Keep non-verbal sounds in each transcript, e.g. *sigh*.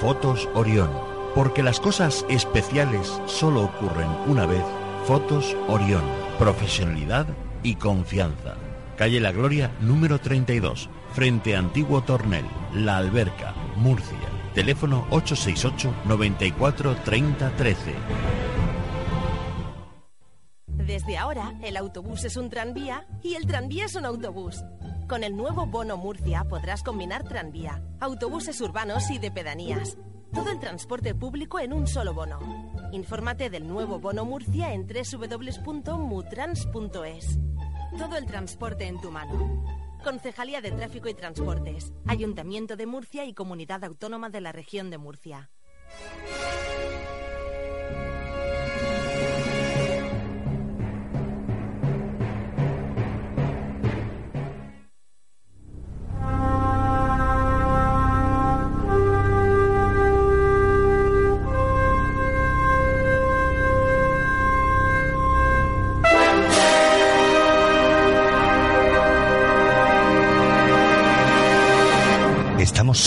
Fotos Orión. Porque las cosas especiales solo ocurren una vez. Fotos Orión. Profesionalidad y confianza. Calle La Gloria, número 32, frente Antiguo Tornel, La Alberca, Murcia. Teléfono 868 94 30 13. Desde ahora, el autobús es un tranvía y el tranvía es un autobús. Con el nuevo Bono Murcia podrás combinar tranvía, autobuses urbanos y de pedanías. Todo el transporte público en un solo bono. Infórmate del nuevo Bono Murcia en www.mutrans.es. Todo el transporte en tu mano. Concejalía de Tráfico y Transportes, Ayuntamiento de Murcia y Comunidad Autónoma de la Región de Murcia.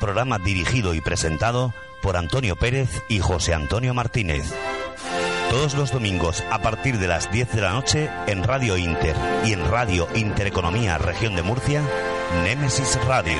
programa dirigido y presentado por Antonio Pérez y José Antonio Martínez. Todos los domingos a partir de las 10 de la noche en Radio Inter y en Radio Intereconomía Región de Murcia, Némesis Radio.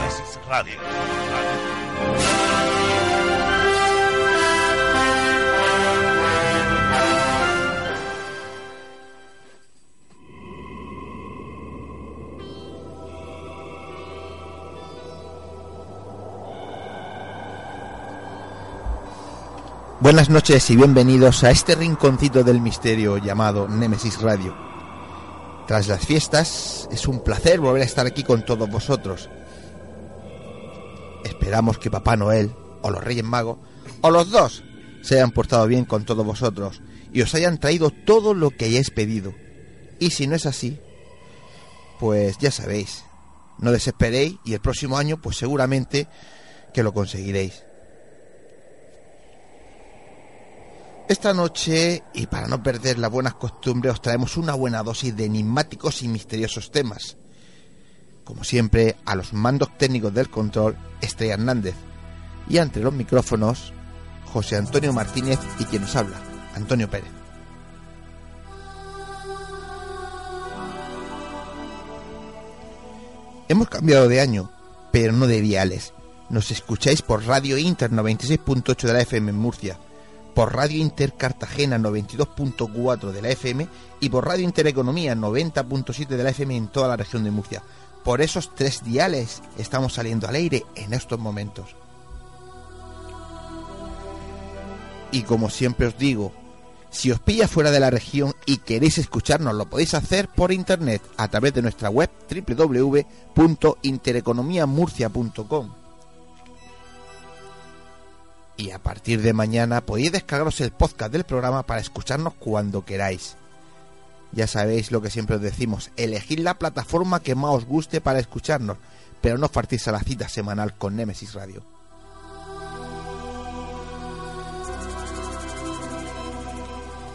Buenas noches y bienvenidos a este rinconcito del misterio llamado Némesis Radio. Tras las fiestas, es un placer volver a estar aquí con todos vosotros. Esperamos que Papá Noel, o los Reyes Magos, o los dos, se hayan portado bien con todos vosotros y os hayan traído todo lo que hayáis pedido. Y si no es así, pues ya sabéis, no desesperéis y el próximo año pues seguramente que lo conseguiréis. Esta noche, y para no perder las buenas costumbres, os traemos una buena dosis de enigmáticos y misteriosos temas. Como siempre, a los mandos técnicos del control, Estrella Hernández. Y entre los micrófonos, José Antonio Martínez y quien nos habla, Antonio Pérez. Hemos cambiado de año, pero no de viales. Nos escucháis por Radio Inter 96.8 de la FM en Murcia por Radio Inter Cartagena 92.4 de la FM y por Radio Intereconomía 90.7 de la FM en toda la región de Murcia. Por esos tres diales estamos saliendo al aire en estos momentos. Y como siempre os digo, si os pilla fuera de la región y queréis escucharnos, lo podéis hacer por internet a través de nuestra web www.intereconomiamurcia.com y a partir de mañana podéis descargaros el podcast del programa para escucharnos cuando queráis. Ya sabéis lo que siempre os decimos, elegid la plataforma que más os guste para escucharnos, pero no fartís a la cita semanal con Nemesis Radio.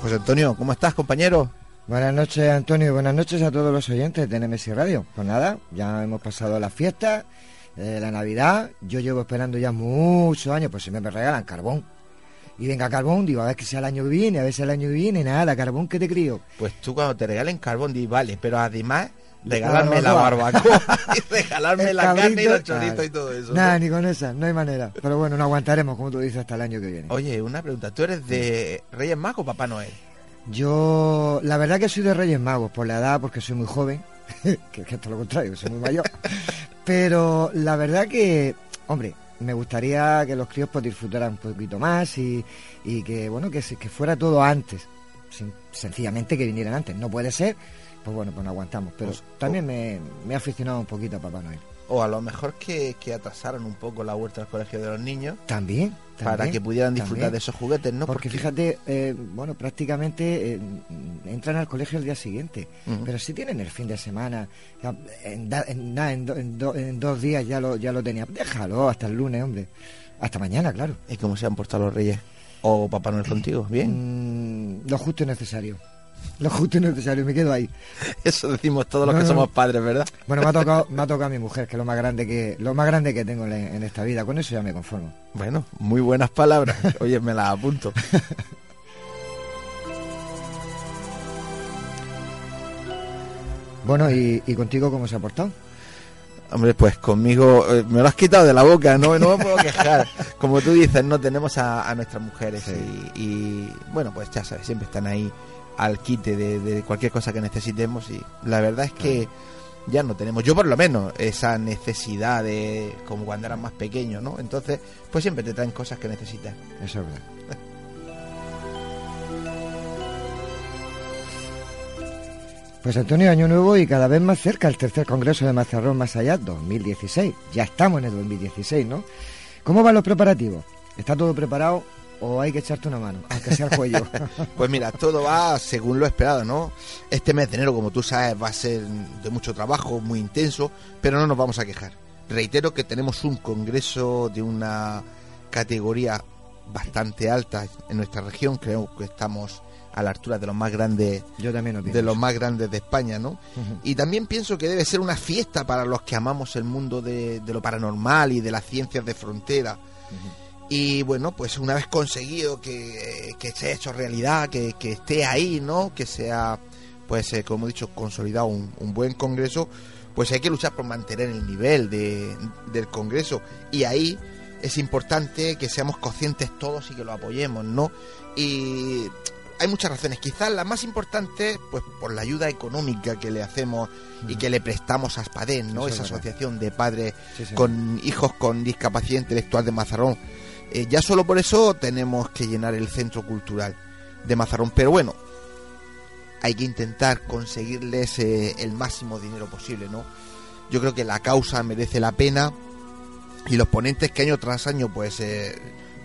José Antonio, ¿cómo estás, compañero? Buenas noches, Antonio, y buenas noches a todos los oyentes de Nemesis Radio. Pues nada, ya hemos pasado la fiesta eh, la Navidad. Yo llevo esperando ya muchos años, pues si me regalan carbón. Y venga carbón, digo, a ver que sea el año que viene, a ver si el año que viene, nada, carbón que te crío. Pues tú cuando te regalen carbón, di, vale, pero además regalarme la barbacoa *laughs* y regalarme El la carne y los choritos y todo eso. ¿no? Nada, ni con esa, no hay manera. Pero bueno, no aguantaremos, como tú dices, hasta el año que viene. Oye, una pregunta, ¿tú eres de Reyes Magos o Papá Noel? Yo, la verdad que soy de Reyes Magos, por la edad, porque soy muy joven, *laughs* que, es lo contrario, que soy muy mayor. Pero la verdad que, hombre, me gustaría que los críos pues disfrutaran un poquito más y, y que, bueno, que, que fuera todo antes. Sin- sencillamente que vinieran antes. No puede ser, pues bueno, pues no aguantamos. Pero Pues, también me, me he aficionado un poquito a Papá Noel. O a lo mejor que, que un poco la vuelta al colegio de los niños También. Para que pudieran disfrutar también. de esos juguetes, ¿no? Porque, fíjate, eh, bueno, prácticamente eh, entran al colegio el día siguiente, pero si tienen el fin de semana, ya, en, da- en en, do- en do- en dos días ya lo, ya lo tenía. Déjalo hasta el lunes, hombre. Hasta mañana, claro. ¿Y cómo se han portado los Reyes? ¿O Papá Noel contigo? ¿Bien? Mm, lo justo y necesario. Lo justo y necesario, me quedo ahí. *laughs* Eso decimos todos los No, que no. somos padres, ¿verdad? Bueno, me ha tocado, *laughs* me ha tocado a mi mujer, que es lo más grande que, lo más grande que tengo en, en esta vida. Con eso ya me conformo. Bueno, muy buenas palabras. *laughs* Oye, me las apunto. Bueno, ¿y, y contigo cómo se ha portado? Hombre, pues conmigo eh, me lo has quitado de la boca, no, no me puedo quejar. Como tú dices, no tenemos a, a nuestras mujeres y, y, bueno, pues ya sabes, siempre están ahí al quite de, de cualquier cosa que necesitemos y la verdad es que ya no tenemos, yo por lo menos, esa necesidad de como cuando eras más pequeño, ¿no? Entonces, pues siempre te traen cosas que necesitas. Eso es verdad. *laughs* Pues Antonio, año nuevo y cada vez más cerca el tercer Congreso de Mazarrón Más Allá 2016. Ya estamos en el 2016, ¿no? ¿Cómo van los preparativos? ¿Está todo preparado o hay que echarte una mano, aunque sea el cuello? *laughs* Pues mira, todo va según lo esperado, ¿no? Este mes de enero, como tú sabes, va a ser de mucho trabajo, muy intenso, pero no nos vamos a quejar. Reitero que tenemos un congreso de una categoría bastante alta en nuestra región, creo que estamos a la altura de los más grandes Yo también lo de los más grandes de España, ¿no? Y también pienso que debe ser una fiesta para los que amamos el mundo de, de lo paranormal y de las ciencias de frontera. Y bueno, pues una vez conseguido que, que se ha hecho realidad, que, que esté ahí, ¿no? Que sea, pues eh, como he dicho, consolidado un, un buen congreso, pues hay que luchar por mantener el nivel de, del congreso. Y ahí es importante que seamos conscientes todos y que lo apoyemos, ¿no? Y hay muchas razones. Quizás la más importante, pues por la ayuda económica que le hacemos y que le prestamos a Aspadén, ¿no? Eso Esa asociación de padres Sí, sí. con hijos con discapacidad intelectual de Mazarrón. Eh, ya solo por eso tenemos que llenar el centro cultural de Mazarrón. Pero bueno, hay que intentar conseguirles eh, el máximo dinero posible, ¿no? Yo creo que la causa merece la pena y los ponentes que año tras año pues eh,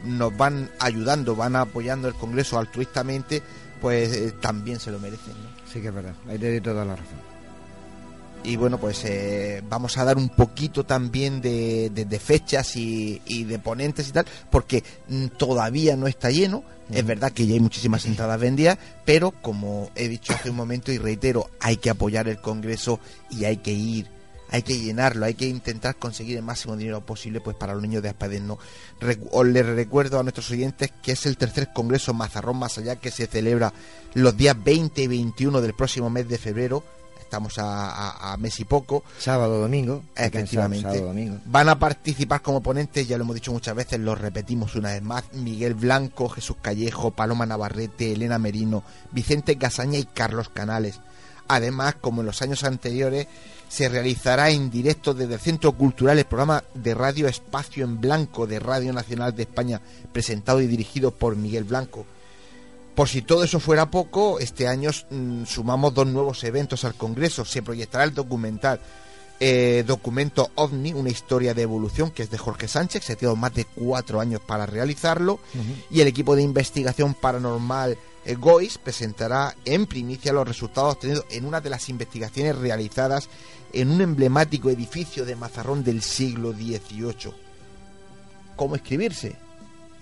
nos van ayudando, van apoyando el Congreso altruistamente, pues también se lo merecen, ¿no? Sí que es verdad, ahí te doy toda la razón. Y bueno, pues eh, vamos a dar un poquito también de, de- de fechas y, y de ponentes y tal, porque mm, todavía no está lleno. Es verdad que ya hay muchísimas entradas vendidas, pero como he dicho hace un momento y reitero, hay que apoyar el Congreso y hay que ir, hay que llenarlo, hay que intentar conseguir el máximo dinero posible pues para los niños de Aspadén. ¿no? Recu- os les recuerdo a nuestros oyentes que es el tercer Congreso Mazarrón Más Allá que se celebra los días 20 y 21 del próximo mes de febrero. Estamos a, a- a mes y poco. Sábado, domingo. Efectivamente. Sábado, domingo. Van a participar como ponentes, ya lo hemos dicho muchas veces, lo repetimos una vez más, Miguel Blanco, Jesús Callejo, Paloma Navarrete, Elena Merino, Vicente Casaña y Carlos Canales. Además, como en los años anteriores, se realizará en directo desde el Centro Cultural el programa de radio Espacio en Blanco de Radio Nacional de España, presentado y dirigido por Miguel Blanco. Por si todo eso fuera poco, este año mm, sumamos dos nuevos eventos al Congreso. Se proyectará el documental eh, Documento OVNI, una historia de evolución, que es de Jorge Sánchez, se ha tenido más de cuatro años para realizarlo. Y el equipo de investigación paranormal eh, GOIS presentará en primicia los resultados obtenidos en una de las investigaciones realizadas en un emblemático edificio de Mazarrón del siglo XVIII. ¿Cómo escribirse?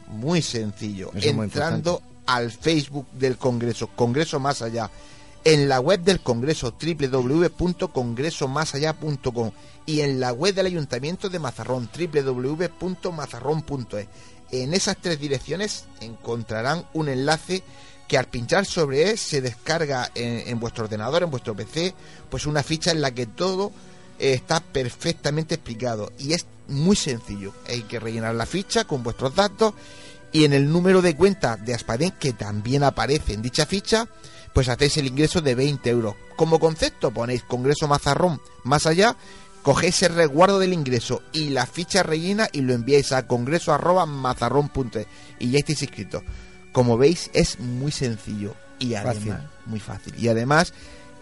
Muy sencillo. Eso es muy Entrando al Facebook del Congreso, Congreso Más Allá, en la web del Congreso, www.congresomasallá.com y en la web del Ayuntamiento de Mazarrón, www.mazarrón.es. En esas tres direcciones encontrarán un enlace que al pinchar sobre él se descarga en, vuestro ordenador, en vuestro PC, pues una ficha en la que todo eh, está perfectamente explicado y es muy sencillo. Hay que rellenar la ficha con vuestros datos y en el número de cuenta de Aspaden que también aparece en dicha ficha, pues hacéis el ingreso de 20 euros. Como concepto ponéis Congreso Mazarrón más allá, cogéis el resguardo del ingreso y la ficha rellena y lo enviáis a congreso y ya estáis inscritos. Como veis es muy sencillo y además muy fácil. Y además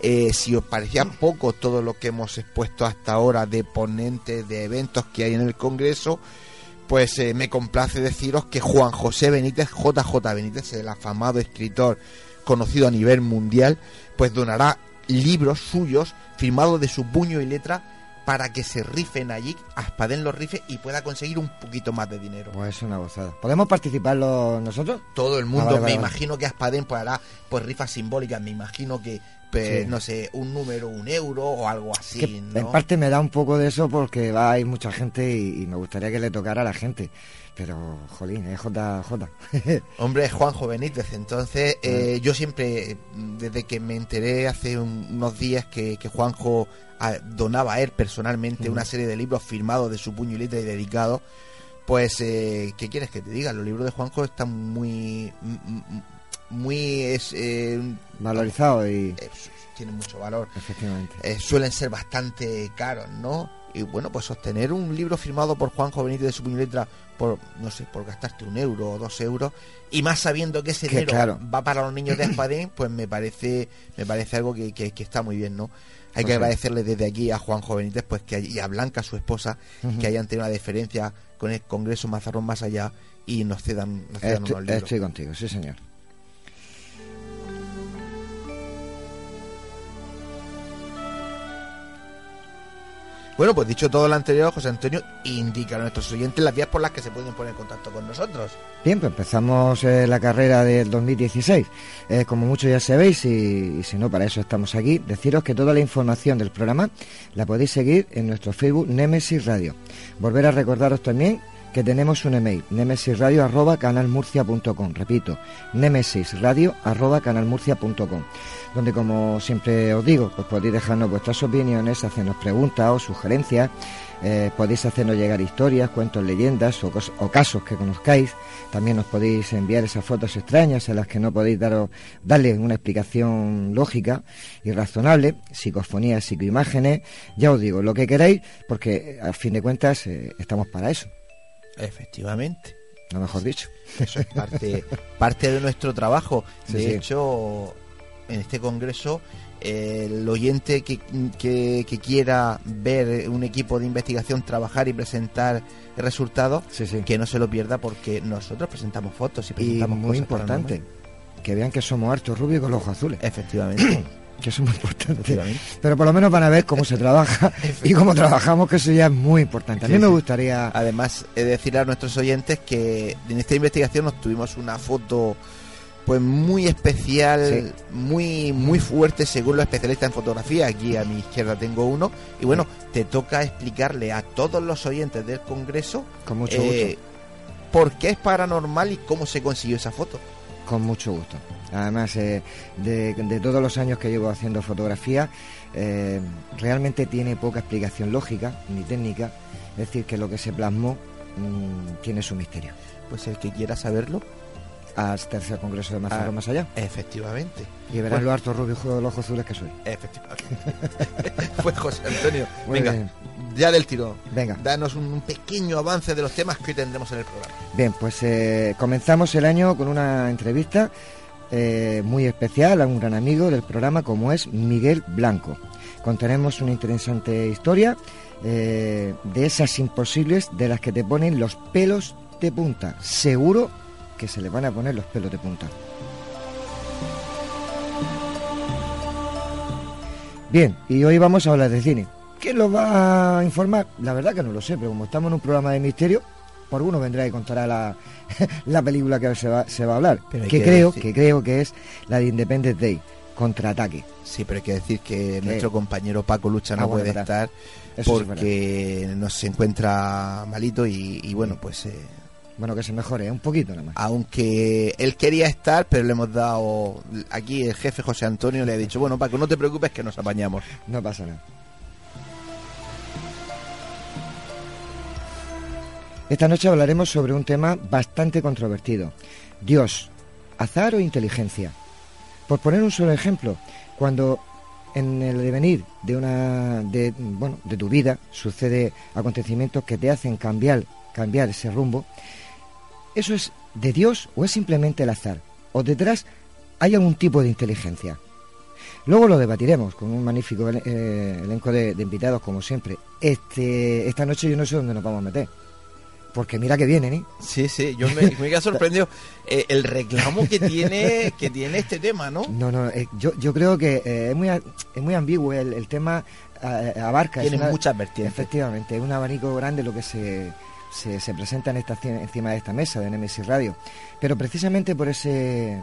eh, si os parecía poco todo lo que hemos expuesto hasta ahora de ponentes, de eventos que hay en el Congreso, pues eh, me complace deciros que Juan José Benítez, JJ Benítez, el afamado escritor conocido a nivel mundial, pues donará libros suyos firmados de su puño y letra para que se rifen allí, aspaden los rifes y pueda conseguir un poquito más de dinero. Pues es una gozada. ¿Podemos participar nosotros? Todo el mundo, ah, me imagino que Aspaden pues hará pues rifas simbólicas, me imagino que no sé, un número, un euro o algo así. En parte me da un poco de eso porque va, hay mucha gente y, me gustaría que le tocara a la gente. Pero, jolín, es *laughs* JJ. Hombre, es Juanjo Benítez. Entonces, eh, yo siempre, desde que me enteré hace unos días que, Juanjo ah, donaba a él personalmente una serie de libros firmados de su puño y letra y dedicados, pues, eh, ¿qué quieres que te diga? Los libros de Juanjo están muy muy es, eh, valorizado y eh, tiene mucho valor. Efectivamente. Eh, suelen ser bastante caros, ¿no? Y bueno, pues sostener un libro firmado por Juanjo Benítez de su puño letra por, no sé, por gastarte un euro o dos euros, y más sabiendo que ese dinero va para los niños de *clears throat* Espadín, pues me parece, me parece algo que, que, está muy bien, ¿no? Hay que pues agradecerle desde aquí a Juanjo Benítez pues que y a Blanca, su esposa, que hayan tenido una diferencia con el Congreso Mazarrón más allá y nos cedan, nos cedan unos libros. Estoy contigo, sí señor. Bueno, pues dicho todo lo anterior, José Antonio indica a nuestros oyentes las vías por las que se pueden poner en contacto con nosotros. Bien, pues empezamos eh, la carrera del 2016. Eh, como muchos ya sabéis, y, si no, para eso estamos aquí, deciros que toda la información del programa la podéis seguir en nuestro Facebook Nemesis Radio. Volver a recordaros también que tenemos un email, nemesisradio.canalmurcia.com. Repito, nemesisradio.canalmurcia.com donde como siempre os digo, pues podéis dejarnos vuestras opiniones, hacernos preguntas o sugerencias, eh, podéis hacernos llegar historias, cuentos, leyendas o, casos que conozcáis. También nos podéis enviar esas fotos extrañas en las que no podéis daros, darle una explicación lógica y razonable, psicofonías, psicoimágenes, ya os digo, lo que queráis, porque a fin de cuentas eh, estamos para eso. Efectivamente. Lo mejor dicho. Eso es parte, parte de nuestro trabajo. de hecho, en este congreso el oyente que, que, quiera ver un equipo de investigación trabajar y presentar resultados, que no se lo pierda porque nosotros presentamos fotos y presentamos muy importante que vean que somos hartos rubios con los ojos azules. Efectivamente. *clears throat* que eso es muy importante. Pero por lo menos van a ver cómo se trabaja *laughs* y cómo trabajamos, que eso ya es muy importante. A mí me gustaría... Además, he de decir a nuestros oyentes que en esta investigación nos tuvimos una foto pues muy especial, muy muy fuerte según los especialistas en fotografía. Aquí a mi izquierda tengo uno. Y bueno, te toca explicarle a todos los oyentes del Congreso Con mucho eh, por qué es paranormal y cómo se consiguió esa foto. Con mucho gusto. Además, eh, de, todos los años que llevo haciendo fotografía, eh, realmente tiene poca explicación lógica ni técnica. Es decir, que lo que se plasmó mm, tiene su misterio. Pues el que quiera saberlo, al tercer congreso de Mazarrón ah, más allá. Efectivamente. Y verás lo harto rubio de los ojos azules que soy. Efectivamente. *laughs* pues José Antonio, venga, ya del tiro. Venga. Danos un pequeño avance de los temas que hoy tendremos en el programa. Bien, pues eh, comenzamos el año con una entrevista eh, muy especial a un gran amigo del programa como es Miguel Blanco. Contaremos una interesante historia eh, de esas imposibles de las que te ponen los pelos de punta. Seguro que se le van a poner los pelos de punta. Bien, y hoy vamos a hablar de cine. ¿Quién lo va a informar? La verdad que no lo sé, pero como estamos en un programa de misterio, por uno vendrá y contará la, *laughs* la película que se va, se va a hablar. Pero que, que creo, decir- que creo que es la de Independence Day, contraataque. Sí, pero hay que decir que nuestro compañero Paco Lucha no Ah, bueno, puede verdad. estar Eso sí es porque no se encuentra malito y, y bueno, pues eh, Bueno, que se mejore, ¿eh? un poquito nada más. aunque él quería estar, pero le hemos dado aquí el jefe José Antonio le ha dicho, bueno Paco, no te preocupes que nos apañamos. No pasa nada. Esta noche hablaremos sobre un tema bastante controvertido. Dios, azar o inteligencia. Por poner un solo ejemplo, cuando en el devenir de una de bueno, de tu vida sucede acontecimientos que te hacen cambiar cambiar ese rumbo, ¿eso es de Dios o es simplemente el azar? ¿O detrás hay algún tipo de inteligencia? Luego lo debatiremos con un magnífico eh, elenco de, de invitados, como siempre. Este, esta noche yo no sé dónde nos vamos a meter. Porque mira que vienen, ¿eh? Sí, sí, yo me, me sorprendido *laughs* eh, el reclamo que tiene que tiene este tema, ¿no? No, no, eh, yo, yo creo que es, muy, es muy ambiguo. El, el tema abarca. Tiene muchas vertientes. Efectivamente, es un abanico grande lo que se, se, se presenta en esta, ci- encima de esta mesa de Nemesis Radio. Pero precisamente por ese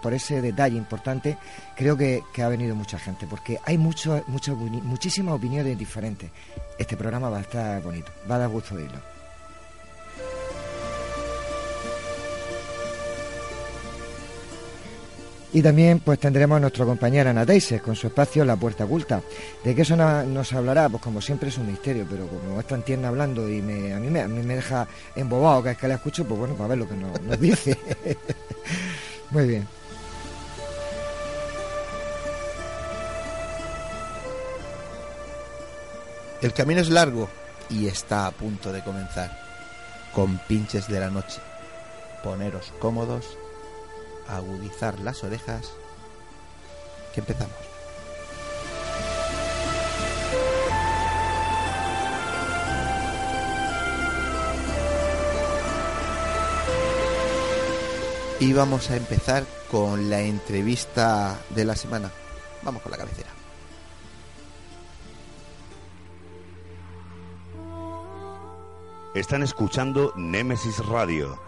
por ese detalle importante, creo que, ha venido mucha gente, porque hay mucho, mucho, muchísimas opiniones diferentes. Este programa va a estar bonito, va a dar gusto oírlo. Y también pues tendremos a nuestra compañera Ana Teises con su espacio La Puerta Oculta. ¿De qué eso nos hablará? Pues como siempre es un misterio, pero como es tan tierna hablando y me, a, mí me, a mí me deja embobado cada vez que la escucho, pues bueno, para ver lo que nos dice. *laughs* Muy bien. El camino es largo y está a punto de comenzar. Con pinches de la noche. Poneros cómodos, agudizar las orejas. Que empezamos. Y vamos a empezar con la entrevista de la semana. Vamos con la cabecera. Están escuchando Némesis Radio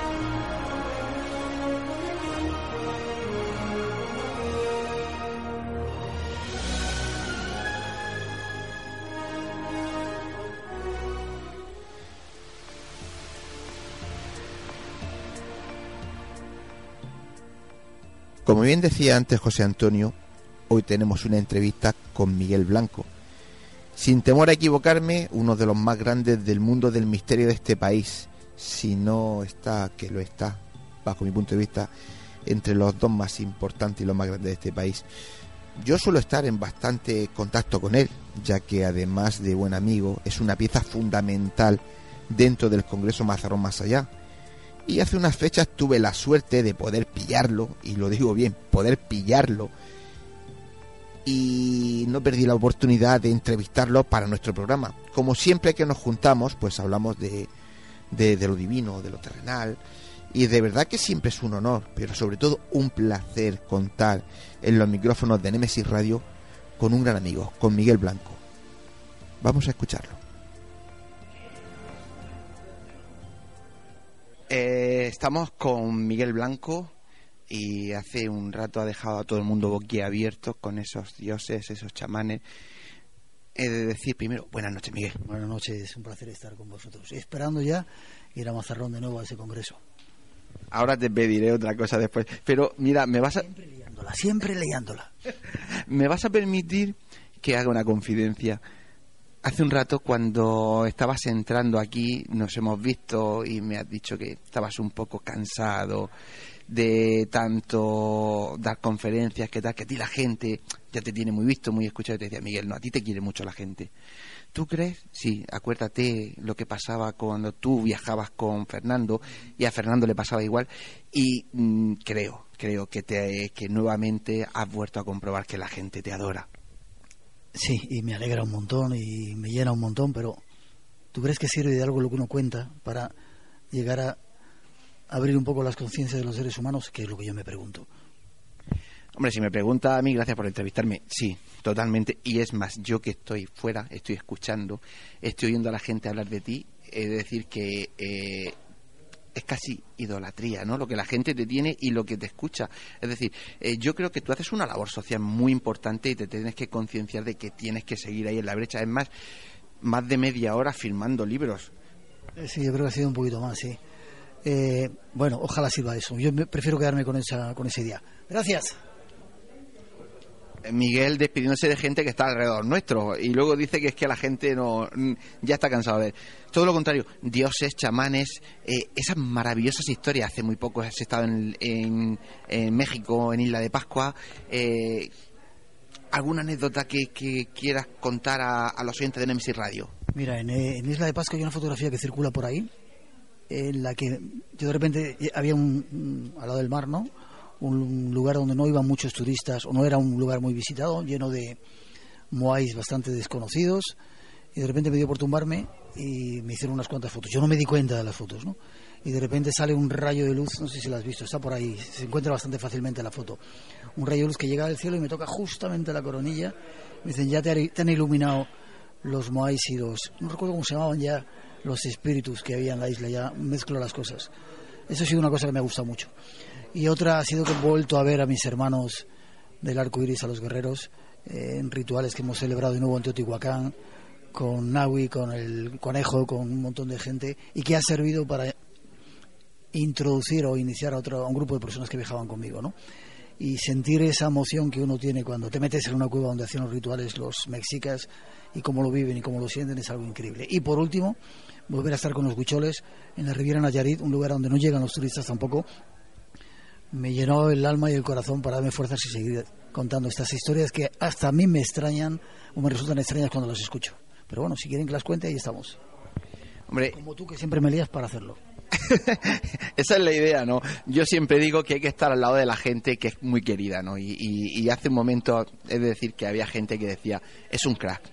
Como bien decía antes José Antonio, hoy tenemos una entrevista con Miguel Blanco. Sin temor a equivocarme, uno de los más grandes del mundo del misterio de este país, si no está, que lo está, bajo mi punto de vista, entre los dos más importantes y los más grandes de este país. Yo suelo estar en bastante contacto con él, ya que además de buen amigo, es una pieza fundamental dentro del Congreso Mazarrón Más Allá. Y hace unas fechas tuve la suerte de poder pillarlo, y lo digo bien, poder pillarlo. Y no perdí la oportunidad de entrevistarlo para nuestro programa. Como siempre que nos juntamos, pues hablamos de, de, lo divino, de lo terrenal. Y de verdad que siempre es un honor, pero sobre todo un placer contar en los micrófonos de Nemesis Radio con un gran amigo, con Miguel Blanco. Vamos a escucharlo. Eh, estamos con Miguel Blanco y hace un rato ha dejado a todo el mundo boquiabierto con esos dioses, esos chamanes. He de decir primero, buenas noches Miguel. Buenas noches, es un placer estar con vosotros. Esperando ya ir a Mazarrón de nuevo a ese congreso. Ahora te pediré otra cosa después, pero mira, me vas a, Siempre liándola, siempre liándola. *laughs* me vas a permitir que haga una confidencia. Hace un rato cuando estabas entrando aquí nos hemos visto y me has dicho que estabas un poco cansado de tanto dar conferencias, que tal, que a ti la gente ya te tiene muy visto, muy escuchado, y te decía, Miguel, no, a ti te quiere mucho la gente. ¿Tú crees? Sí, acuérdate lo que pasaba cuando tú viajabas con Fernando y a Fernando le pasaba igual y mm, creo, creo que, te, que nuevamente has vuelto a comprobar que la gente te adora. Sí, y me alegra un montón y me llena un montón, pero ¿tú crees que sirve de algo lo que uno cuenta para llegar a abrir un poco las conciencias de los seres humanos? Que es lo que yo me pregunto. Hombre, si me pregunta a mí, gracias por entrevistarme. Sí, totalmente. Y es más, yo que estoy fuera, estoy escuchando, estoy oyendo a la gente hablar de ti, es decir, que eh, es casi idolatría, ¿no? Lo que la gente te tiene y lo que te escucha. Es decir, eh, yo creo que tú haces una labor social muy importante y te tienes que concienciar de que tienes que seguir ahí en la brecha. Es más, más de media hora filmando libros. Eh, sí, yo creo que ha sido un poquito más, sí. bueno, ojalá sirva eso. Yo prefiero quedarme con esa, con esa idea. Gracias. Miguel despidiéndose de gente que está alrededor nuestro y luego dice que es que la gente no ya está cansada de todo lo contrario dioses chamanes eh, esas maravillosas historias. Hace muy poco has estado en, en, México en Isla de Pascua eh, alguna anécdota que, quieras contar a, los oyentes de Nemesis Radio mira en, Isla de Pascua hay una fotografía que circula por ahí en la que yo de repente había un al lado del mar no un lugar donde no iban muchos turistas, o no era un lugar muy visitado, lleno de moais bastante desconocidos, y de repente me dio por tumbarme y me hicieron unas cuantas fotos. Yo no me di cuenta de las fotos, ¿no? Y de repente sale un rayo de luz, no sé si lo has visto, está por ahí, se encuentra bastante fácilmente la foto. Un rayo de luz que llega del cielo y me toca justamente la coronilla. Me dicen, ya te, han iluminado los moais y los... No recuerdo cómo se llamaban ya los espíritus que había en la isla, ya mezclo las cosas. Eso ha sido una cosa que me ha gustado mucho. Y otra ha sido que he vuelto a ver a mis hermanos del arco iris, a los guerreros, eh, en rituales que hemos celebrado de nuevo en Teotihuacán, con Nahui, con el conejo, con un montón de gente, y que ha servido para introducir o iniciar a, otro, a un grupo de personas que viajaban conmigo, ¿no? Y sentir esa emoción que uno tiene cuando te metes en una cueva donde hacían los rituales los mexicas y cómo lo viven y cómo lo sienten es algo increíble. Y por último, volver a estar con los huicholes en la Riviera Nayarit, un lugar donde no llegan los turistas tampoco, me llenó el alma y el corazón para darme fuerzas y seguir contando estas historias que hasta a mí me extrañan o me resultan extrañas cuando las escucho. Pero bueno, si quieren que las cuente, ahí estamos. Hombre, como tú que siempre me lías para hacerlo. *laughs* Esa es la idea, ¿no? Yo siempre digo que hay que estar al lado de la gente que es muy querida, ¿no? Y, hace un momento he de decir que había gente que decía, es un crack,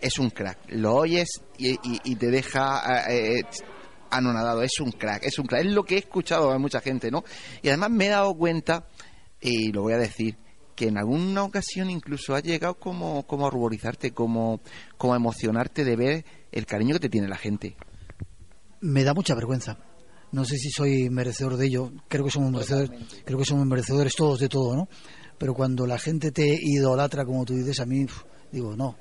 es un crack. Lo oyes y, te deja eh, eh, anonadado, es un crack, es un crack, es lo que he escuchado a mucha gente, ¿no? Y además me he dado cuenta, y lo voy a decir, que en alguna ocasión incluso ha llegado como, como a ruborizarte, como, como a emocionarte de ver el cariño que te tiene la gente. Me da mucha vergüenza. No sé si soy merecedor de ello. Creo que somos merecedores, creo que somos merecedores todos de todo, ¿no? Pero cuando la gente te idolatra, como tú dices, a mí digo, no,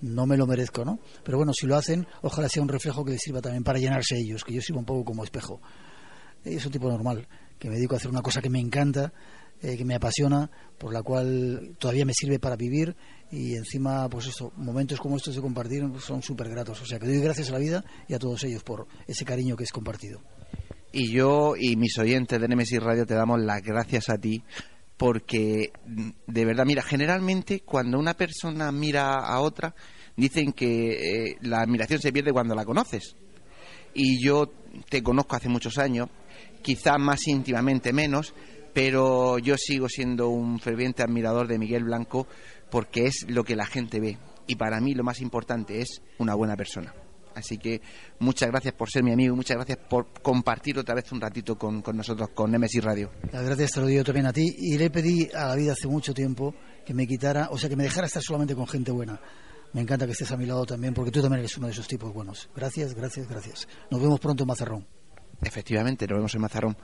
no me lo merezco, ¿no? Pero bueno, si lo hacen, ojalá sea un reflejo que les sirva también para llenarse ellos, que yo sirva un poco como espejo. Es un tipo normal, que me dedico a hacer una cosa que me encanta, eh, que me apasiona, por la cual todavía me sirve para vivir y encima, pues eso, momentos como estos de compartir son súper gratos. O sea, que doy gracias a la vida y a todos ellos por ese cariño que es compartido. Y yo y mis oyentes de Nemesis Radio te damos las gracias a ti porque de verdad, mira, generalmente cuando una persona mira a otra, dicen que eh, la admiración se pierde cuando la conoces. Y yo te conozco hace muchos años, quizá más íntimamente menos, pero yo sigo siendo un ferviente admirador de Miguel Blanco porque es lo que la gente ve. Y para mí lo más importante es una buena persona. Así que muchas gracias por ser mi amigo y muchas gracias por compartir otra vez un ratito con, nosotros, con Nemesis Radio. Las gracias te lo digo también a ti y le pedí a la vida hace mucho tiempo que me quitara, o sea, que me dejara estar solamente con gente buena. Me encanta que estés a mi lado también porque tú también eres uno de esos tipos buenos. Gracias, gracias, gracias. Nos vemos pronto en Mazarrón. Efectivamente, nos vemos en Mazarrón.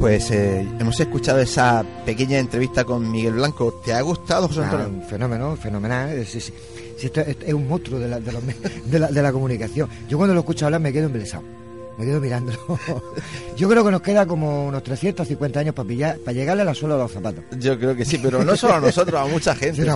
Pues eh, hemos escuchado esa pequeña entrevista con Miguel Blanco. ¿Te ha gustado, José Antonio? un fenómeno, fenomenal. Sí, sí. es, un monstruo de la, de, la, comunicación. Yo cuando lo escucho hablar me quedo embelesado. Me quedo mirándolo. *laughs* Yo creo que nos queda como unos 350 años para pillar, para llegarle a la suela de los zapatos. Yo creo que sí, pero no solo a nosotros, a mucha *laughs* gente.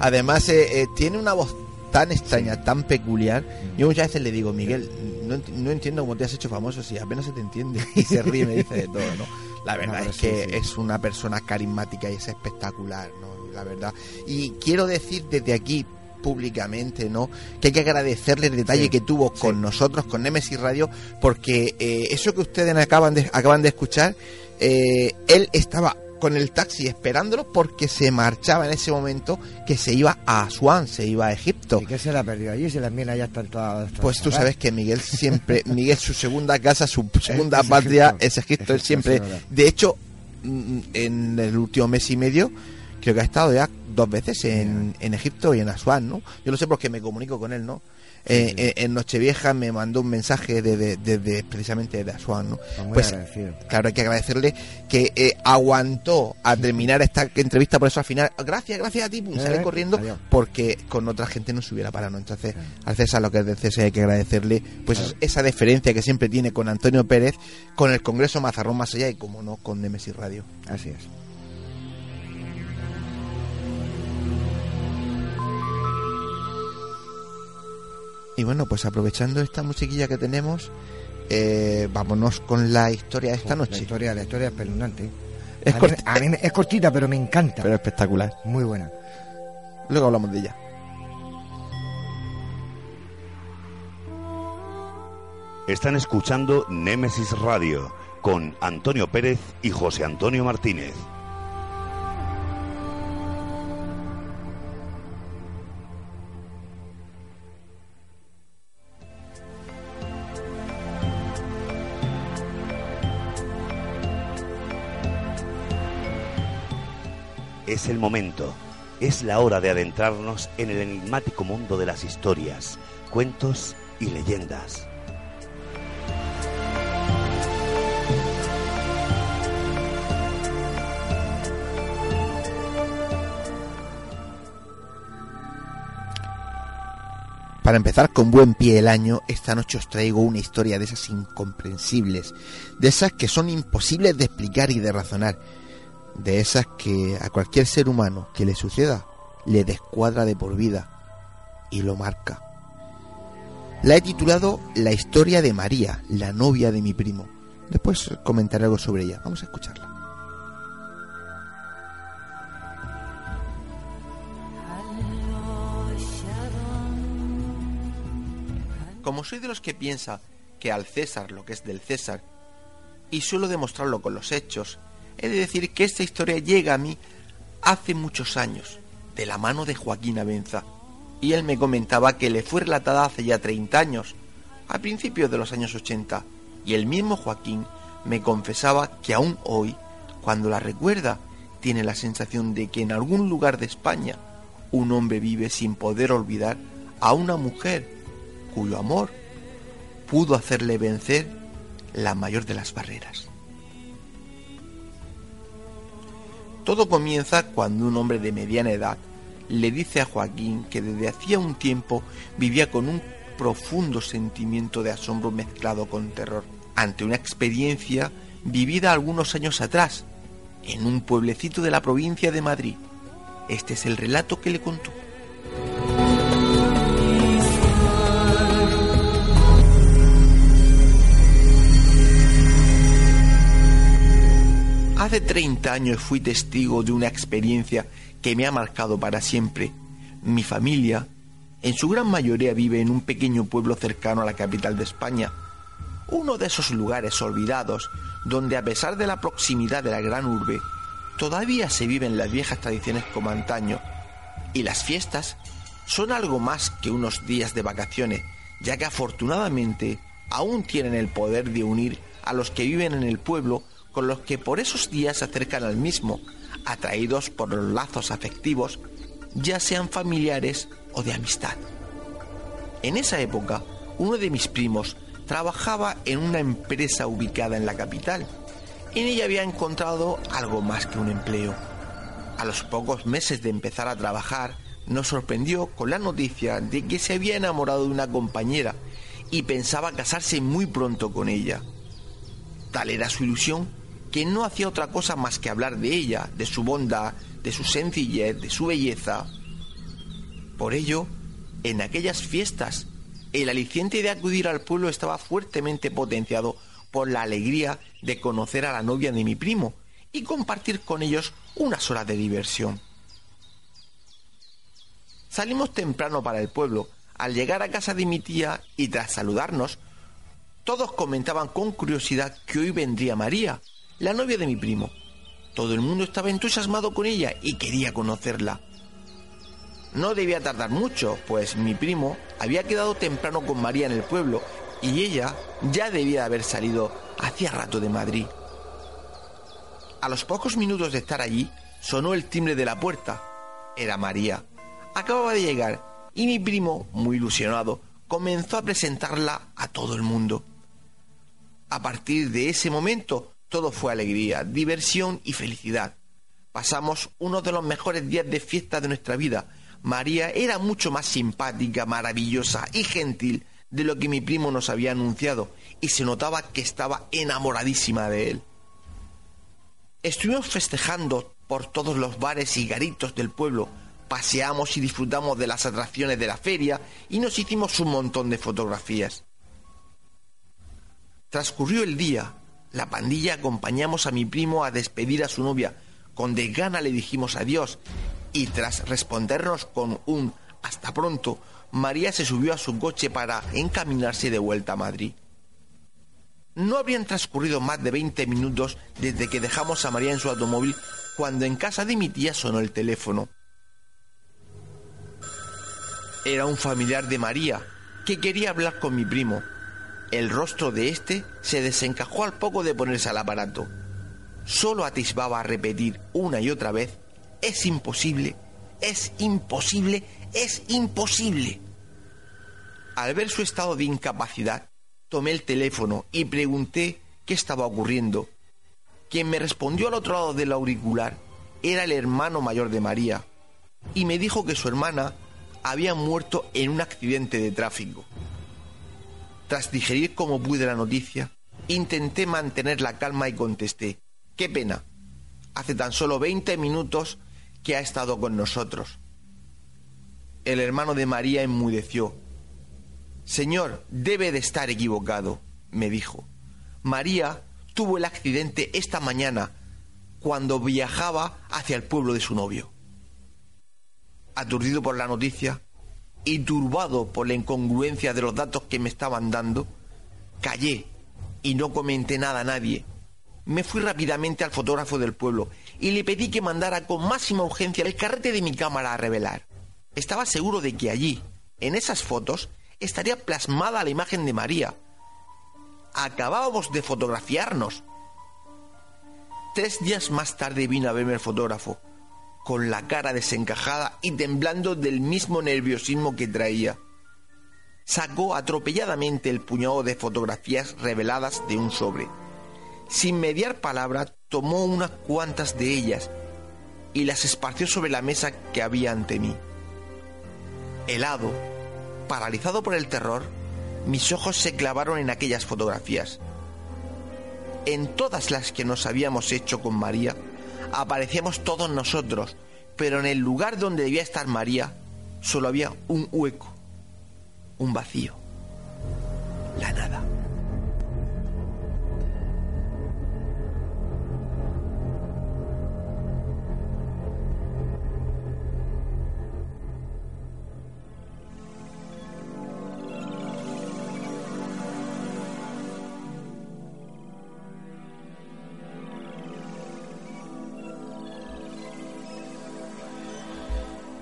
Además, eh, eh, tiene una voz tan extraña, tan peculiar. Yo muchas veces le digo, Miguel, no, no entiendo cómo te has hecho famoso si apenas se te entiende. *laughs* Y se ríe y me dice de todo, ¿no? La verdad es que sí. es una persona carismática y es espectacular, ¿no? La verdad. Y quiero decir desde aquí públicamente, ¿no? Que hay que agradecerle el detalle Sí, que tuvo con nosotros, con Nemesis Radio, porque eh, eso que ustedes acaban de, acaban de escuchar, eh, él estaba con el taxi esperándolo porque se marchaba en ese momento que se iba a Asuán, se iba a Egipto. ¿Y qué se la perdió allí? Si las minas ya están todas... Pues tú sabes que Miguel siempre, *laughs* Miguel su segunda casa, su segunda Es patria Egipto. es Egipto. Él siempre, de hecho, mm, en el último mes y medio, creo que ha estado ya dos veces en, en Egipto y en Asuán, ¿no? Yo lo sé porque me comunico con él, ¿no? Eh, eh, en Nochevieja me mandó un mensaje desde precisamente de Asuán, ¿no? Pues muy Pues agradecido. claro, hay que agradecerle que eh, aguantó a terminar esta entrevista, por eso al final, gracias, gracias a ti, pum, sale Eh, corriendo, adiós. porque con otra gente no se hubiera parado. ¿no? Entonces, al César lo que es del César hay que agradecerle pues esa deferencia que siempre tiene con Antonio Pérez, con el Congreso Mazarrón más allá y como no con Nemesis Radio. Así es. Y bueno, pues aprovechando esta musiquilla que tenemos, eh, vámonos con la historia de esta La noche. historia, la historia es. Es a, mí, a mí me- es cortita, pero me encanta. Pero espectacular. Muy buena. Luego hablamos de ella. Están escuchando Némesis Radio con Antonio Pérez y José Antonio Martínez. Es el momento, es la hora de adentrarnos en el enigmático mundo de las historias, cuentos y leyendas. Para empezar con buen pie el año, esta noche os traigo una historia de esas incomprensibles, de esas que son imposibles de explicar y de razonar, de esas que a cualquier ser humano que le suceda le descuadra de por vida y lo marca. La he titulado La historia de María, la novia de mi primo. Después comentaré algo sobre ella. Vamos a escucharla. Como soy de los que piensa que al César lo que es del César, y suelo demostrarlo con los hechos, he de decir que esta historia llega a mí hace muchos años, de la mano de Joaquín Abenza, y él me comentaba que le fue relatada hace ya 30 años, a principios de los años 80, y el mismo Joaquín me confesaba que aún hoy, cuando la recuerda, tiene la sensación de que en algún lugar de España un hombre vive sin poder olvidar a una mujer cuyo amor pudo hacerle vencer la mayor de las barreras. Todo comienza cuando un hombre de mediana edad le dice a Joaquín que desde hacía un tiempo vivía con un profundo sentimiento de asombro mezclado con terror ante una experiencia vivida algunos años atrás en un pueblecito de la provincia de Madrid. Este es el relato que le contó. Hace 30 años fui testigo de una experiencia que me ha marcado para siempre. Mi familia, en su gran mayoría, vive en un pequeño pueblo cercano a la capital de España. Uno de esos lugares olvidados donde a pesar de la proximidad de la gran urbe, todavía se viven las viejas tradiciones como antaño. Y las fiestas son algo más que unos días de vacaciones, ya que afortunadamente aún tienen el poder de unir a los que viven en el pueblo con los que por esos días se acercan al mismo, atraídos por los lazos afectivos, ya sean familiares o de amistad. En esa época, uno de mis primos trabajaba en una empresa ubicada en la capital. En ella había encontrado algo más que un empleo. A los pocos meses de empezar a trabajar, nos sorprendió con la noticia de que se había enamorado de una compañera y pensaba casarse muy pronto con ella. Tal era su ilusión que no hacía otra cosa más que hablar de ella, de su bondad, de su sencillez, de su belleza. Por ello, En aquellas fiestas, el aliciente de acudir al pueblo estaba fuertemente potenciado por la alegría de conocer a la novia de mi primo y compartir con ellos unas horas de diversión. Salimos temprano para el pueblo. Al llegar a casa de mi tía y tras saludarnos, todos comentaban con curiosidad que hoy vendría María, la novia de mi primo. Todo el mundo estaba entusiasmado con ella y quería conocerla. No debía tardar mucho, pues mi primo había quedado temprano con María en el pueblo y ella ya debía haber salido hacía rato de Madrid. A los pocos minutos de estar allí, sonó el timbre de la puerta. Era María. Acababa de llegar y mi primo, muy ilusionado, comenzó a presentarla a todo el mundo. A partir de ese momento, todo fue alegría, diversión y felicidad. Pasamos uno de los mejores días de fiesta de nuestra vida. María era mucho más simpática, maravillosa y gentil de lo que mi primo nos había anunciado, y se notaba que estaba enamoradísima de él. Estuvimos festejando por todos los bares y garitos del pueblo, paseamos y disfrutamos de las atracciones de la feria y nos hicimos un montón de fotografías. Transcurrió el día, la pandilla acompañamos a mi primo a despedir a su novia, con desgana le dijimos adiós y tras respondernos con un hasta pronto, María se subió a su coche para encaminarse de vuelta a Madrid. No habrían transcurrido más de 20 minutos desde que dejamos a María en su automóvil cuando en casa de mi tía sonó el teléfono. Era un familiar de María que quería hablar con mi primo. El rostro de éste se desencajó al poco de ponerse al aparato. Solo atisbaba a repetir una y otra vez, es imposible, es imposible, es imposible. Al ver su estado de incapacidad, tomé el teléfono y pregunté qué estaba ocurriendo. Quien me respondió al otro lado del auricular era el hermano mayor de María y me dijo que su hermana había muerto en un accidente de tráfico. Tras digerir como pude la noticia, intenté mantener la calma y contesté, qué pena, hace tan solo 20 minutos que ha estado con nosotros. El hermano de María enmudeció Señor, debe de estar equivocado, me dijo. María tuvo el accidente esta mañana cuando viajaba hacia el pueblo de su novio. Aturdido por la noticia y turbado por la incongruencia de los datos que me estaban dando, callé y no comenté nada a nadie. Me fui rápidamente al fotógrafo del pueblo y le pedí que mandara con máxima urgencia el carrete de mi cámara a revelar. Estaba seguro de que allí, en esas fotos, estaría plasmada la imagen de María. Acabábamos de fotografiarnos. Tres días más tarde vino a verme el fotógrafo, con la cara desencajada y temblando del mismo nerviosismo que traía. Sacó atropelladamente el puñado de fotografías reveladas de un sobre. Sin mediar palabra, tomó unas cuantas de ellas y las esparció sobre la mesa que había ante mí. Helado, paralizado por el terror, mis ojos se clavaron en aquellas fotografías. En todas las que nos habíamos hecho con María, aparecíamos todos nosotros, pero en el lugar donde debía estar María, solo había un hueco, un vacío, la nada.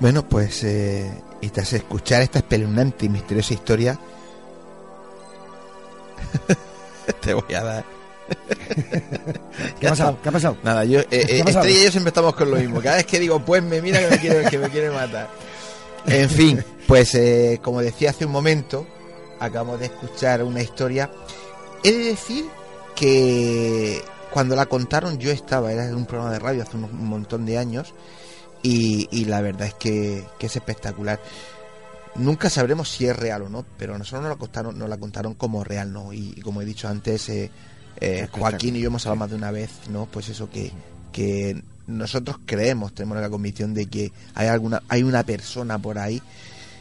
Bueno, pues eh, y tras escuchar esta espeluznante y misteriosa historia, *laughs* te voy a dar. *laughs* ¿Qué ha pasado? ¿Qué ha pasado? Nada, yo, eh, eh, Estrella y yo siempre estamos con lo mismo. Cada vez que digo, pues me mira que me quiere, que me quiere matar. En fin, pues eh, como decía hace un momento, acabamos de escuchar una historia. He de decir que cuando la contaron yo estaba, era en un programa de radio hace un, un montón de años, y, y la verdad es que, que es espectacular. Nunca sabremos si es real o no, pero nosotros nos la contaron, nos la contaron como real, ¿no? Y, y como he dicho antes, eh, eh, Joaquín y yo hemos hablado más de una vez, ¿no? Pues eso que, que nosotros creemos, tenemos la convicción de que hay alguna, hay una persona por ahí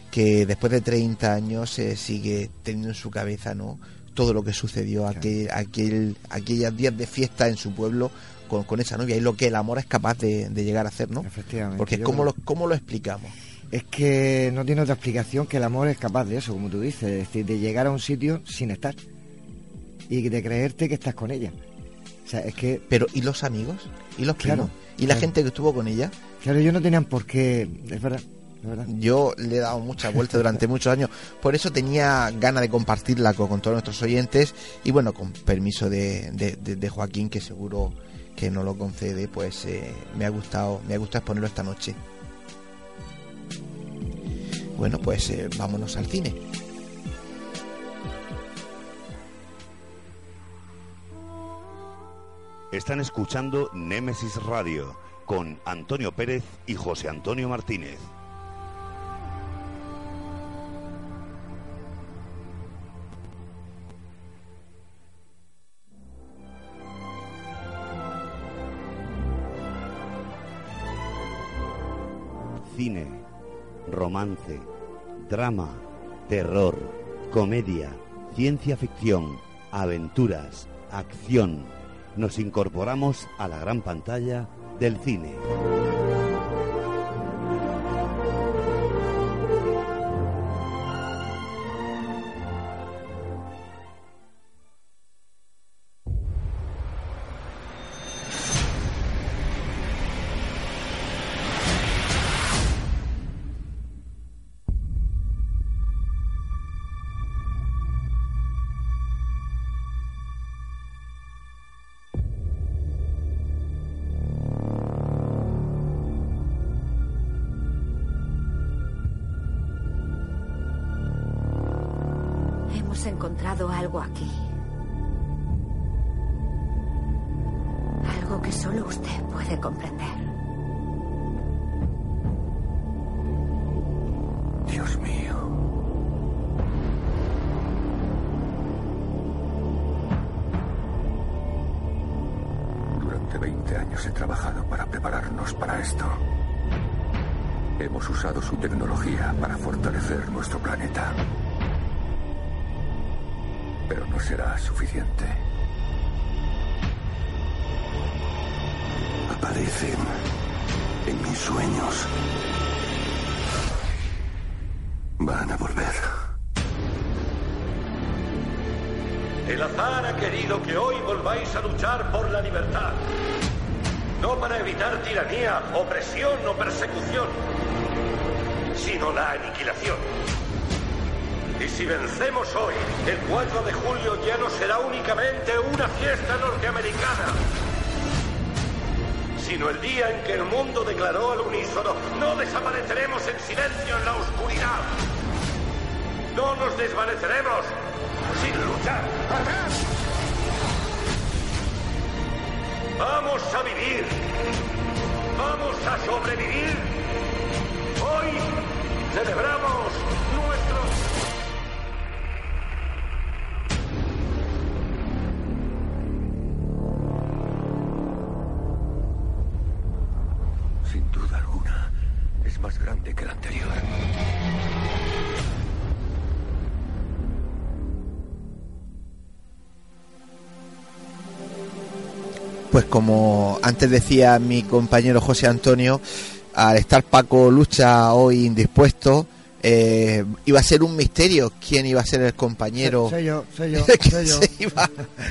que después de 30 años se sigue teniendo en su cabeza, ¿no? Todo lo que sucedió, aquel, aquel, aquellas días de fiesta en su pueblo con, con esa novia y lo que el amor es capaz de, de llegar a hacer, ¿no? Efectivamente. Porque ¿cómo creo- lo, ¿cómo lo explicamos? Es que no tiene otra explicación que el amor es capaz de eso, como tú dices, es decir, de llegar a un sitio sin estar y de creerte que estás con ella. O sea, es que, Pero, ¿y los amigos? ¿Y los Claro, primos? ¿Y la claro. gente que estuvo con ella? claro, ellos no tenían por qué, es verdad, es verdad. Yo le he dado muchas vueltas durante *laughs* muchos años, por eso tenía ganas de compartirla con, con todos nuestros oyentes y bueno, con permiso de, de- de- de Joaquín, que seguro que no lo concede, pues eh, me ha gustado, me ha gustado exponerlo esta noche. Bueno, pues eh, vámonos al cine. Están escuchando Némesis Radio con Antonio Pérez y José Antonio Martínez. Cine, romance, drama, terror, comedia, ciencia ficción, aventuras, acción. Nos incorporamos a la gran pantalla del cine. Suficiente. Aparecen en mis sueños. Van a volver. El azar ha querido que hoy volváis a luchar por la libertad. No para evitar tiranía, opresión o persecución, sino la aniquilación. Y si vencemos hoy, el 4 de julio ya no será únicamente una fiesta norteamericana, sino el día en que el mundo declaró al unísono, no desapareceremos en silencio en la oscuridad. No nos desvaneceremos sin luchar. Vamos a vivir. Vamos a sobrevivir. Hoy celebramos nuestro... como antes decía mi compañero José Antonio, al estar Paco Lucha hoy indispuesto, eh, iba a ser un misterio quién iba a ser el compañero Soy yo, soy yo, *laughs* que, soy yo. se iba-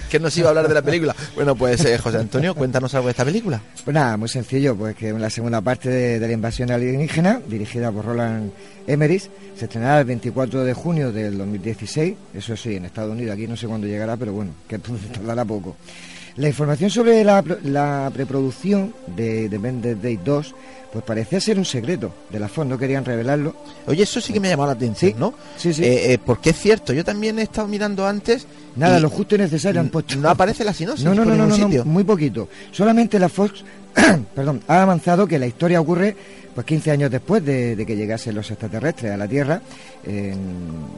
que nos iba a hablar de la película. Bueno, pues eh, José Antonio, cuéntanos algo de esta película. Pues nada, muy sencillo, pues que en la segunda parte de, de la invasión alienígena, dirigida por Roland Emmerich, se estrenará el 24 de junio del 2016, eso sí, en Estados Unidos, aquí no sé cuándo llegará, pero bueno, que *laughs* tardará poco. La información sobre la, pro- la preproducción de Vended Day 2, pues parecía ser un secreto de la Fox, no querían revelarlo. Oye, eso sí que me ha llamado la atención, ¿no? Sí, sí. Eh, eh, porque es cierto, yo también he estado mirando antes. Nada, lo justo y necesario han puesto. No aparece la sinopsis No, no, por no, no, ningún no, sitio. muy poquito. Solamente la Fox, *coughs* perdón, ha avanzado que la historia ocurre pues 15 años después de, de que llegasen los extraterrestres a la Tierra, en,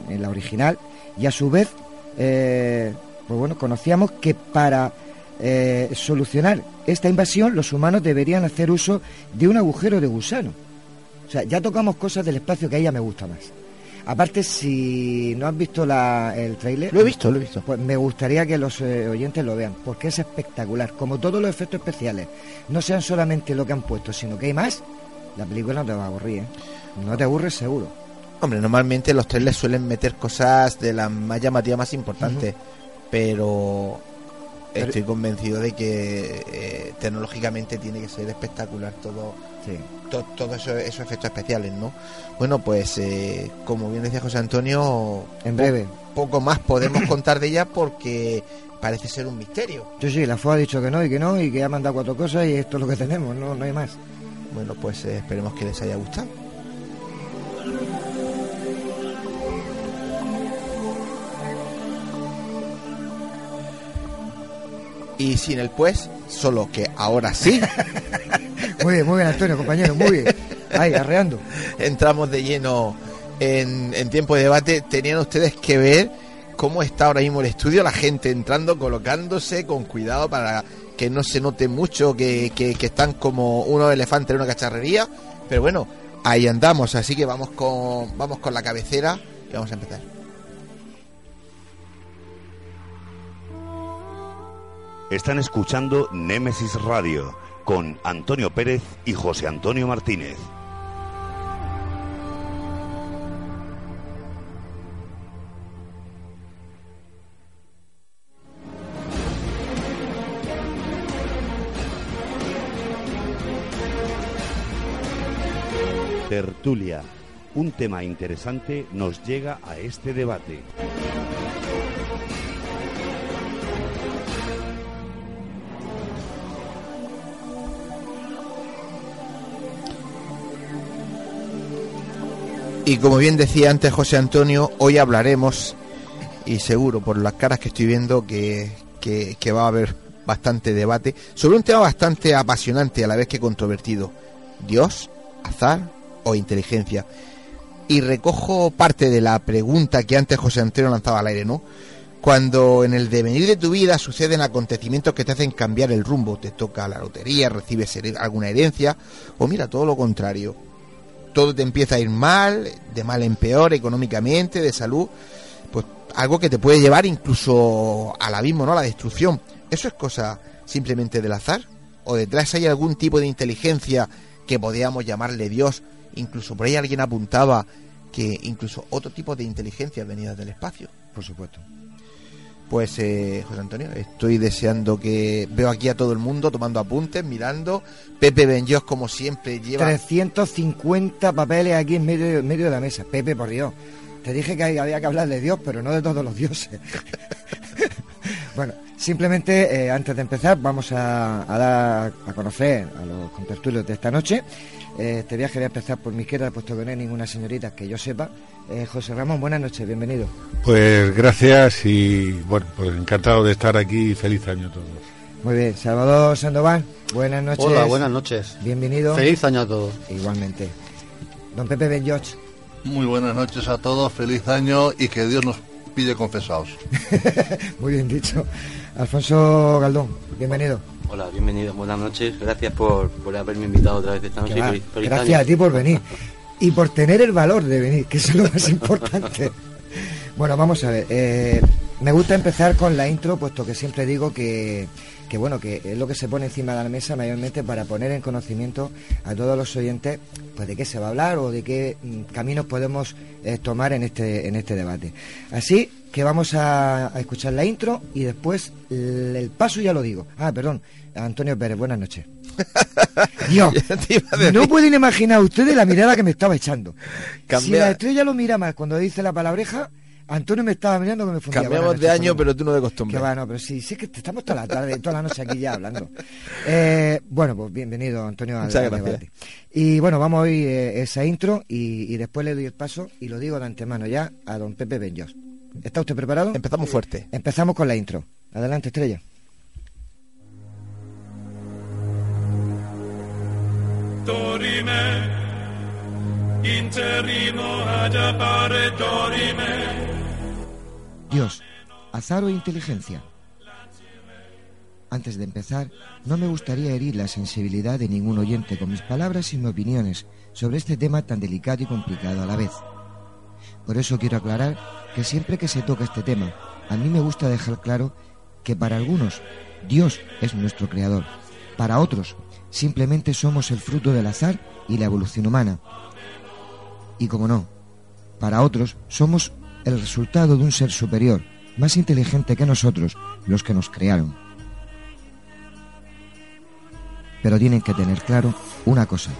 en la original, y a su vez, eh, pues bueno, conocíamos que para eh, solucionar esta invasión los humanos deberían hacer uso de un agujero de gusano. O sea, ya tocamos cosas del espacio que a ella me gusta más. Aparte, si no has visto la, el tráiler... Lo he visto, lo he visto. Pues me gustaría que los eh, oyentes lo vean, porque es espectacular. Como todos los efectos especiales no sean solamente lo que han puesto, sino que hay más, la película no te va a aburrir, ¿eh? No te aburres seguro. Hombre, normalmente los trailers suelen meter cosas de las más llamativas, más importantes, pero Pero- estoy convencido de que eh, tecnológicamente tiene que ser espectacular todo, Sí. to- todos esos, esos efectos especiales, ¿no? Bueno, pues eh, como bien decía José Antonio, En po- breve. poco más podemos contar de ella porque parece ser un misterio. Sí, sí, la FOA ha dicho que no y que no y que ha mandado cuatro cosas y esto es lo que tenemos, no, no hay más. Bueno, pues eh, esperemos que les haya gustado. Y sin el pues, solo que ahora sí *laughs* Muy bien, muy bien, Antonio, compañero, muy bien. Ahí, arreando. entramos de lleno en, en tiempo de debate. Tenían ustedes que ver cómo está ahora mismo el estudio, la gente entrando, colocándose con cuidado para que no se note mucho que, que- que están como unos elefantes en una cacharrería. Pero bueno, ahí andamos, así que vamos con, vamos con la cabecera y vamos a empezar. Están escuchando Némesis Radio con Antonio Pérez y José Antonio Martínez. Tertulia. Un tema interesante nos llega a este debate. Y como bien decía antes José Antonio, hoy hablaremos, y seguro por las caras que estoy viendo, que, que- va a haber bastante debate, sobre un tema bastante apasionante a la vez que controvertido. Dios, azar o inteligencia. Y recojo parte de la pregunta que antes José Antonio lanzaba al aire, ¿no? Cuando en el devenir de tu vida suceden acontecimientos que te hacen cambiar el rumbo, te toca la lotería, recibes alguna herencia, o mira, todo lo contrario, todo te empieza a ir mal, de mal en peor, económicamente, de salud, pues algo que te puede llevar incluso al abismo, ¿no? A la destrucción. ¿Eso es cosa simplemente del azar? ¿O detrás hay algún tipo de inteligencia que podríamos llamarle Dios? Incluso por ahí alguien apuntaba que incluso otro tipo de inteligencia venida del espacio. Por supuesto. Pues, eh, José Antonio, estoy deseando que veo aquí a todo el mundo tomando apuntes, mirando. Pepe Benjos, como siempre, lleva 350 papeles aquí en medio, en medio de la mesa. Pepe, por Dios. Te dije que había que hablar de Dios, pero no de todos los dioses. *laughs* bueno, simplemente eh, antes de empezar vamos a, a dar a conocer a los contertulios de esta noche. Eh, este viaje voy a empezar por mi izquierda, puesto que no hay ninguna señorita que yo sepa. Eh, José Ramón, buenas noches, bienvenido. Pues gracias y bueno, pues encantado de estar aquí y feliz año a todos. Muy bien, Salvador Sandoval, buenas noches. Hola, buenas noches. Bienvenido. Feliz año a todos. Igualmente. Don Pepe Benjoch. Muy buenas noches a todos, feliz año y que Dios nos pille confesados. *laughs* Muy bien dicho. Alfonso Galdón, bienvenido. Hola, bienvenidos, buenas noches. Gracias por, por haberme invitado otra vez esta noche. Feliz- feliz Gracias año. a ti por venir. Y por tener el valor de venir, que eso es lo más importante. *laughs* Bueno, vamos a ver. eh, me gusta empezar con la intro, puesto que siempre digo que, que, bueno, que es lo que se pone encima de la mesa mayormente para poner en conocimiento a todos los oyentes, pues de qué se va a hablar o de qué mm, caminos podemos eh, tomar en este, en este debate. Así que vamos a, a escuchar la intro y después el, el paso ya lo digo. Ah, perdón, Antonio Pérez, buenas noches. Dios, *laughs* no pueden imaginar ustedes la mirada que me estaba echando. Si la estrella lo mira más cuando dice la palabreja, Antonio me estaba mirando que me fundía. Cambiamos de año, pero tú no de costumbre. Que va, no, pero sí, sí que estamos toda la tarde, toda la noche aquí ya hablando. Eh, bueno, pues bienvenido, Antonio, al, Muchas al gracias. debate. Y bueno, vamos a oír eh, esa intro y, y después le doy el paso y lo digo de antemano ya a don Pepe Benjos. ¿Está usted preparado? Empezamos fuerte. Empezamos con la intro. Adelante, estrella. Dios, azar o inteligencia. Antes de empezar, no me gustaría herir la sensibilidad de ningún oyente con mis palabras y mis opiniones sobre este tema tan delicado y complicado a la vez. Por eso quiero aclarar que siempre que se toca este tema, a mí me gusta dejar claro que para algunos Dios es nuestro creador, para otros simplemente somos el fruto del azar y la evolución humana. Y como no, para otros somos el resultado de un ser superior, más inteligente que nosotros, los que nos crearon. Pero tienen que tener claro una cosa.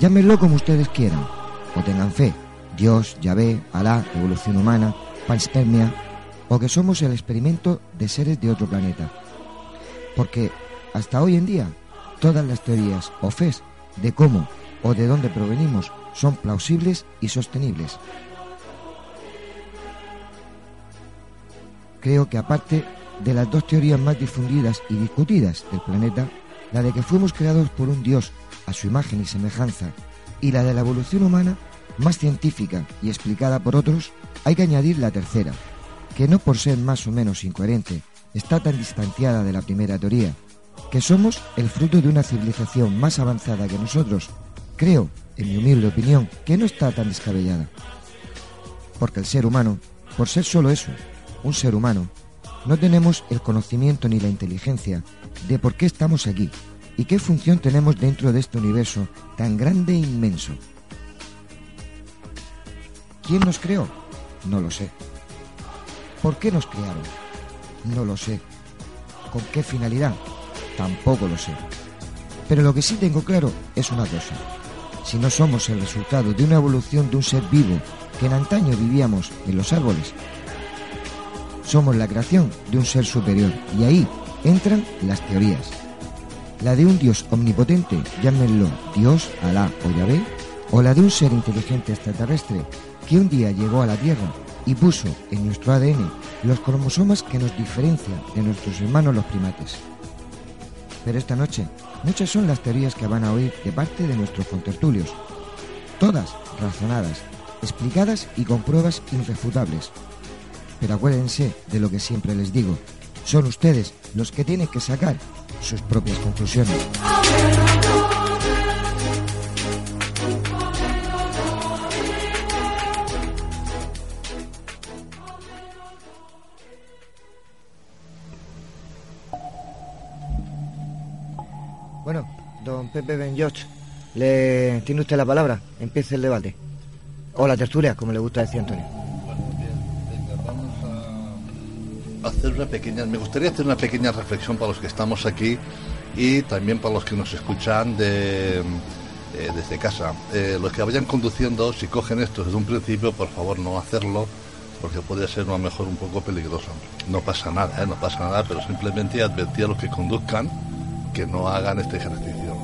Llámenlo como ustedes quieran, o tengan fe, Dios, Yahvé, Alá, evolución humana, panspermia, o que somos el experimento de seres de otro planeta. Porque hasta hoy en día, todas las teorías o fes de cómo o de dónde provenimos son plausibles y sostenibles. Creo que aparte de las dos teorías más difundidas y discutidas del planeta, la de que fuimos creados por un Dios a su imagen y semejanza, y la de la evolución humana, más científica y explicada por otros, hay que añadir la tercera, que no por ser más o menos incoherente, está tan distanciada de la primera teoría, que somos el fruto de una civilización más avanzada que nosotros. Creo, en mi humilde opinión, que no está tan descabellada. Porque el ser humano, por ser solo eso, un ser humano, no tenemos el conocimiento ni la inteligencia de por qué estamos aquí y qué función tenemos dentro de este universo tan grande e inmenso. ¿Quién nos creó? No lo sé. ¿Por qué nos crearon? No lo sé. ¿Con qué finalidad? Tampoco lo sé. Pero lo que sí tengo claro es una cosa. Si no somos el resultado de una evolución de un ser vivo que en antaño vivíamos en los árboles, somos la creación de un ser superior y ahí entran las teorías. La de un Dios omnipotente, llámenlo Dios, Alá o Yahvé, o la de un ser inteligente extraterrestre que un día llegó a la Tierra y puso en nuestro ADN los cromosomas que nos diferencian de nuestros hermanos los primates. Esta noche, muchas son las teorías que van a oír de parte de nuestros contertulios. Todas razonadas, explicadas y con pruebas irrefutables. Pero acuérdense de lo que siempre les digo. Son ustedes los que tienen que sacar sus propias conclusiones. Bueno, don Pepe Ben George, le tiene usted la palabra. Empiece el debate. O la tertulia, como le gusta decir Antonio. hacer una pequeña, me gustaría hacer una pequeña reflexión para los que estamos aquí y también para los que nos escuchan de, eh, desde casa. Eh, los que vayan conduciendo, si cogen esto desde un principio, por favor no hacerlo, porque puede ser a lo mejor un poco peligroso. No pasa nada, ¿eh? no pasa nada, pero simplemente advertir a los que conduzcan que no hagan este ejercicio.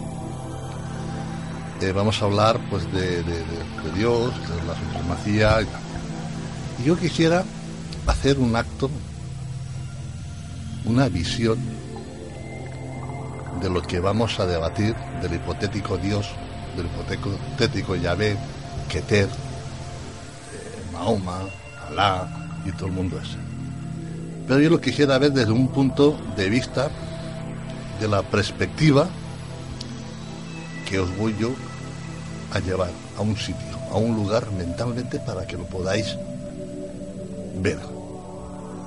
vamos a hablar pues de, Dios, de la supremacía y tal. Yo quisiera hacer un acto una visión de lo que vamos a debatir del hipotético Dios, del hipotético Yahvé, Keter, eh, Mahoma, Alá y todo el mundo ese. Pero yo lo quisiera ver desde un punto de vista de la perspectiva que os voy yo a llevar a un sitio, a un lugar mentalmente para que lo podáis ver.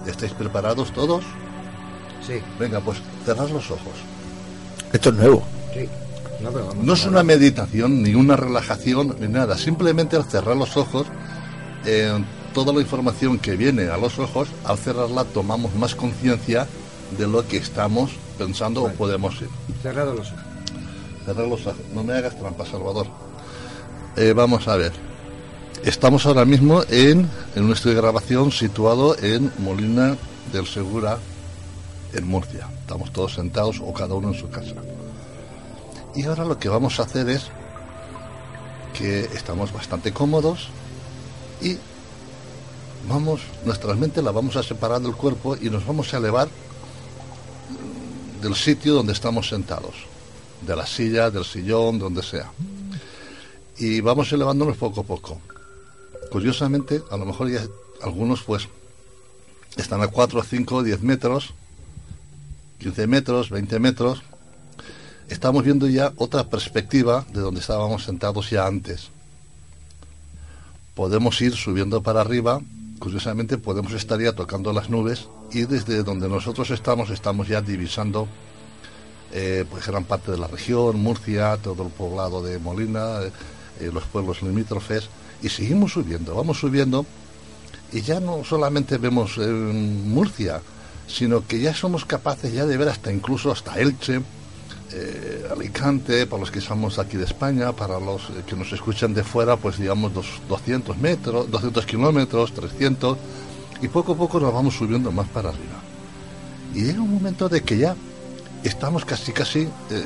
¿Estáis preparados todos? Sí. Venga, pues cerrad los ojos. Esto es nuevo. Sí. No, pero es una meditación, ni una relajación, ni nada. Simplemente al cerrar los ojos, eh, toda la información que viene a los ojos, al cerrarla tomamos más conciencia de lo que estamos pensando o podemos ir. Cerrado los ojos. Cerrar los ojos. No me hagas trampa, Salvador. Eh, vamos a ver. Estamos ahora mismo en, en un estudio de grabación situado en Molina del Segura, en Murcia. Estamos todos sentados o cada uno en su casa. Y ahora lo que vamos a hacer es que estamos bastante cómodos y vamos, nuestra mente la vamos a separar del cuerpo y nos vamos a elevar del sitio donde estamos sentados, de la silla, del sillón, donde sea. Y vamos elevándonos poco a poco. Curiosamente, a lo mejor ya algunos pues están a 4, 5, 10 metros 15 metros, 20 metros, estamos viendo ya otra perspectiva de donde estábamos sentados ya antes. podemos ir subiendo para arriba. Curiosamente podemos estar ya tocando las nubes y desde donde nosotros estamos estamos ya divisando eh, pues gran parte de la región, Murcia, todo el poblado de Molina, eh, eh, los pueblos limítrofes y seguimos subiendo, vamos subiendo y ya no solamente vemos Murcia, sino que ya somos capaces ya de ver hasta incluso hasta Elche, eh, Alicante, para los que somos aquí de España, para los eh, que nos escuchan de fuera, pues digamos dos, 200 metros, 200 kilómetros, 300, y poco a poco nos vamos subiendo más para arriba. Y llega un momento de que ya estamos casi casi eh,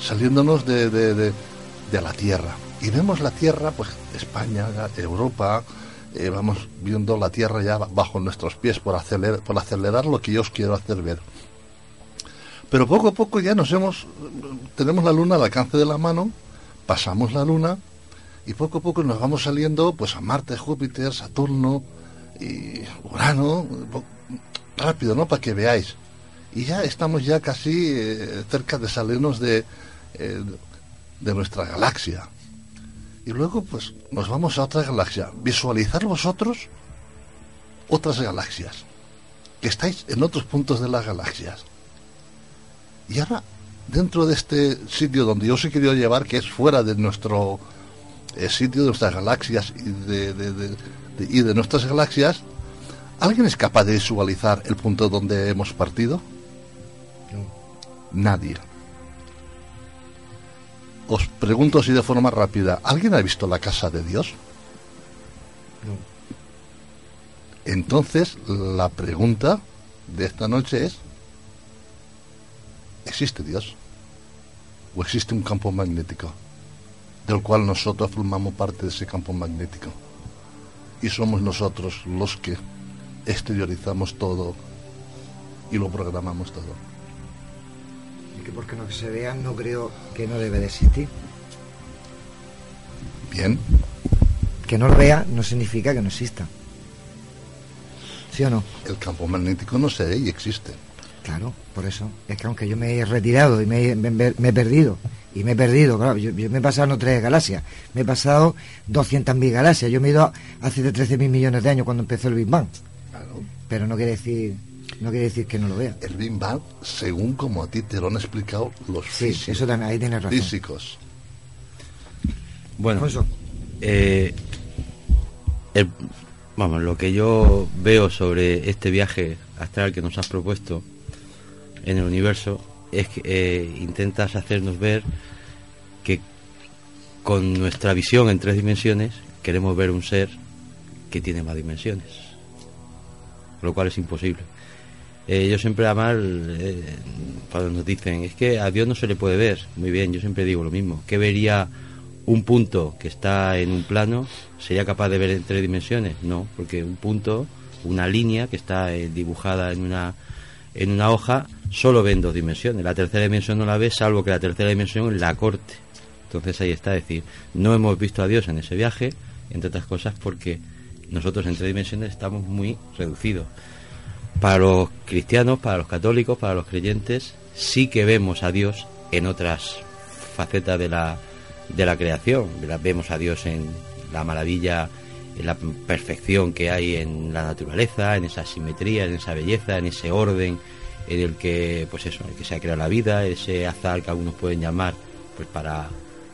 saliéndonos de, la Tierra. Y vemos la Tierra, pues España, Europa, vamos viendo la Tierra ya bajo nuestros pies por acelerar, por acelerar lo que yo os quiero hacer ver. Pero poco a poco ya nos hemos, tenemos la luna al alcance de la mano, pasamos la luna y poco a poco nos vamos saliendo pues a Marte, Júpiter, Saturno y Urano, rápido, ¿no? Para que veáis. Y ya estamos ya casi eh, cerca de salirnos de, eh, de nuestra galaxia. Y luego pues nos vamos a otra galaxia. Visualizar vosotros otras galaxias. Que estáis en otros puntos de las galaxias. Y ahora, dentro de este sitio donde yo os he querido llevar, que es fuera de nuestro eh, sitio, de nuestras galaxias y de, y de nuestras galaxias, ¿alguien es capaz de visualizar el punto donde hemos partido? Nadie. Os pregunto así de forma rápida, ¿alguien ha visto la casa de Dios? Entonces, la pregunta de esta noche es, ¿Existe Dios? ¿O existe un campo magnético del cual nosotros formamos parte de ese campo magnético? Y somos nosotros los que exteriorizamos todo y lo programamos todo. Y que porque no se vea no creo que no debe de existir. Bien. Que no lo vea no significa que no exista. ¿Sí o no? El campo magnético no se ve y existe. Claro, por eso. Es que aunque yo me he retirado y me, he perdido, y me he perdido, claro, yo, me he pasado no tres galaxias, me he pasado 200.000 galaxias. Yo me he ido hace de 13.000 millones de años cuando empezó el Big Bang. Claro. Pero no quiere decir no quiere decir que no lo vea. El Big Bang, según como a ti te lo han explicado los sí, eso también, ahí tienes razón. físicos. Bueno, eh, vamos, lo que yo veo sobre este viaje astral que nos has propuesto en el universo es que eh, intentas hacernos ver que con nuestra visión en tres dimensiones queremos ver un ser que tiene más dimensiones, lo cual es imposible. Eh, yo siempre además, eh, cuando nos dicen, es que a Dios no se le puede ver, muy bien, yo siempre digo lo mismo, ¿qué vería un punto que está en un plano, sería capaz de ver en tres dimensiones? No, porque un punto, una línea que está dibujada en una, en una hoja, solo ve en dos dimensiones. La tercera dimensión no la ve, salvo que la tercera dimensión la corte. Entonces ahí está, es decir, no hemos visto a Dios en ese viaje, entre otras cosas porque nosotros en tres dimensiones estamos muy reducidos. Para los cristianos, para los católicos, para los creyentes, sí que vemos a Dios en otras facetas de la, de la creación. Vemos a Dios en la maravilla, la perfección que hay en la naturaleza, en esa simetría, en esa belleza, en ese orden, en el que, pues eso, que se ha creado la vida, ese azar que algunos pueden llamar, pues para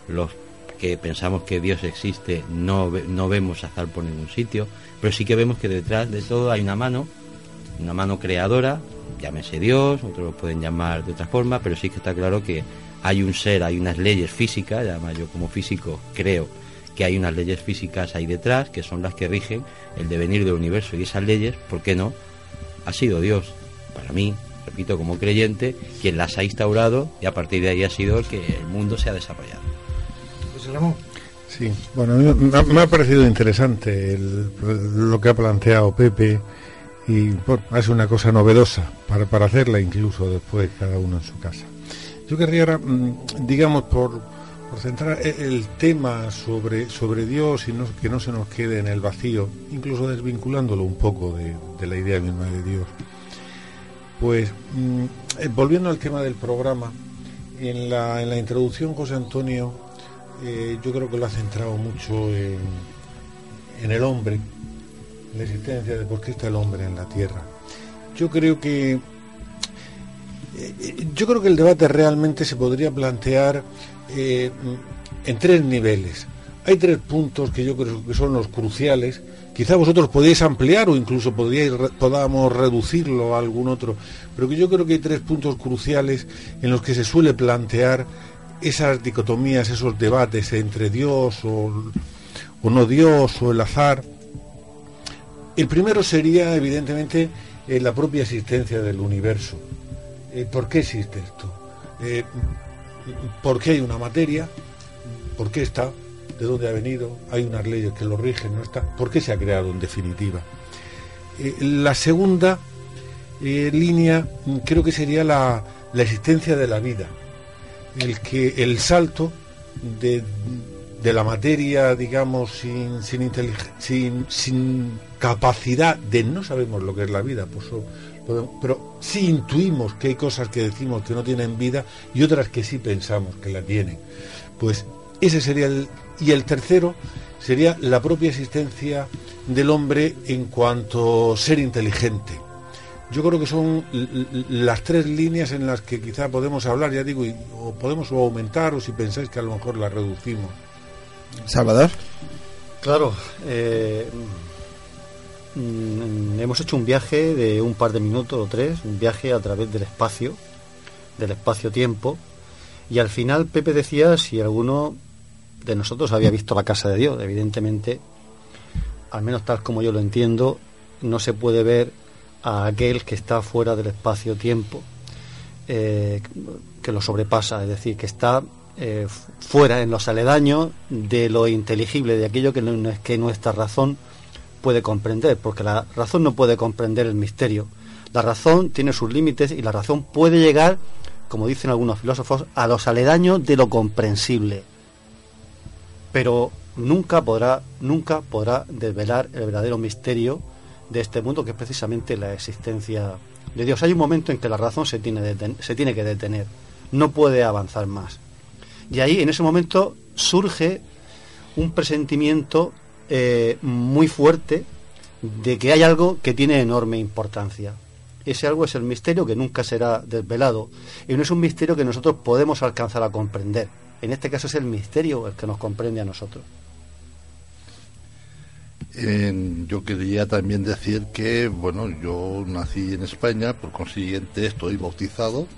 los que pensamos que Dios existe, no, no vemos azar por ningún sitio, pero sí que vemos que detrás de todo hay una mano, una mano creadora, llámese Dios, otros lo pueden llamar de otra forma, pero sí que está claro que hay un ser, hay unas leyes físicas, además yo como físico creo que hay unas leyes físicas ahí detrás, que son las que rigen el devenir del universo, y esas leyes, ¿por qué no? Ha sido Dios, para mí, repito, como creyente, quien las ha instaurado y a partir de ahí ha sido el que el mundo se ha desarrollado. Sí, bueno, me ha, parecido interesante lo que ha planteado Pepe y bueno, hace una cosa novedosa para, para hacerla incluso después cada uno en su casa. Yo querría ahora, mm, digamos, por, por centrar e, el tema sobre, sobre Dios y que no se nos quede en el vacío, incluso desvinculándolo un poco de, la idea misma de Dios. Pues mm, eh, volviendo al tema del programa, en la, en la introducción José Antonio eh, yo creo que lo ha centrado mucho en, en el hombre, la existencia de por qué está el hombre en la Tierra. Yo creo que eh, yo creo que el debate realmente se podría plantear eh, en tres niveles. Hay tres puntos que yo creo que son los cruciales. Quizá vosotros podéis ampliar o incluso podríais, podamos reducirlo a algún otro, pero que yo creo que hay tres puntos cruciales en los que se suele plantear esas dicotomías, esos debates entre Dios o, no Dios o el azar. El primero sería, evidentemente, eh, la propia existencia del universo. Eh, ¿Por qué existe esto? ¿Por qué hay una materia? ¿Por qué está? ¿De dónde ha venido? ¿Hay unas leyes que lo rigen? ¿No está? ¿Por qué se ha creado en definitiva? la segunda línea mm, creo que sería la, la existencia de la vida. El que el salto de, de la materia, digamos, sin, sin, sin, capacidad de no sabemos lo que es la vida, pues, pero sí intuimos que hay cosas que decimos que no tienen vida y otras que sí pensamos que la tienen. Pues ese sería el... Y el tercero sería la propia existencia del hombre en cuanto ser inteligente. Yo creo que son las tres líneas en las que quizá podemos hablar, ya digo, o podemos aumentar o si pensáis que a lo mejor las reducimos. Salvador. Claro, eh, mm, hemos hecho un viaje de un par de minutos o tres, un viaje a través del espacio, del espacio-tiempo, y al final Pepe decía si alguno de nosotros había visto la casa de Dios. Evidentemente, al menos tal como yo lo entiendo, no se puede ver a aquel que está fuera del espacio-tiempo, eh, que lo sobrepasa, es decir, que está eh, fuera, en los aledaños de lo inteligible, de aquello que, no, es que nuestra razón puede comprender, porque la razón no puede comprender el misterio. La razón tiene sus límites y la razón puede llegar, como dicen algunos filósofos, a los aledaños de lo comprensible. Pero nunca podrá, nunca podrá desvelar el verdadero misterio de este mundo, que es precisamente la existencia de Dios. Hay un momento en que la razón se tiene, se tiene que detener, no puede avanzar más. Y ahí, en ese momento, surge un presentimiento eh, muy fuerte de que hay algo que tiene enorme importancia. Ese algo es el misterio que nunca será desvelado. Y no es un misterio que nosotros podemos alcanzar a comprender. En este caso es el misterio el que nos comprende a nosotros. yo quería también decir que, bueno, yo nací en España, por consiguiente estoy bautizado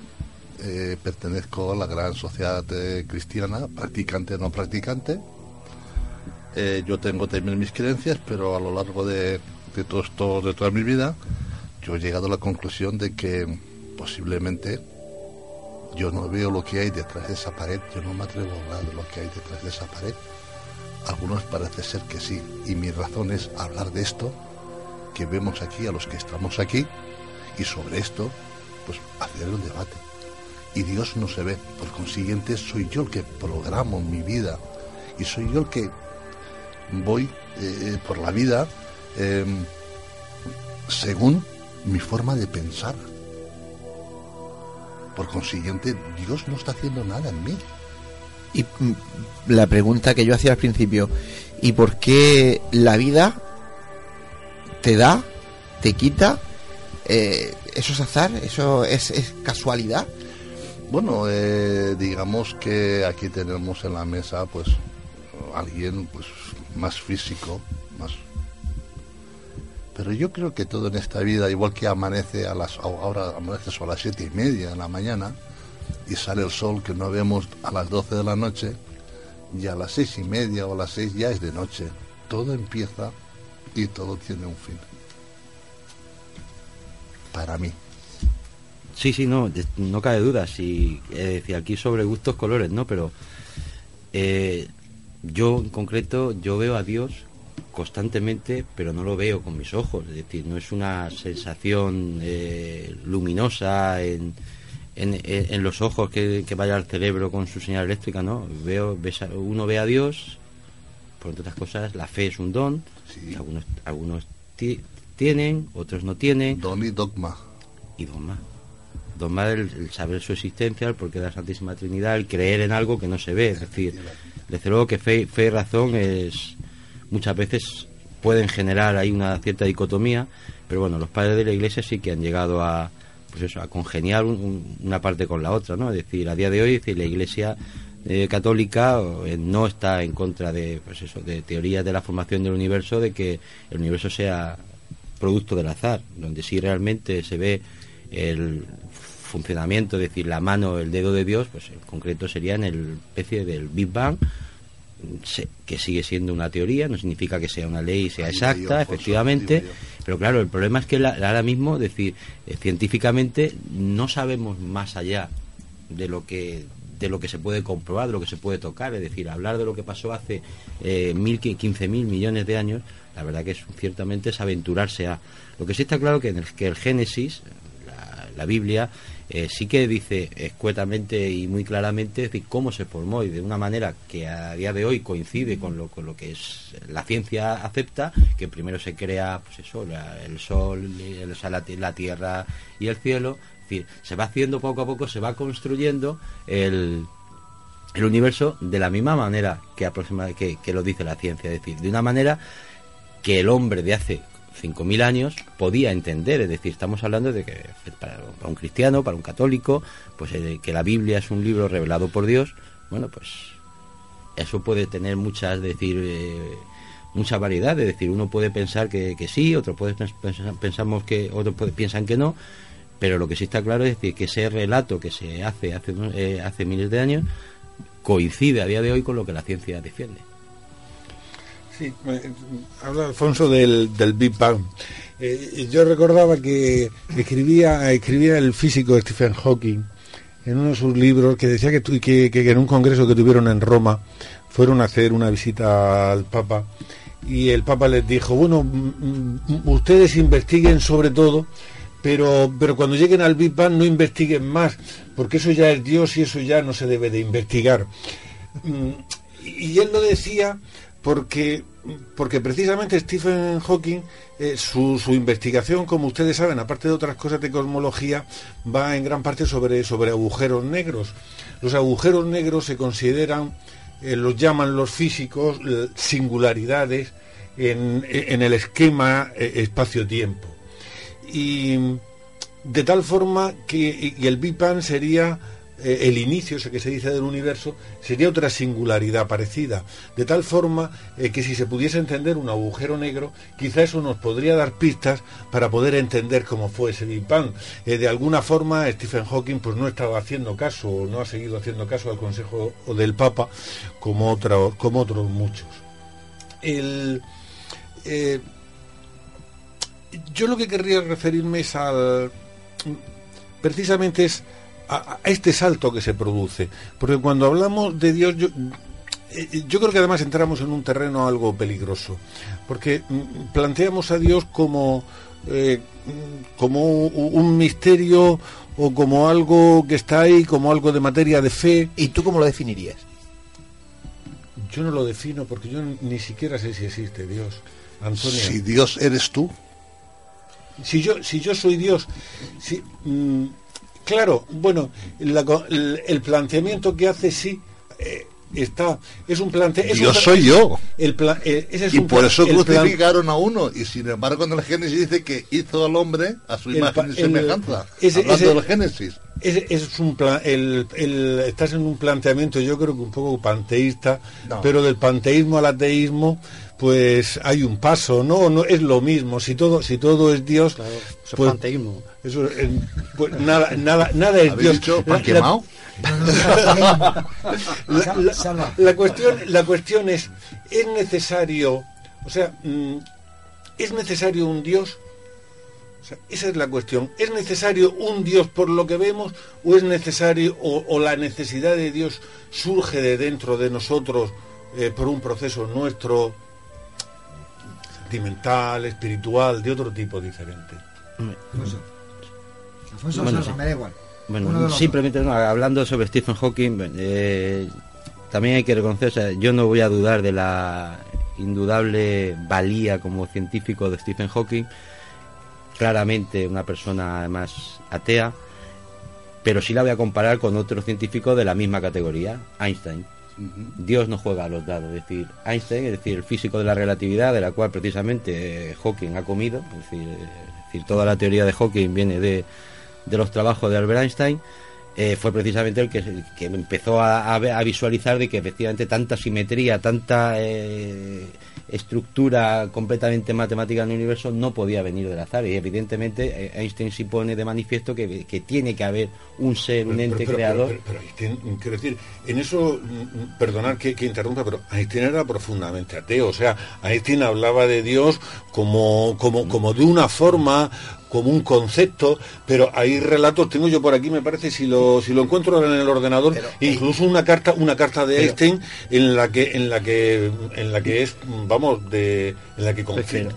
eh, pertenezco a la gran sociedad eh, cristiana, practicante o no practicante. Eh, yo tengo también mis creencias, pero a lo largo de, todo esto, de toda mi vida, yo he llegado a la conclusión de que posiblemente yo no veo lo que hay detrás de esa pared, yo no me atrevo a hablar de lo que hay detrás de esa pared. Algunos parece ser que sí, y mi razón es hablar de esto que vemos aquí a los que estamos aquí y sobre esto, pues hacer un debate y Dios no se ve. Por consiguiente, soy yo el que programo mi vida y soy yo el que voy eh, por la vida em, según mi forma de pensar. Por consiguiente, Dios no está haciendo nada en mí. Y mm, la pregunta que yo hacía al principio, ¿y por qué la vida te da, te quita? Eh, ¿Eso es azar? ¿Eso es, es casualidad? Bueno, eh, digamos que aquí tenemos en la mesa pues alguien pues más físico, más pero yo creo que todo en esta vida, igual que amanece a las ahora amanece a las siete y media de la mañana y sale el sol que no vemos a las doce de la noche y a las seis y media o a las seis ya es de noche. Todo empieza y todo tiene un fin. Para mí. Sí, sí, no, no cabe duda. Si eh, aquí sobre gustos, colores, ¿no? Pero eh, yo en concreto, yo veo a Dios constantemente, pero no lo veo con mis ojos. Es decir, no es una sensación eh, luminosa en, en, los ojos que, vaya al cerebro con su señal eléctrica, ¿no? Veo, uno ve a Dios, por otras cosas, la fe es un don. Algunos, algunos tienen, otros no tienen. Don y dogma. Y dogma tomar el, saber su existencia, el porqué de la Santísima Trinidad, el creer en algo que no se ve. Es decir, desde luego que fe, fe y razón es muchas veces pueden generar ahí una cierta dicotomía, pero bueno, los padres de la Iglesia sí que han llegado a, pues eso, a congeniar una parte con la otra, ¿no? Es decir, a día de hoy, decir, la Iglesia eh, católica eh, no está en contra de, pues eso, de teorías de la formación del universo, de que el universo sea producto del azar, donde sí realmente se ve el funcionamiento, es decir, la mano, el dedo de Dios, pues en concreto sería en el especie del Big Bang, que sigue siendo una teoría, no significa que sea una ley sea exacta, efectivamente, pero claro, el problema es que ahora mismo, decir, eh, científicamente no sabemos más allá de lo que de lo que se puede comprobar, de lo que se puede tocar, es decir, hablar de lo que pasó hace eh, mil, quince mil millones de años, la verdad que es ciertamente es aventurarse a... Lo que sí está claro que en el, que el Génesis, la Biblia, eh, sí que dice escuetamente y muy claramente decir, cómo se formó y de una manera que a día de hoy coincide con lo, con lo que es la ciencia acepta, que primero se crea pues eso, el sol, la, tierra y el cielo. se va haciendo poco a poco, se va construyendo el, el universo de la misma manera que, que, que lo dice la ciencia, es decir, de una manera que el hombre de hace 5.000 años podía entender, es decir, estamos hablando de que para, un cristiano, para un católico, pues eh, que la Biblia es un libro revelado por Dios, bueno, pues eso puede tener muchas, decir, eh, mucha variedad, es decir, uno puede pensar que, sí, otros puede pensamos que otros piensan que no, pero lo que sí está claro es decir que ese relato que se hace hace, eh, hace miles de años coincide a día de hoy con lo que la ciencia defiende. Sí, habla Alfonso del, del Big Bang. Eh, yo recordaba que escribía, escribía el físico Stephen Hawking en uno de sus libros que decía que, que, que, en un congreso que tuvieron en Roma fueron a hacer una visita al Papa y el Papa les dijo, bueno, ustedes investiguen sobre todo, pero, pero cuando lleguen al Big Bang no investiguen más, porque eso ya es Dios y eso ya no se debe de investigar. Mm, y él lo decía porque, porque precisamente Stephen Hawking, eh, su, su, investigación, como ustedes saben, aparte de otras cosas de cosmología, va en gran parte sobre, sobre agujeros negros. Los agujeros negros se consideran, eh, los llaman los físicos, singularidades en, en el esquema eh, espacio-tiempo. Y de tal forma que y el Big Bang sería eh, el inicio, ese que se dice del universo, sería otra singularidad parecida. De tal forma eh, que si se pudiese entender un agujero negro, quizá eso nos podría dar pistas para poder entender cómo fue ese Big Bang. Eh, de alguna forma, Stephen Hawking pues no estaba haciendo caso, o no ha seguido haciendo caso al consejo del Papa, como, otro, como otros muchos. yo lo que querría referirme es al precisamente es a, este salto que se produce. Porque cuando hablamos de Dios, yo, eh, yo creo que además entramos en un terreno algo peligroso. Porque mm, planteamos a Dios como, eh, como un misterio o como algo que está ahí, como algo de materia de fe. ¿Y tú cómo lo definirías? Yo no lo defino porque yo ni siquiera sé si existe Dios. Antonio. Si Dios eres tú. Si yo, si yo soy Dios, si, mm, Claro, bueno, el, planteamiento que hace sí eh, está es un planteamiento. Yo soy yo. El eh, y por eso crucificaron a uno y sin embargo en el Génesis dice que hizo al hombre a su imagen y semejanza. Ese, hablando del Génesis. es un plan, el, estás en un planteamiento yo creo que un poco panteísta, pero del panteísmo al ateísmo pues hay un paso, no, no es lo mismo. Si todo, si todo es Dios, claro, pues, panteísmo. Eso, pues, nada, nada, nada es Dios. Dicho? *laughs* La, la, cuestión, la cuestión es, ¿es necesario, o sea, mm, ¿es necesario un Dios? esa es la cuestión. ¿Es necesario un Dios por lo que vemos o es necesario o, la necesidad de Dios surge de dentro de nosotros eh, por un proceso nuestro sentimental, espiritual, de otro tipo diferente. bueno, simplemente hablando sobre Stephen Hawking, eh, también hay que reconocer, yo no voy a dudar de la indudable valía como científico de Stephen Hawking, claramente una persona además atea, pero sí la voy a comparar con otro científico de la misma categoría, Einstein. Dios no juega a los dados, es decir, Einstein, es decir, el físico de la relatividad, de la cual precisamente eh, Hawking ha comido, es decir, es decir, toda la teoría de Hawking viene de los trabajos de Albert Einstein, eh, fue precisamente el que, el que empezó a, a visualizar de que efectivamente tanta simetría, tanta eh, estructura completamente matemática en el universo no podía venir del azar. Y evidentemente eh, Einstein sí pone de manifiesto que, que tiene que haber un ser, un ente pero- pero- creador. pero- pero Einstein, quiero decir, en eso, perdonad que, que interrumpa, pero Einstein era profundamente ateo. O sea, Einstein hablaba de Dios como, como, como de una forma, como un concepto, pero hay relatos, tengo yo por aquí, me parece, si lo, si lo encuentro en el ordenador, incluso una carta, una carta de Einstein en la que, en la que, en la que es, vamos, de, en la que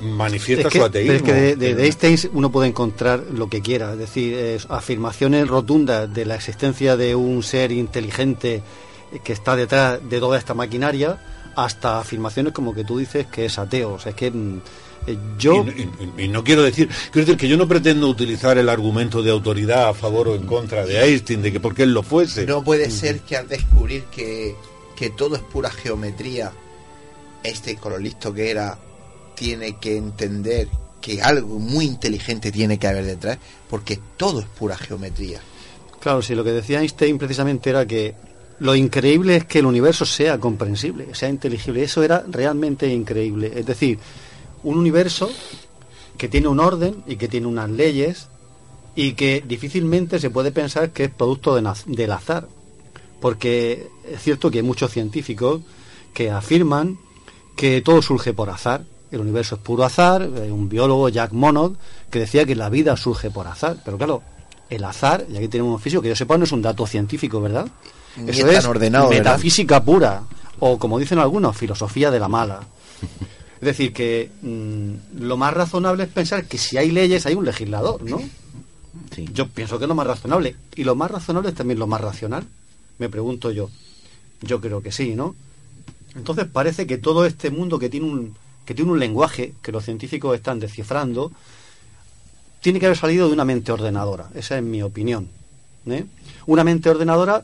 manifiesta Es que- su ateísmo. pero es que de, de- de Einstein uno puede encontrar lo que quiera, es decir, es afirmaciones rotundas de la existencia de un ser inteligente que está detrás de toda esta maquinaria, hasta afirmaciones como que tú dices que es ateo. O sea, es que mm, eh, yo... Y, y no quiero decir, quiero decir que yo no pretendo utilizar el argumento de autoridad a favor o en contra de Einstein, de que porque él lo fuese. No puede ser que al descubrir que, que todo es pura geometría, este con lo listo que era, tiene que entender que algo muy inteligente tiene que haber detrás, porque todo es pura geometría. Claro, sí, lo que decía Einstein precisamente era que lo increíble es que el universo sea comprensible, sea inteligible. Eso era realmente increíble. Es decir, un universo que tiene un orden y que tiene unas leyes y que difícilmente se puede pensar que es producto de del azar. Porque es cierto que hay muchos científicos que afirman que todo surge por azar. El universo es puro azar. Un biólogo, Jack Monod, que decía que la vida surge por azar. Pero claro, el azar, y aquí tenemos un físico que yo sepa, no es un dato científico, ¿verdad? Ni Eso es tan ordenado, ¿verdad? metafísica pura, o como dicen algunos, filosofía de la mala. Es decir, que mm, lo más razonable es pensar que si hay leyes hay un legislador, ¿no? Yo pienso que es lo más razonable. Y lo más razonable es también lo más racional, me pregunto yo. Yo creo que sí, ¿no? Entonces parece que todo este mundo que tiene un, que tiene un lenguaje que los científicos están descifrando, tiene que haber salido de una mente ordenadora. Esa es mi opinión. ¿eh? Una mente ordenadora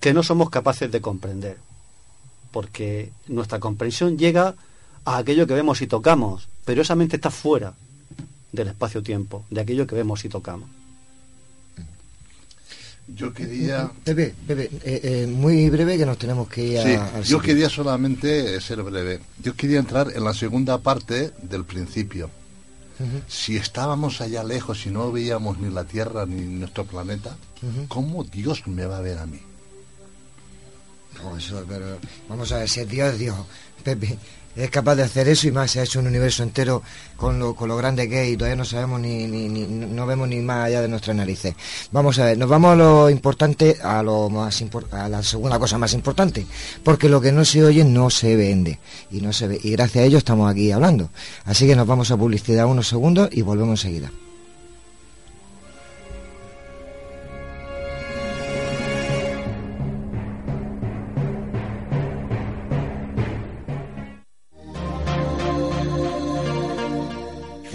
que no somos capaces de comprender. Porque nuestra comprensión llega a aquello que vemos y tocamos, pero esa mente está fuera del espacio-tiempo, de aquello que vemos y tocamos. Yo quería... Pepe, Pepe, eh, eh, muy breve que nos tenemos que ir a- Sí, al yo quería solamente eh, ser breve. Yo quería entrar en la segunda parte del principio. Si estábamos allá lejos y no veíamos ni la Tierra ni nuestro planeta, Ujú. ¿cómo Dios me va a ver a mí? No, eso, pero vamos a ver, si es Dios, Dios, Pepe, es capaz de hacer eso y más, se ha hecho un universo entero con lo, con lo grande que es y todavía no sabemos ni, ni, no vemos ni más allá de nuestras narices. Vamos a ver, nos vamos a lo importante, a lo más a la segunda cosa más importante, porque lo que no se oye no se vende y no se ve y gracias a ello estamos aquí hablando. Así que nos vamos a publicidad unos segundos y volvemos enseguida.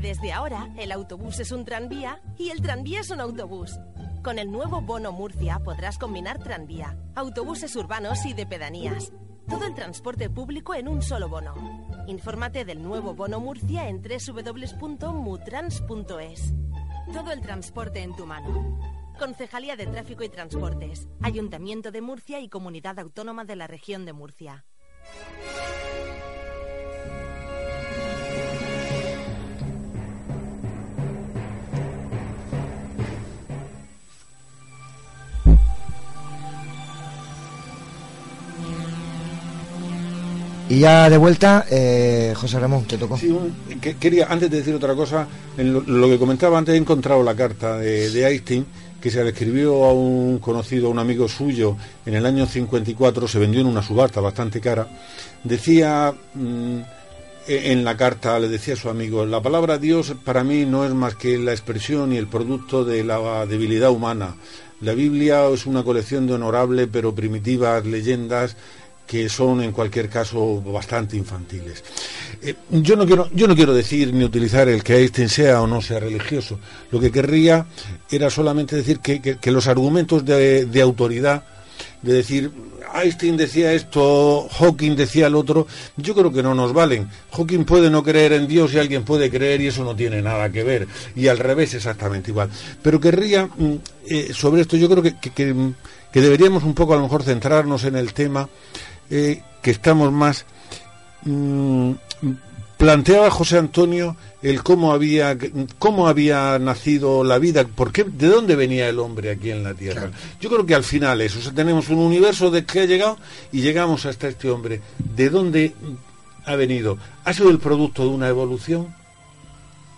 Desde ahora, el autobús es un tranvía y el tranvía es un autobús. Con el nuevo Bono Murcia podrás combinar tranvía, autobuses urbanos y de pedanías. Todo el transporte público en un solo bono. Infórmate del nuevo Bono Murcia en www.mutrans.es. Todo el transporte en tu mano. Concejalía de Tráfico y Transportes, Ayuntamiento de Murcia y Comunidad Autónoma de la Región de Murcia. Y ya de vuelta, eh, José Ramón, te tocó. Quería, antes de decir otra cosa, lo, que comentaba antes, he encontrado la carta de, de Einstein que se le escribió a un conocido, a un amigo suyo, en el año 54, se vendió en una subasta bastante cara. Decía mm, e- en la carta, le decía a su amigo, la palabra Dios para mí no es más que la expresión y el producto de la debilidad humana. La Biblia es una colección de honorable pero primitivas leyendas que son en cualquier caso bastante infantiles. Eh, yo, no quiero, yo no quiero decir ni utilizar el que Einstein sea o no sea religioso. Lo que querría era solamente decir que, que- los argumentos de, de autoridad, de decir Einstein decía esto, Hawking decía el otro, yo creo que no nos valen. Hawking puede no creer en Dios y alguien puede creer y eso no tiene nada que ver. Y al revés exactamente igual. Pero querría, mm, eh, sobre esto, yo creo que, que- que deberíamos un poco a lo mejor centrarnos en el tema eh, que estamos más... mm, planteaba José Antonio el cómo había cómo había nacido la vida, por qué, de dónde venía el hombre aquí en la Tierra. Yo creo que al final eso, o sea, tenemos un universo de que ha llegado y llegamos hasta este hombre. ¿De dónde ha venido? ¿Ha sido el producto de una evolución?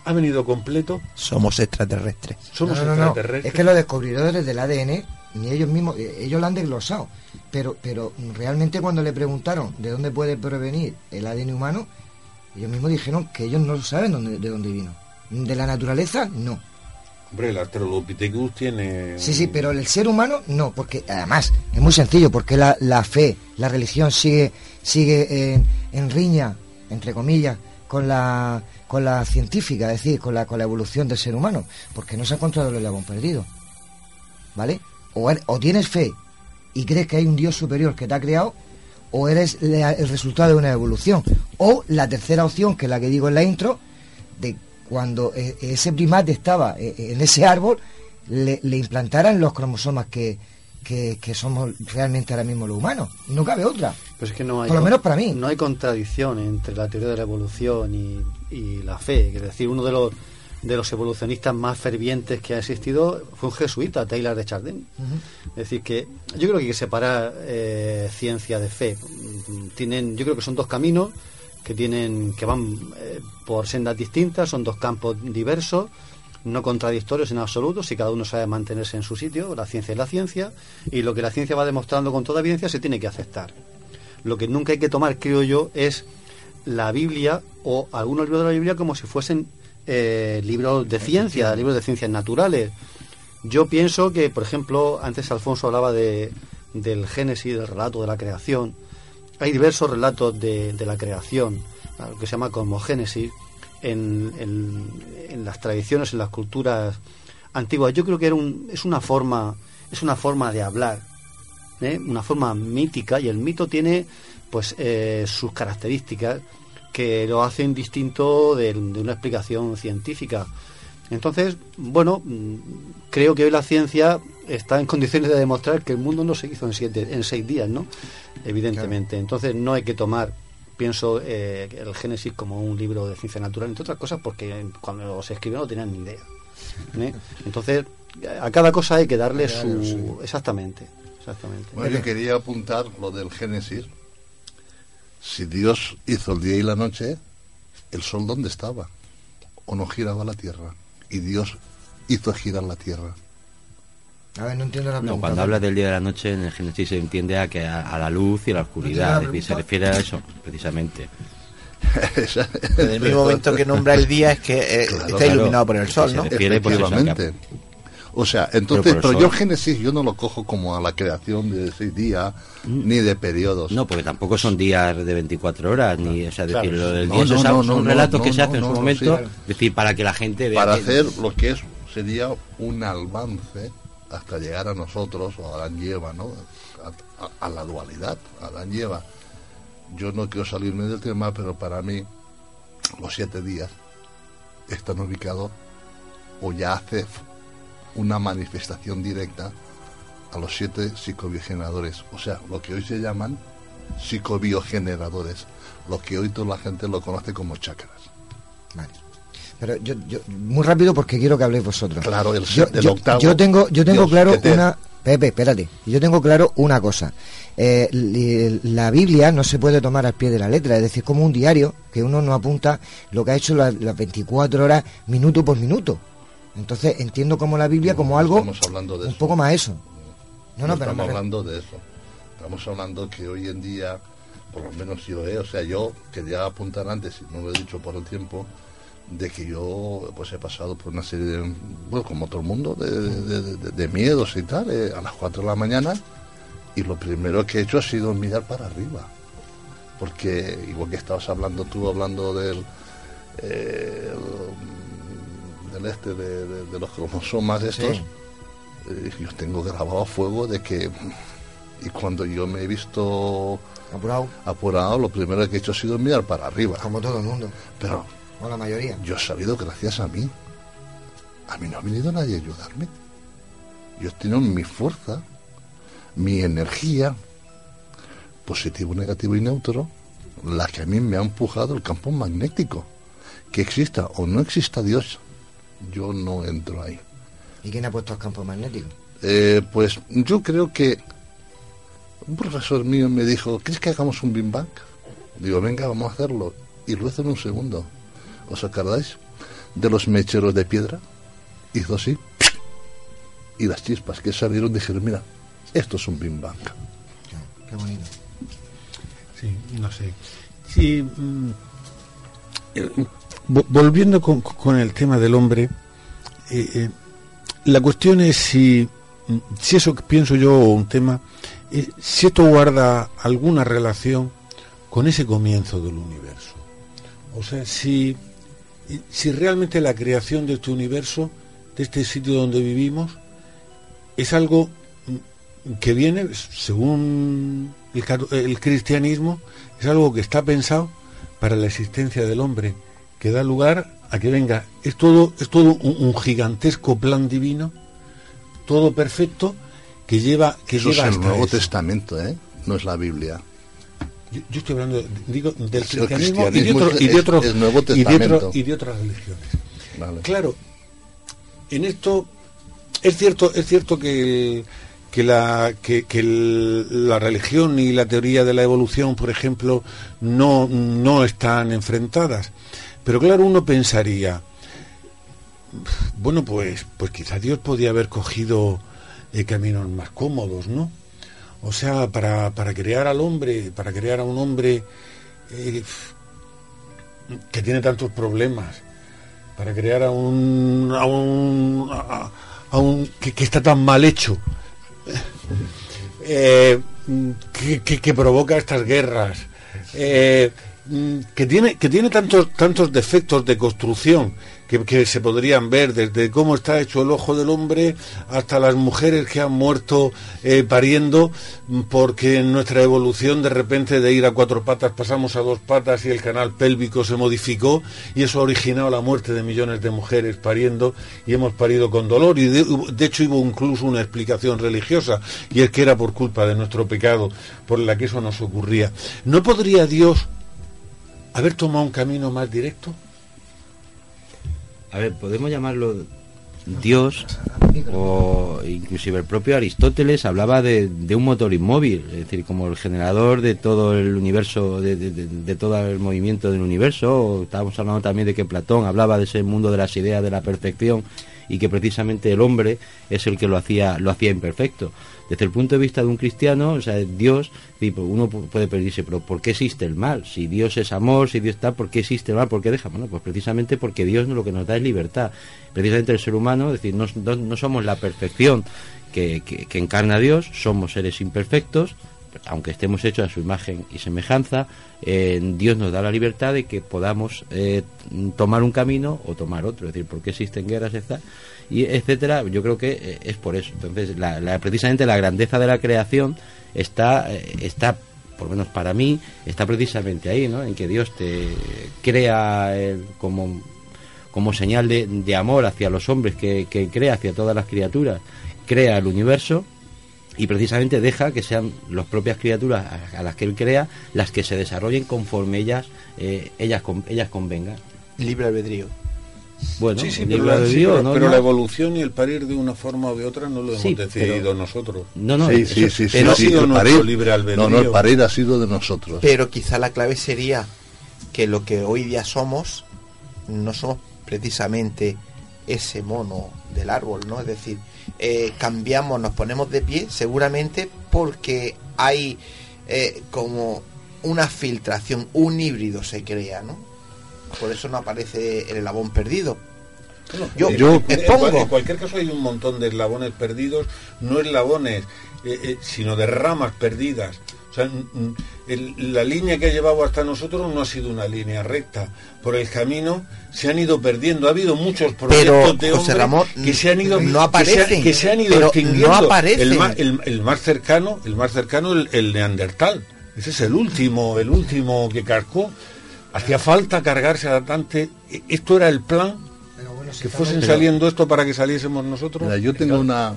¿Ha venido completo? Somos extraterrestres. Somos No, no, no, extraterrestres. Es que los descubridores del ADN, ni ellos mismos, eh, ellos lo han desglosado. Pero, pero realmente cuando le preguntaron de dónde puede provenir el ADN humano, ellos mismos dijeron que ellos no saben dónde, de dónde vino. De la naturaleza, no. Hombre, el Australopithecus tiene... Sí, sí, pero el ser humano no, porque además es muy sencillo, porque la, la fe, la religión sigue sigue en, en riña, entre comillas, con la con la científica, es decir, con la con la evolución del ser humano, porque no se ha encontrado el eslabón perdido, ¿vale? O, o tienes fe y crees que hay un Dios superior que te ha creado, o eres el resultado de una evolución, o la tercera opción, que es la que digo en la intro, de cuando eh, ese primate estaba eh, en ese árbol, le, le implantaran los cromosomas que, que, que somos realmente ahora mismo los humanos. No cabe otra. Pero es que no hay, Por lo menos para mí. No hay contradicción entre la teoría de la evolución y, y la fe. Es decir, uno de los, de los evolucionistas más fervientes que ha existido fue un jesuita, Taylor de Chardin. Es decir, que yo creo que hay que separar eh, ciencia de fe. Tienen, yo creo que son dos caminos que tienen que van eh, por sendas distintas, son dos campos diversos, no contradictorios en absoluto, si cada uno sabe mantenerse en su sitio, la ciencia es la ciencia, y lo que la ciencia va demostrando con toda evidencia se tiene que aceptar. Lo que nunca hay que tomar, creo yo, es la Biblia o algunos libros de la Biblia como si fuesen eh, libros de ciencia, libros de ciencias naturales. Yo pienso que, por ejemplo, antes Alfonso hablaba de, del Génesis, del relato de la creación. Hay diversos relatos de, de la creación, lo que se llama cosmogénesis, en, en, las tradiciones, en las culturas antiguas. Yo creo que era un, es una forma, es una forma de hablar, ¿eh? una forma mítica, y el mito tiene pues eh, sus características que lo hacen distinto de, de una explicación científica. Entonces, bueno, mm, creo que hoy la ciencia está en condiciones de demostrar que el mundo no se hizo en siete, en seis días, ¿no? Evidentemente. Entonces no hay que tomar, pienso, eh, el Génesis como un libro de ciencia natural, entre otras cosas, porque cuando se escribió no tenían ni idea. ¿eh? *laughs* Entonces, a cada cosa hay que darle Claro, su... sí. Exactamente, exactamente. Bueno, yo quería apuntar lo del Génesis. Si Dios hizo el día y la noche, ¿el sol dónde estaba? ¿O no giraba la tierra? Y Dios hizo girar la tierra. A ver, no entiendo la No, pregunta. cuando habla del día de la noche en el Génesis se entiende a que a, a la luz y a la oscuridad, ¿No se refiere a eso, precisamente. *laughs* En el mismo momento que nombra el día es que eh, está iluminado por el sol, ¿no? Se refiere, pues, eso, a que- Efectivamente. O sea, entonces, Pero, pero, yo Génesis yo no lo cojo como a la creación de seis días ni de periodos. No, porque tampoco son días de 24 horas, ni, o sea, Claro, decir, lo del no, día no, es no, no, son no, relatos no, que se no, hacen en no, su no, momento, sí, decir, para que la gente vea para que- hacer lo que es sería un avance hasta llegar a nosotros o a Adán y Eva, ¿no? A, a- a la dualidad, Adán y Eva. Yo no quiero salirme del tema, pero para mí los siete días están ubicados o ya hace una manifestación directa a los siete psicobiogeneradores, o sea, lo que hoy se llaman psicobiogeneradores, lo que hoy toda la gente lo conoce como chakras. Pero yo, yo- muy rápido porque quiero que habléis vosotros. Claro, el, yo, el yo- octavo. yo tengo, yo tengo Dios, claro te- una. Pepe, espérate. Yo tengo claro una cosa. Eh, la Biblia no se puede tomar al pie de la letra, es decir, como un diario que uno no apunta lo que ha hecho la- las 24 horas, minuto por minuto. Entonces entiendo como la Biblia como algo Estamos hablando de un eso. poco más eso. No, no, No pero estamos me hablando de eso. Estamos hablando que hoy en día, por lo menos yo, eh, o sea, yo quería apuntar antes, y no lo he dicho por el tiempo, de que yo pues he pasado por una serie de, bueno, como todo el mundo, de, de- de- de miedos y tal, eh, a las 4 de la mañana, y lo primero que he hecho ha sido mirar para arriba. Porque igual que estabas hablando tú, hablando del, eh, el- del este, de, de- de los cromosomas estos, Sí. eh, yo tengo grabado a fuego de que y cuando yo me he visto apurado. apurado lo primero que he hecho ha sido mirar para arriba. Como todo el mundo. Pero o la mayoría. yo he sabido gracias a mí a mí no ha venido nadie a ayudarme. Yo he tenido mi fuerza mi energía positivo negativo y neutro la que a mí me ha empujado el campo magnético. Que exista o no exista Dios yo no entro ahí ¿Y quién ha puesto el campo magnético? Eh, pues yo creo que un profesor mío me dijo, ¿quieres que hagamos un Big Bang? Digo, venga, vamos a hacerlo. Y lo hizo en un segundo. ¿Os acordáis de los mecheros de piedra? Hizo así. Y las chispas que salieron dijeron, mira, esto es un Big Bang. Qué bonito. Sí, no sé. Sí, mm, volviendo con, el tema del hombre, eh, eh, la cuestión es si, si eso que pienso yo, un tema, eh, si esto guarda alguna relación con ese comienzo del universo. O sea, si, si realmente la creación de este universo, de este sitio donde vivimos, es algo mm, que viene, según el cristianismo, es algo que está pensado para la existencia del hombre, que da lugar a que venga. Es todo, es todo un, un gigantesco plan divino, todo perfecto, que lleva, que Eso es lleva el hasta Nuevo eso. Testamento, ¿eh? No es la Biblia. Yo, yo estoy hablando, digo, del El cristianismo, y de, cristianismo otro- y de es- otro- es Nuevo y de otro- Testamento. y de otras religiones. Vale. Claro, en esto es cierto, es cierto que, que la que, que el- la religión y la teoría de la evolución, por ejemplo, no, no están enfrentadas. Pero claro, uno pensaría, bueno, pues, pues quizá Dios podía haber cogido eh, caminos más cómodos, ¿no? O sea, para, para crear al hombre, para crear a un hombre eh, que tiene tantos problemas, para crear a un a un, a, un que, está tan mal hecho eh, que, que- provoca estas guerras que tiene que tiene tantos tantos defectos de construcción que, que se podrían ver desde cómo está hecho el ojo del hombre hasta las mujeres que han muerto eh, pariendo mm, porque en nuestra evolución de repente de ir a cuatro patas pasamos a dos patas y el canal pélvico se modificó y eso ha originado la muerte de millones de mujeres pariendo y hemos parido con dolor y de, de hecho hubo incluso una explicación religiosa y es que era por culpa de nuestro pecado por la que eso nos ocurría. ¿No podría Dios haber tomado un camino más directo? A ver, podemos llamarlo Dios o inclusive el propio Aristóteles hablaba de, un motor inmóvil, es decir, como el generador de todo el universo, de, de- todo el movimiento del universo. Estábamos hablando también de que Platón hablaba de ese mundo de las ideas de la perfección y que precisamente el hombre es el que lo hacía, lo hacía imperfecto. Desde el punto de vista de un cristiano, o sea, Dios, uno puede pedirse, pero ¿por qué existe el mal? Si Dios es amor, si Dios está, ¿por qué existe el mal? ¿Por qué deja? Pues precisamente porque Dios lo que nos da es libertad. Precisamente el ser humano, es decir, no, somos la perfección que, que, encarna Dios, somos seres imperfectos, aunque estemos hechos a su imagen y semejanza, eh, Dios nos da la libertad de que podamos eh, tomar un camino o tomar otro. Es decir, ¿por qué existen guerras, etc.? Y etcétera? Yo creo que eh, es por eso. Entonces, la, precisamente la grandeza de la creación está, está, por lo menos para mí, está precisamente ahí, ¿no? En que Dios te crea como, como señal de, de, amor hacia los hombres que, que crea, hacia todas las criaturas, crea el universo y precisamente deja que sean las propias criaturas a, las que él crea las que se desarrollen conforme ellas eh, ellas ellas convengan libre albedrío bueno, sí, sí, pero, la, pero, la evolución y el parir de una forma o de otra no lo hemos decidido nosotros. No, no, sí, sí, sí, pero ha sido nuestro libre albedrío. No, no, el parir ha sido de nosotros. Pero quizá la clave sería que lo que hoy día somos no somos precisamente ese mono del árbol, ¿no? Es decir, eh, cambiamos, nos ponemos de pie, seguramente porque hay eh, como una filtración, un híbrido se crea, ¿no? Por eso no aparece el eslabón perdido. yo, yo En cualquier caso hay un montón de eslabones perdidos, no eslabones, eh, sino de ramas perdidas. O sea, la línea que ha llevado hasta nosotros no ha sido una línea recta. Por el camino se han ido perdiendo. Ha habido muchos proyectos de hombres que se han ido, no aparecen, que, se, han ido extinguiendo. El, más, el, más cercano, el más cercano, el, neandertal. Ese es el último, el último que cargó. Hacía falta cargarse a Dante. Esto era el plan. que fuesen saliendo esto para que saliésemos nosotros. yo tengo una,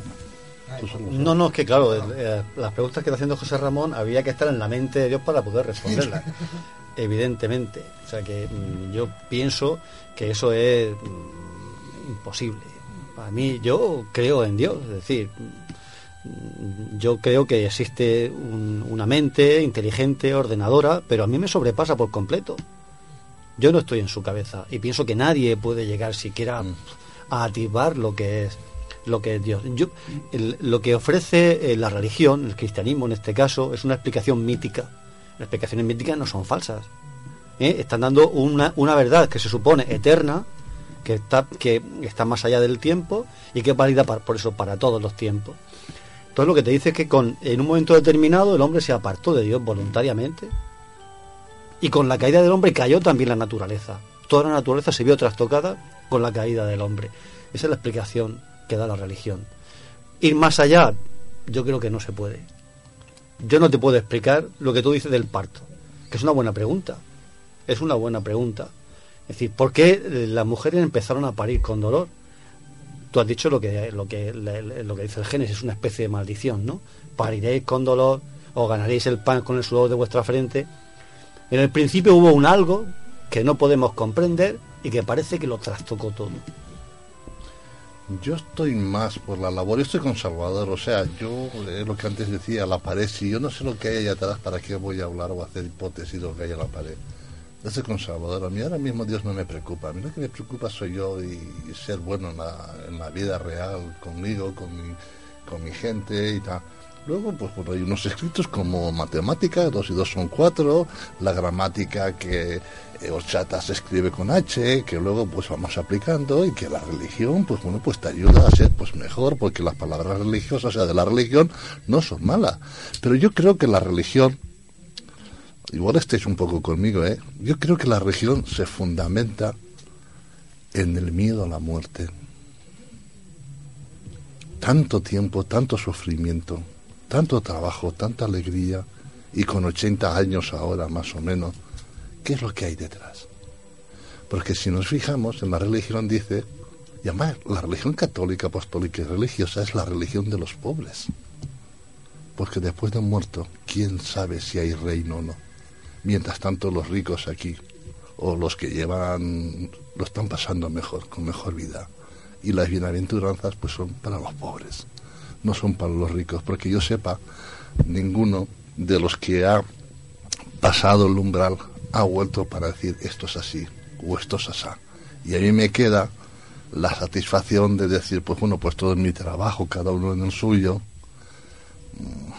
no, no, es que claro, eh, las preguntas que está haciendo José Ramón había que estar en la mente de Dios para poder responderlas, evidentemente. O sea que mm, yo pienso que eso es mm, imposible. Para mí, yo creo en Dios, es decir, mm, yo creo que existe una mente inteligente, ordenadora, pero a mí me sobrepasa por completo. Yo no estoy en su cabeza y pienso que nadie puede llegar siquiera a atisbar lo que es lo que es Dios. Yo, lo que ofrece eh, la religión, el cristianismo en este caso, es una explicación mítica. Las explicaciones míticas no son falsas. ¿eh? Están dando una, una verdad que se supone eterna, que está, que está más allá del tiempo y que es válida para, por eso para todos los tiempos. Entonces lo que te dice es que con, en un momento determinado el hombre se apartó de Dios voluntariamente y con la caída del hombre cayó también la naturaleza. Toda la naturaleza se vio trastocada con la caída del hombre. Esa es la explicación que da la religión. Ir más allá, yo creo que no se puede. Yo no te puedo explicar lo que tú dices del parto, que es una buena pregunta. Es una buena pregunta. Es decir, ¿por qué las mujeres empezaron a parir con dolor? Tú has dicho lo que, lo que, lo que dice el Génesis, es una especie de maldición, ¿no? Pariréis con dolor o ganaréis el pan con el sudor de vuestra frente. En el principio hubo un algo que no podemos comprender y que parece que lo trastocó todo. Yo estoy más por la labor, yo estoy con Salvador, o sea, yo es lo que antes decía, la pared, si yo no sé lo que hay allá atrás, ¿para qué voy a hablar o hacer hipótesis de lo que hay en la pared? Yo estoy con Salvador, a mí ahora mismo Dios no me preocupa, a mí lo que me preocupa soy yo y, ser bueno en la, en la, vida real, conmigo, con mi, con mi gente y tal. Luego, pues, pues, hay unos escritos como matemática, dos y dos son cuatro, la gramática que eh, Ochata se escribe con H, que luego pues vamos aplicando y que la religión, pues bueno, pues te ayuda a ser pues mejor, porque las palabras religiosas, sea, de la religión, no son malas. Pero yo creo que la religión, igual estéis un poco conmigo, ¿eh? Yo creo que la religión se fundamenta en el miedo a la muerte. Tanto tiempo, tanto sufrimiento, tanto trabajo, tanta alegría, y con 80 años ahora más o menos, ¿qué es lo que hay detrás? Porque si nos fijamos en la religión dice, y además la religión católica, apostólica y religiosa es la religión de los pobres. Porque después de muerto, ¿quién sabe si hay reino o no? Mientras tanto los ricos aquí, o los que llevan, lo están pasando mejor, con mejor vida. Y las bienaventuranzas pues son para los pobres no son para los ricos, porque yo sepa, ninguno de los que ha pasado el umbral ha vuelto para decir esto es así o esto es así. Y a mí me queda la satisfacción de decir, pues bueno, pues todo en mi trabajo, cada uno en el suyo. Mm,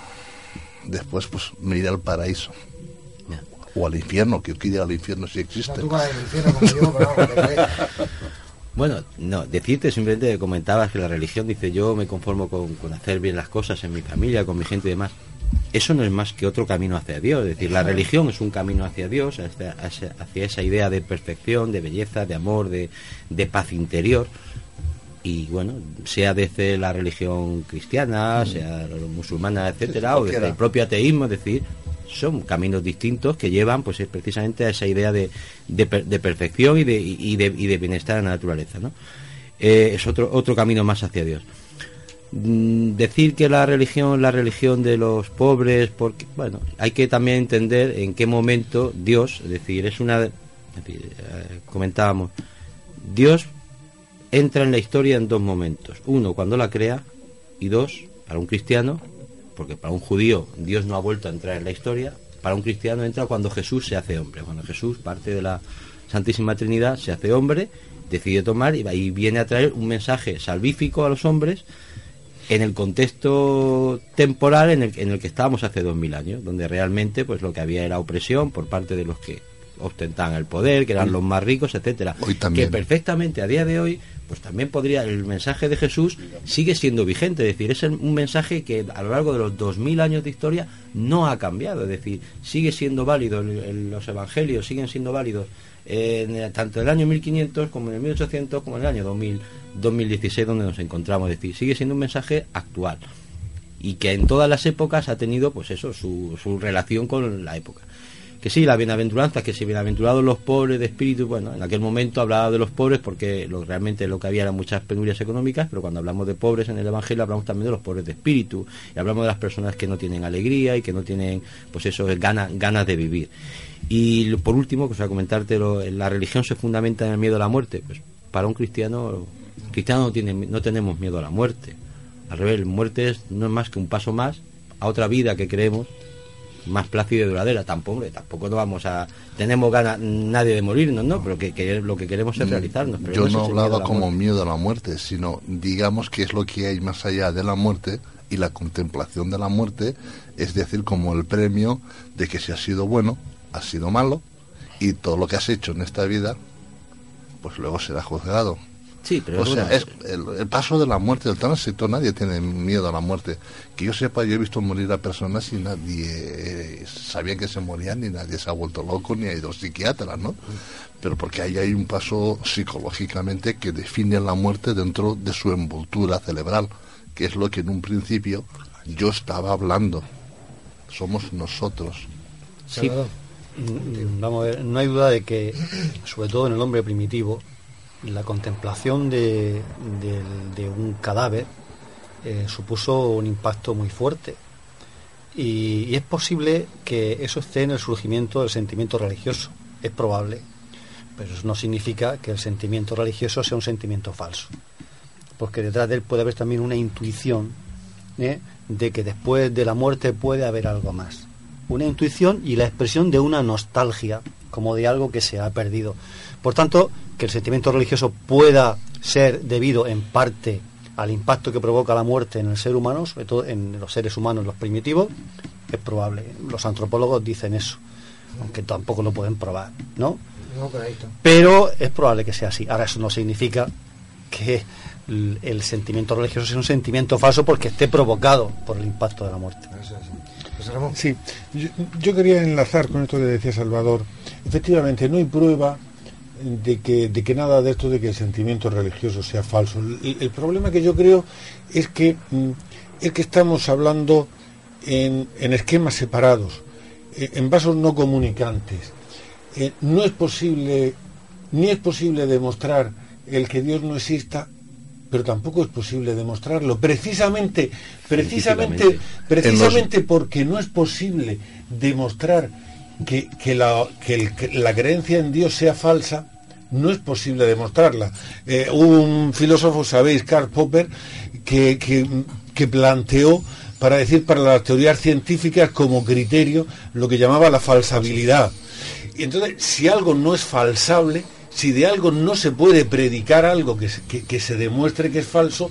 Después, pues me iré al paraíso. O al infierno, que yo quiera al infierno si existe. Bueno, no, decirte simplemente comentabas que la religión dice yo me conformo con, con hacer bien las cosas en mi familia, con mi gente y demás. Eso no es más que otro camino hacia Dios. Es decir, la religión es un camino hacia Dios, hacia, hacia- hacia esa idea de perfección, de belleza, de amor, de, de paz interior. Y bueno, sea desde la religión cristiana, sea musulmana, etcétera, o desde el propio ateísmo, es decir, son caminos distintos que llevan pues es precisamente a esa idea de, de, per- de perfección y de, y, de, y de bienestar en la naturaleza, ¿no? Eh, es otro, otro camino más hacia Dios. Mm, decir que la religión la religión de los pobres porque bueno hay que también entender en qué momento Dios es decir es una es decir, eh, comentábamos Dios entra en la historia en dos momentos uno cuando la crea y dos para un cristiano porque para un judío Dios no ha vuelto a entrar en la historia para un cristiano entra cuando Jesús se hace hombre. Cuando Jesús parte de la Santísima Trinidad se hace hombre decide tomar y, viene a traer un mensaje salvífico a los hombres en el contexto temporal en el, en el que estábamos hace dos mil años, donde realmente pues lo que había era opresión por parte de los que ostentaban el poder, que eran los más ricos, etcétera. Hoy también. Que perfectamente a día de hoy, pues también podría, el mensaje de Jesús sigue siendo vigente, es decir, es un mensaje que a lo largo de los dos mil años de historia no ha cambiado, es decir, sigue siendo válido, los evangelios siguen siendo válidos en el- tanto en el año 1500 como en el 1800 como en el año 2000, 2016 donde nos encontramos, es decir, sigue siendo un mensaje actual. Y que en todas las épocas ha tenido pues eso su, su relación con la época que sí, la bienaventuranza, que si bienaventurados los pobres de espíritu, bueno, en aquel momento hablaba de los pobres porque lo, realmente lo que había eran muchas penurias económicas, pero cuando hablamos de pobres en el Evangelio hablamos también de los pobres de espíritu, y hablamos de las personas que no tienen alegría y que no tienen, pues eso, ganas, ganas de vivir. Y por último, pues a comentarte, lo- la religión se fundamenta en el miedo a la muerte, pues para un cristiano, cristiano no, tiene, no tenemos miedo a la muerte, al revés, muerte es, no es más que un paso más a otra vida que creemos más plácida y duradera. Tampoco, tampoco no vamos a. Tenemos ganas nadie de morirnos, ¿no? Pero que, que lo que queremos es realizarnos. Pero Mm, Yo no miedo hablaba la como muerte. miedo a la muerte, sino digamos que es lo que hay más allá de la muerte y la contemplación de la muerte, es decir, como el premio de que si has sido bueno, has sido malo y todo lo que has hecho en esta vida, pues luego será juzgado. Sí, pero o sea, bueno, es el, el paso de la muerte, el tránsito, nadie tiene miedo a la muerte. Que yo sepa, yo he visto morir a personas y nadie eh, sabía que se morían, ni nadie se ha vuelto loco, ni ha ido psiquiatra, ¿no? Pero porque ahí hay un paso psicológicamente que define la muerte dentro de su envoltura cerebral, que es lo que en un principio yo estaba hablando. Somos nosotros. Sí. Mm, Vamos a ver, no hay duda de que, sobre todo en el hombre primitivo, la contemplación de, un cadáver eh, supuso un impacto muy fuerte. Y, y es posible que eso esté en el surgimiento del sentimiento religioso. Es probable. Pero eso no significa que el sentimiento religioso sea un sentimiento falso. Porque detrás de él puede haber también una intuición ¿eh? de que después de la muerte puede haber algo más. Una intuición y la expresión de una nostalgia, como de algo que se ha perdido. Por tanto, que el sentimiento religioso pueda ser debido en parte al impacto que provoca la muerte en el ser humano, sobre todo en los seres humanos, los primitivos, es probable. Los antropólogos dicen eso, aunque tampoco lo pueden probar, ¿no? No, correcto. Pero es probable que sea así. Ahora, eso no significa que el, el sentimiento religioso sea un sentimiento falso porque esté provocado por el impacto de la muerte. Sí, yo, yo quería enlazar con esto que decía Salvador. Efectivamente, no hay prueba de que, de que nada de esto de que el sentimiento religioso sea falso. El, el problema que yo creo es que, mm, es que estamos hablando en, en esquemas separados, eh, en vasos no comunicantes. Eh, no es posible, ni es posible demostrar el que Dios no exista, pero tampoco es posible demostrarlo. Precisamente, precisamente, precisamente porque no es posible demostrar que, que la, que el- que la creencia en Dios sea falsa, no es posible demostrarla. Eh, un filósofo, sabéis, Karl Popper, que, que, planteó para decir para las teorías científicas como criterio lo que llamaba la falsabilidad. Y entonces, si algo no es falsable, si de algo no se puede predicar algo que- que se demuestre que es falso,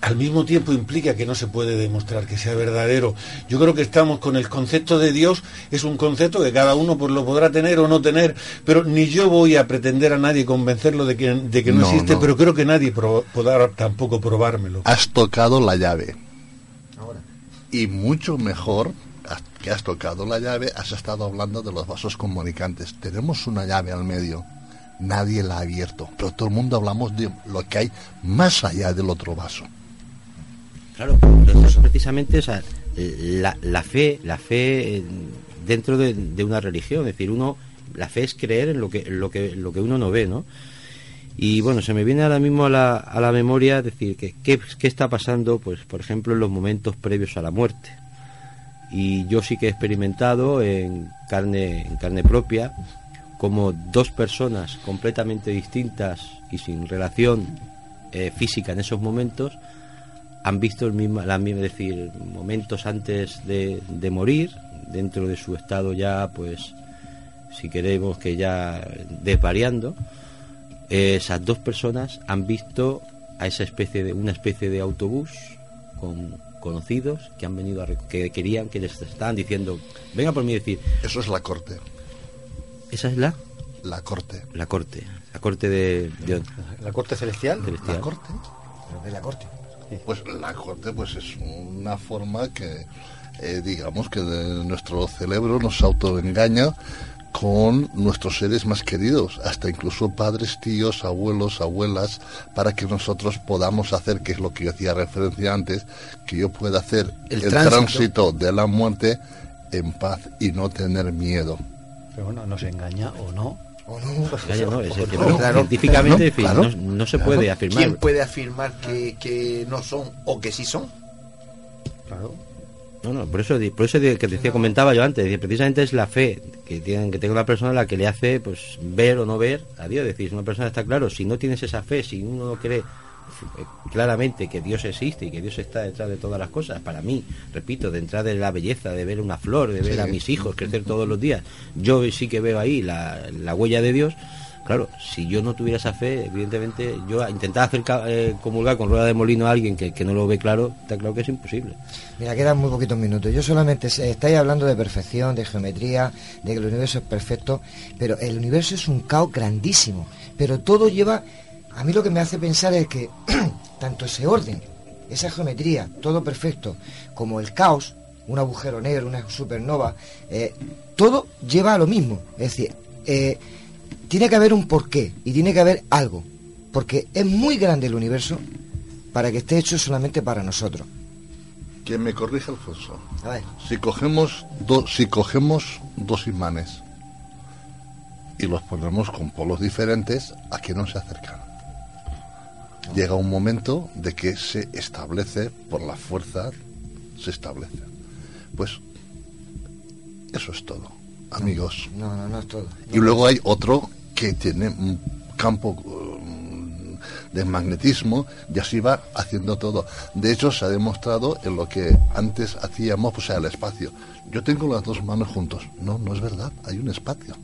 al mismo tiempo implica que no se puede demostrar que sea verdadero. Yo creo que estamos con el concepto de Dios, es un concepto que cada uno pues lo podrá tener o no tener, pero ni yo voy a pretender a nadie convencerlo de que, de que no, No, existe, no. pero creo que nadie podrá tampoco probármelo. Has tocado la llave. Y mucho mejor que has tocado la llave, has estado hablando de los vasos comunicantes. Tenemos una llave al medio. Nadie la ha abierto, pero todo el mundo hablamos de lo que hay más allá del otro vaso. Claro, eso precisamente o sea, la, la fe, la fe eh, dentro de, de una religión, es decir, uno, la fe es creer en lo que, en lo que, lo que uno no ve, ¿no? Y bueno, se me viene ahora mismo a la, a la memoria decir que qué, qué está pasando, pues, por ejemplo, en los momentos previos a la muerte. Y yo sí que he experimentado en carne, en carne propia como dos personas completamente distintas y sin relación eh, física en esos momentos han visto el mismo, la misma, es decir, momentos antes de, de morir, dentro de su estado ya, pues, si queremos que ya desvariando, eh, esas dos personas han visto a esa especie de una especie de autobús con conocidos que han venido a que querían que les estaban diciendo venga por mí y decir Eso es la corte. esa es la La corte. la corte la corte de, de- ¿La corte celestial? celestial. La corte. de la corte. Pues la corte pues es una forma que eh, digamos que de nuestro cerebro nos autoengaña con nuestros seres más queridos, hasta incluso padres, tíos, abuelos, abuelas, para que nosotros podamos hacer, que es lo que yo hacía referencia antes, que yo pueda hacer El el, tránsito. tránsito de la muerte en paz y no tener miedo. Pero bueno, nos engaña o no. O no. No, es O que, no, claro. científicamente No, en fin, claro. no, no se puede afirmar ¿Quién puede afirmar que, que no son o que sí son? Claro. No, no, por eso, por eso que decía, comentaba yo antes, precisamente es la fe que tienen que tenga una persona la que le hace pues ver o no ver a Dios. Es decir, si una persona está claro, si no tienes esa fe, si uno no cree claramente que Dios existe y que Dios está detrás de todas las cosas, para mí, repito, de entrar de la belleza, de ver una flor, de ver Sí. a mis hijos crecer todos los días, yo sí que veo ahí la, la huella de Dios. Claro, si yo no tuviera esa fe, evidentemente, yo intentar hacer eh, comulgar con rueda de molino a alguien que, que no lo ve claro, está claro que es imposible. Mira, quedan muy poquitos minutos. Yo solamente estáis hablando de perfección, de geometría, de que el universo es perfecto, pero el universo es un caos grandísimo. Pero todo lleva. A mí lo que me hace pensar es que *clears throat* tanto ese orden, esa geometría, todo perfecto, como el caos, un agujero negro, una supernova, eh, todo lleva a lo mismo. Es decir, eh, tiene que haber un porqué y tiene que haber algo. Porque es muy grande el universo para que esté hecho solamente para nosotros. Que me corrija Alfonso. A ver. Si cogemos, dos si cogemos dos imanes y los ponemos con polos diferentes, ¿a qué no se acercan? Llega un momento de que se establece, por la fuerza, se establece. Pues eso es todo, amigos. No, no, no es todo. Y luego hay otro que tiene un campo um, de magnetismo y así va haciendo todo. De hecho, se ha demostrado en lo que antes hacíamos, pues, o sea, el espacio. Yo tengo las dos manos juntos. No, no es verdad, hay un espacio.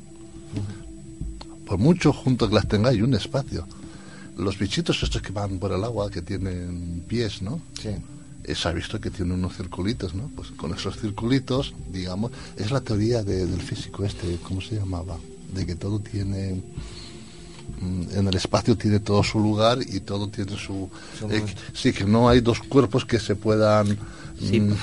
Por mucho juntos que las tenga, hay un espacio. Los bichitos estos que van por el agua, que tienen pies, ¿no? Sí. Eh, se ha visto que tiene unos circulitos, ¿no? Pues con esos circulitos, digamos, es la teoría de- del físico este, ¿cómo se llamaba? De que todo tiene, mm, en el espacio tiene todo su lugar y todo tiene su... Eh, sí, que no hay dos cuerpos que se puedan... Sí, mm,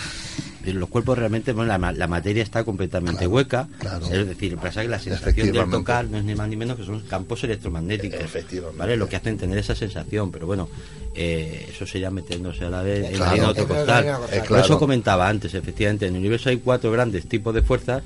los cuerpos realmente, bueno, la, ma- la materia está completamente hueca. claro. Es decir, pasa que la sensación del tocar no es ni más ni menos que son campos electromagnéticos. Efectivamente. ¿Vale? Lo que hacen tener esa sensación. Pero bueno, eh, eso sería meternos a la vez en Claro. Eh, otro costal. Eh, Por eso comentaba antes, efectivamente, en el universo hay cuatro grandes tipos de fuerzas,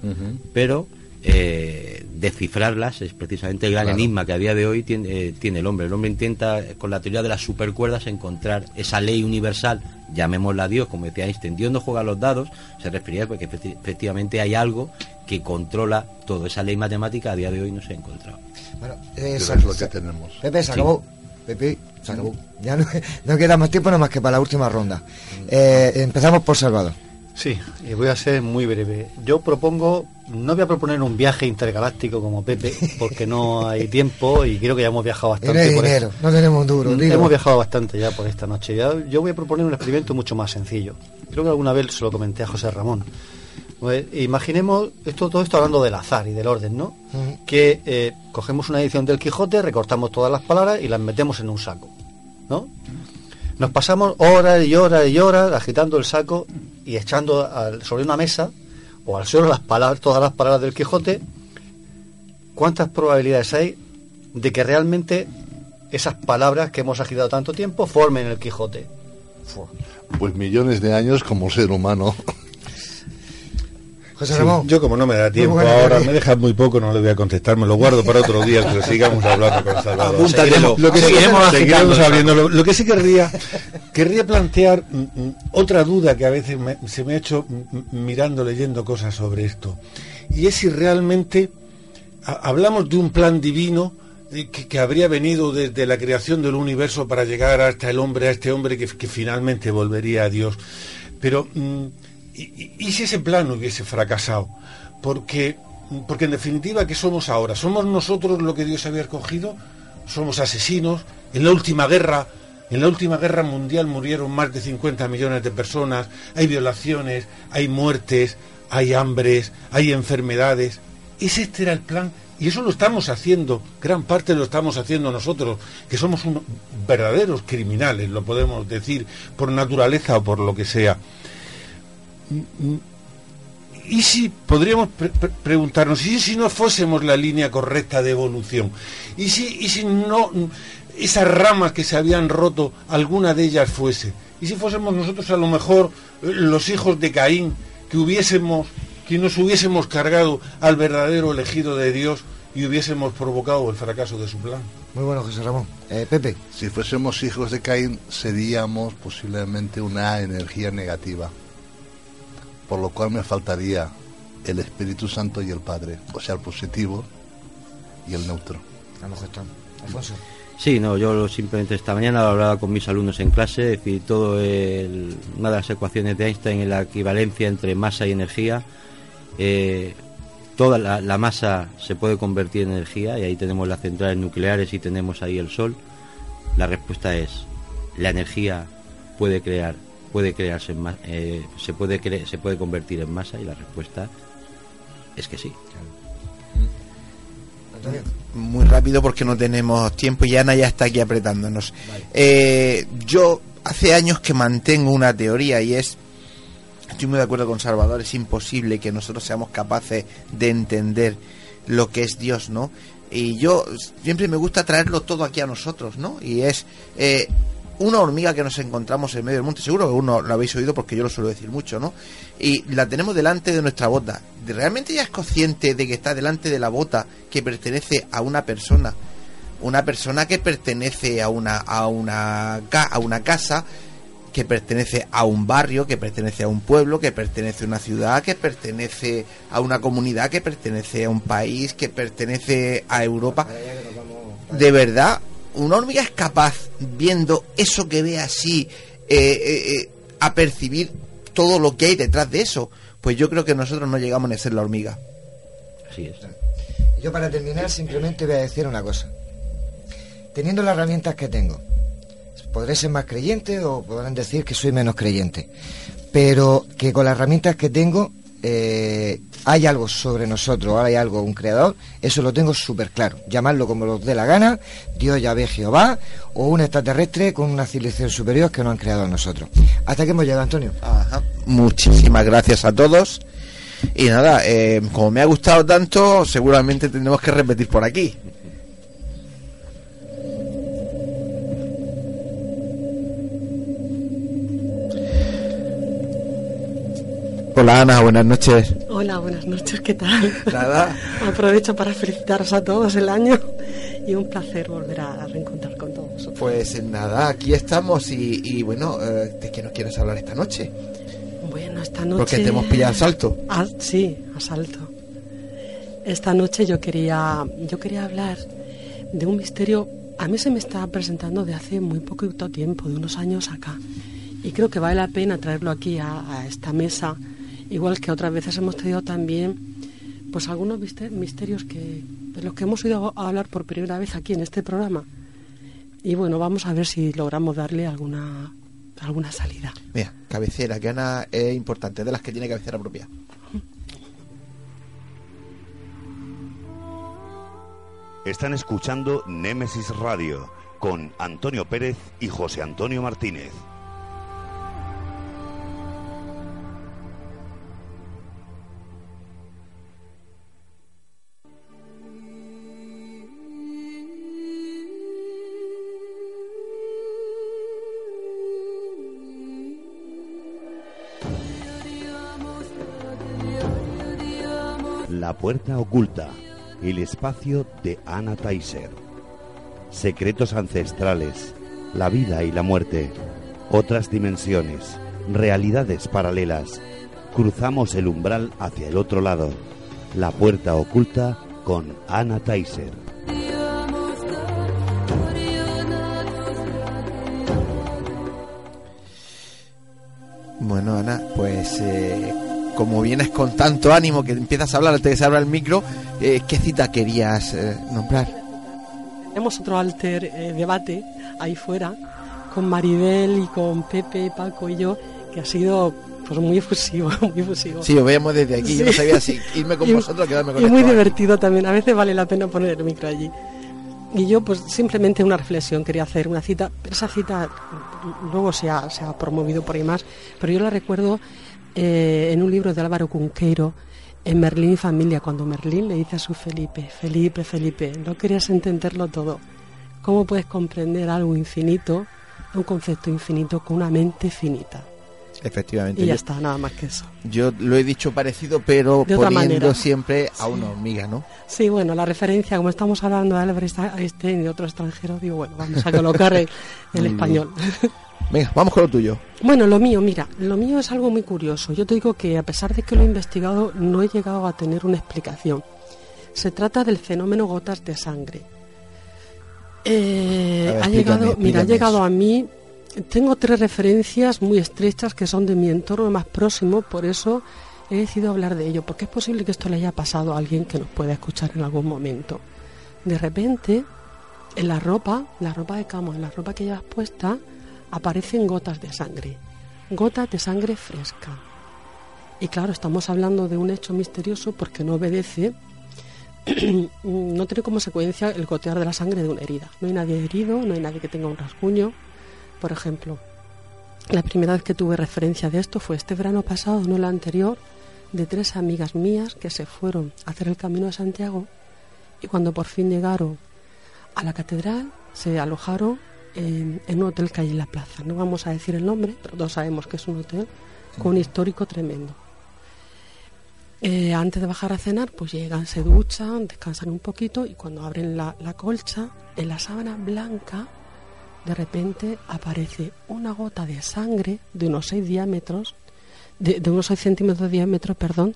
pero eh, descifrarlas es precisamente el gran Claro. enigma que a día de hoy tiene, eh, tiene el hombre. El hombre intenta, con la teoría de las supercuerdas, encontrar esa ley universal, llamémosla Dios, como decía Einstein, Dios no juega a los dados, se refería porque efecti- efectivamente hay algo que controla todo. Esa ley matemática a día de hoy no se ha encontrado. Bueno, Pero eh, es lo que tenemos. Pepe, se Sí. acabó. Pepe, se acabó. Ya no, *laughs* no queda más tiempo nada más que para la última ronda. Eh, empezamos por Salvador. Sí, y voy a ser muy breve. Yo propongo no voy a proponer un viaje intergaláctico como Pepe, porque no hay tiempo y creo que ya hemos viajado bastante. por dinero, no tenemos duro. Mm, dilo. Hemos viajado bastante ya por esta noche. Ya- yo voy a proponer un experimento mucho más sencillo. Creo que alguna vez se lo comenté a José Ramón. Pues, imaginemos esto, todo esto hablando del azar y del orden, ¿no? Mm. Que eh, cogemos una edición del Quijote, recortamos todas las palabras y las metemos en un saco, ¿no? Nos pasamos horas y horas y horas agitando el saco y echando al- sobre una mesa o al suelo las palabras, todas las palabras del Quijote. ¿Cuántas probabilidades hay de que realmente esas palabras que hemos agitado tanto tiempo formen el Quijote? Pues millones de años como ser humano. José Sí, yo como no me da tiempo ahora, me dejas muy poco, no le voy a contestar, me lo guardo para otro día, pero sigamos hablando con Salvador. Seguiremos- Lo que Seguiremos seguiremos. Lo, lo que sí querría, querría plantear mm, mm, otra duda que a veces me- se me ha hecho mm, mirando, leyendo cosas sobre esto. Y es si realmente ha- hablamos de un plan divino que, que habría venido desde la creación del universo para llegar hasta el hombre, a este hombre que, que finalmente volvería a Dios. Pero, y- si ese plan hubiese fracasado? Porque, porque en definitiva, ¿qué somos ahora? ¿Somos nosotros lo que Dios había escogido? ¿Somos asesinos? En la última guerra, en la última guerra mundial murieron más de 50 millones de personas, hay violaciones, hay muertes, hay hambres, hay enfermedades. ¿Ese este era el plan? Y eso lo estamos haciendo, gran parte lo estamos haciendo nosotros, que somos verdaderos criminales, lo podemos decir, por naturaleza o por lo que sea. ¿Y si podríamos pre- pre- preguntarnos, ¿y si no fuésemos la línea correcta de evolución? ¿Y si, y si no, esas ramas que se habían roto, alguna de ellas fuese? ¿Y si fuésemos nosotros a lo mejor los hijos de Caín, que hubiésemos, que nos hubiésemos cargado al verdadero elegido de Dios y hubiésemos provocado el fracaso de su plan? Muy bueno, José Ramón. Eh, Pepe. Si fuésemos hijos de Caín, seríamos posiblemente una energía negativa. Por lo cual me faltaría el Espíritu Santo y el Padre, o sea, el positivo y el neutro. A lo mejor. Alfonso. Sí, no, yo lo- simplemente esta mañana lo hablaba con mis alumnos en clase, es decir, todo el- una de las ecuaciones de Einstein en la equivalencia entre masa y energía. eh, toda la, la masa se puede convertir en energía y ahí tenemos las centrales nucleares y tenemos ahí el sol. La respuesta es la energía puede crear, puede crearse en ma- eh, se puede cre- se puede convertir en masa y la respuesta es que sí. Muy rápido porque no tenemos tiempo y Ana ya está aquí apretándonos. Eh, yo hace años que mantengo una teoría y es, estoy muy de acuerdo con Salvador, es imposible que nosotros seamos capaces de entender lo que es Dios, ¿no? Y yo siempre me gusta traerlo todo aquí a nosotros, ¿no? Y es eh, una hormiga que nos encontramos en medio del monte, seguro que uno lo habéis oído porque yo lo suelo decir mucho, ¿no? Y la tenemos delante de nuestra bota. ¿Realmente ya es consciente de que está delante de la bota que pertenece a una persona? Una persona que pertenece a una, a una, a una casa, que pertenece a un barrio, que pertenece a un pueblo, que pertenece a una ciudad, que pertenece a una comunidad, que pertenece a un país, que pertenece a Europa. De verdad, una hormiga es capaz, viendo eso que ve así, eh, eh, eh, a percibir todo lo que hay detrás de eso. Pues yo creo que nosotros no llegamos a ser la hormiga. Así es. Yo para terminar simplemente voy a decir una cosa. Teniendo las herramientas que tengo, podré ser más creyente o podrán decir que soy menos creyente, pero que con las herramientas que tengo eh, hay algo sobre nosotros, hay algo, un creador, eso lo tengo súper claro. Llamarlo como los dé la gana, Dios, Yahvé, Jehová, o un extraterrestre con una civilización superior que nos han creado a nosotros. Hasta que hemos llegado, Antonio. Ajá. Muchísimas gracias a todos. Y nada, eh, como me ha gustado tanto, seguramente tendremos que repetir por aquí. Hola Ana, buenas noches. Hola, buenas noches, ¿qué tal? Nada. *laughs* Aprovecho para felicitaros a todos el año y un placer volver a reencontrar con todos vosotros. Pues nada, aquí estamos y, y bueno, eh, ¿de qué nos quieres hablar esta noche? Bueno, esta noche... Porque te hemos pillado a salto. *laughs* Ah, sí, a salto. Esta noche yo quería, yo quería hablar de un misterio, a mí se me está presentando de hace muy poquito tiempo, de unos años acá. Y creo que vale la pena traerlo aquí a, a esta mesa, igual que otras veces hemos traído también pues algunos mister- misterios que de los que hemos oído hablar por primera vez aquí en este programa. Y bueno, vamos a ver si logramos darle alguna alguna salida. Mira, cabecera, que Ana es importante, de las que tiene cabecera propia. Están escuchando Némesis Radio con Antonio Pérez y José Antonio Martínez. La puerta oculta, el espacio de Anna Taiser. Secretos ancestrales, la vida y la muerte, otras dimensiones, realidades paralelas. Cruzamos el umbral hacia el otro lado. La puerta oculta con Anna Taiser. Bueno, Ana, pues eh, como vienes con tanto ánimo que empiezas a hablar antes de que se abra el micro, eh, ¿qué cita querías eh, nombrar? Tenemos otro alter eh, debate ahí fuera con Maribel y con Pepe, Paco y yo, que ha sido pues muy efusivo, *laughs* muy efusivo. Sí, os veíamos desde aquí, yo no sabía si irme con Y- vosotros o quedarme con Y muy divertido también, a veces vale la pena poner el micro allí. Y yo pues simplemente una reflexión quería hacer, una cita, pero esa cita luego se ha, se ha promovido por ahí más, pero yo la recuerdo eh, en un libro de Álvaro Cunqueiro, en Merlín y Familia, cuando Merlín le dice a su Felipe, Felipe, Felipe, no querías entenderlo todo. ¿Cómo puedes comprender algo infinito, un concepto infinito con una mente finita? Efectivamente. Y ya yo- está, nada más que eso. Yo lo he dicho parecido, pero De poniendo manera. siempre a una hormiga, ¿no? Sí, bueno, la referencia, como estamos hablando de Albert Einstein y de otro extranjero, digo, bueno, vamos a colocar el, el *laughs* Muy español. Venga, vamos con lo tuyo. Bueno, lo mío, mira, lo mío es algo muy curioso. Yo te digo que a pesar de que lo he investigado, no he llegado a tener una explicación. Se trata del fenómeno gotas de sangre. Eh, ver, ha explícame, llegado, mira, ha llegado eso. a mí. Tengo tres referencias muy estrechas que son de mi entorno más próximo, por eso he decidido hablar de ello, porque es posible que esto le haya pasado a alguien que nos pueda escuchar en algún momento. De repente, en la ropa, la ropa de cama, en la ropa que llevas puesta, aparecen gotas de sangre, gotas de sangre fresca. Y claro, estamos hablando de un hecho misterioso porque no obedece, *clears throat* no tiene como secuencia el gotear de la sangre de una herida. No hay nadie herido, no hay nadie que tenga un rasguño. Por ejemplo, la primera vez que tuve referencia de esto fue este verano pasado, no el anterior, de tres amigas mías que se fueron a hacer el camino de Santiago y cuando por fin llegaron a la catedral se alojaron en, un hotel que hay en la plaza. No vamos a decir el nombre, pero todos sabemos que es un hotel con un histórico tremendo. Eh, antes de bajar a cenar, pues llegan, se duchan, descansan un poquito y cuando abren la, colcha, en la sábana blanca, de repente aparece una gota de sangre de unos 6 diámetros, de, de unos 6 centímetros de diámetro, perdón,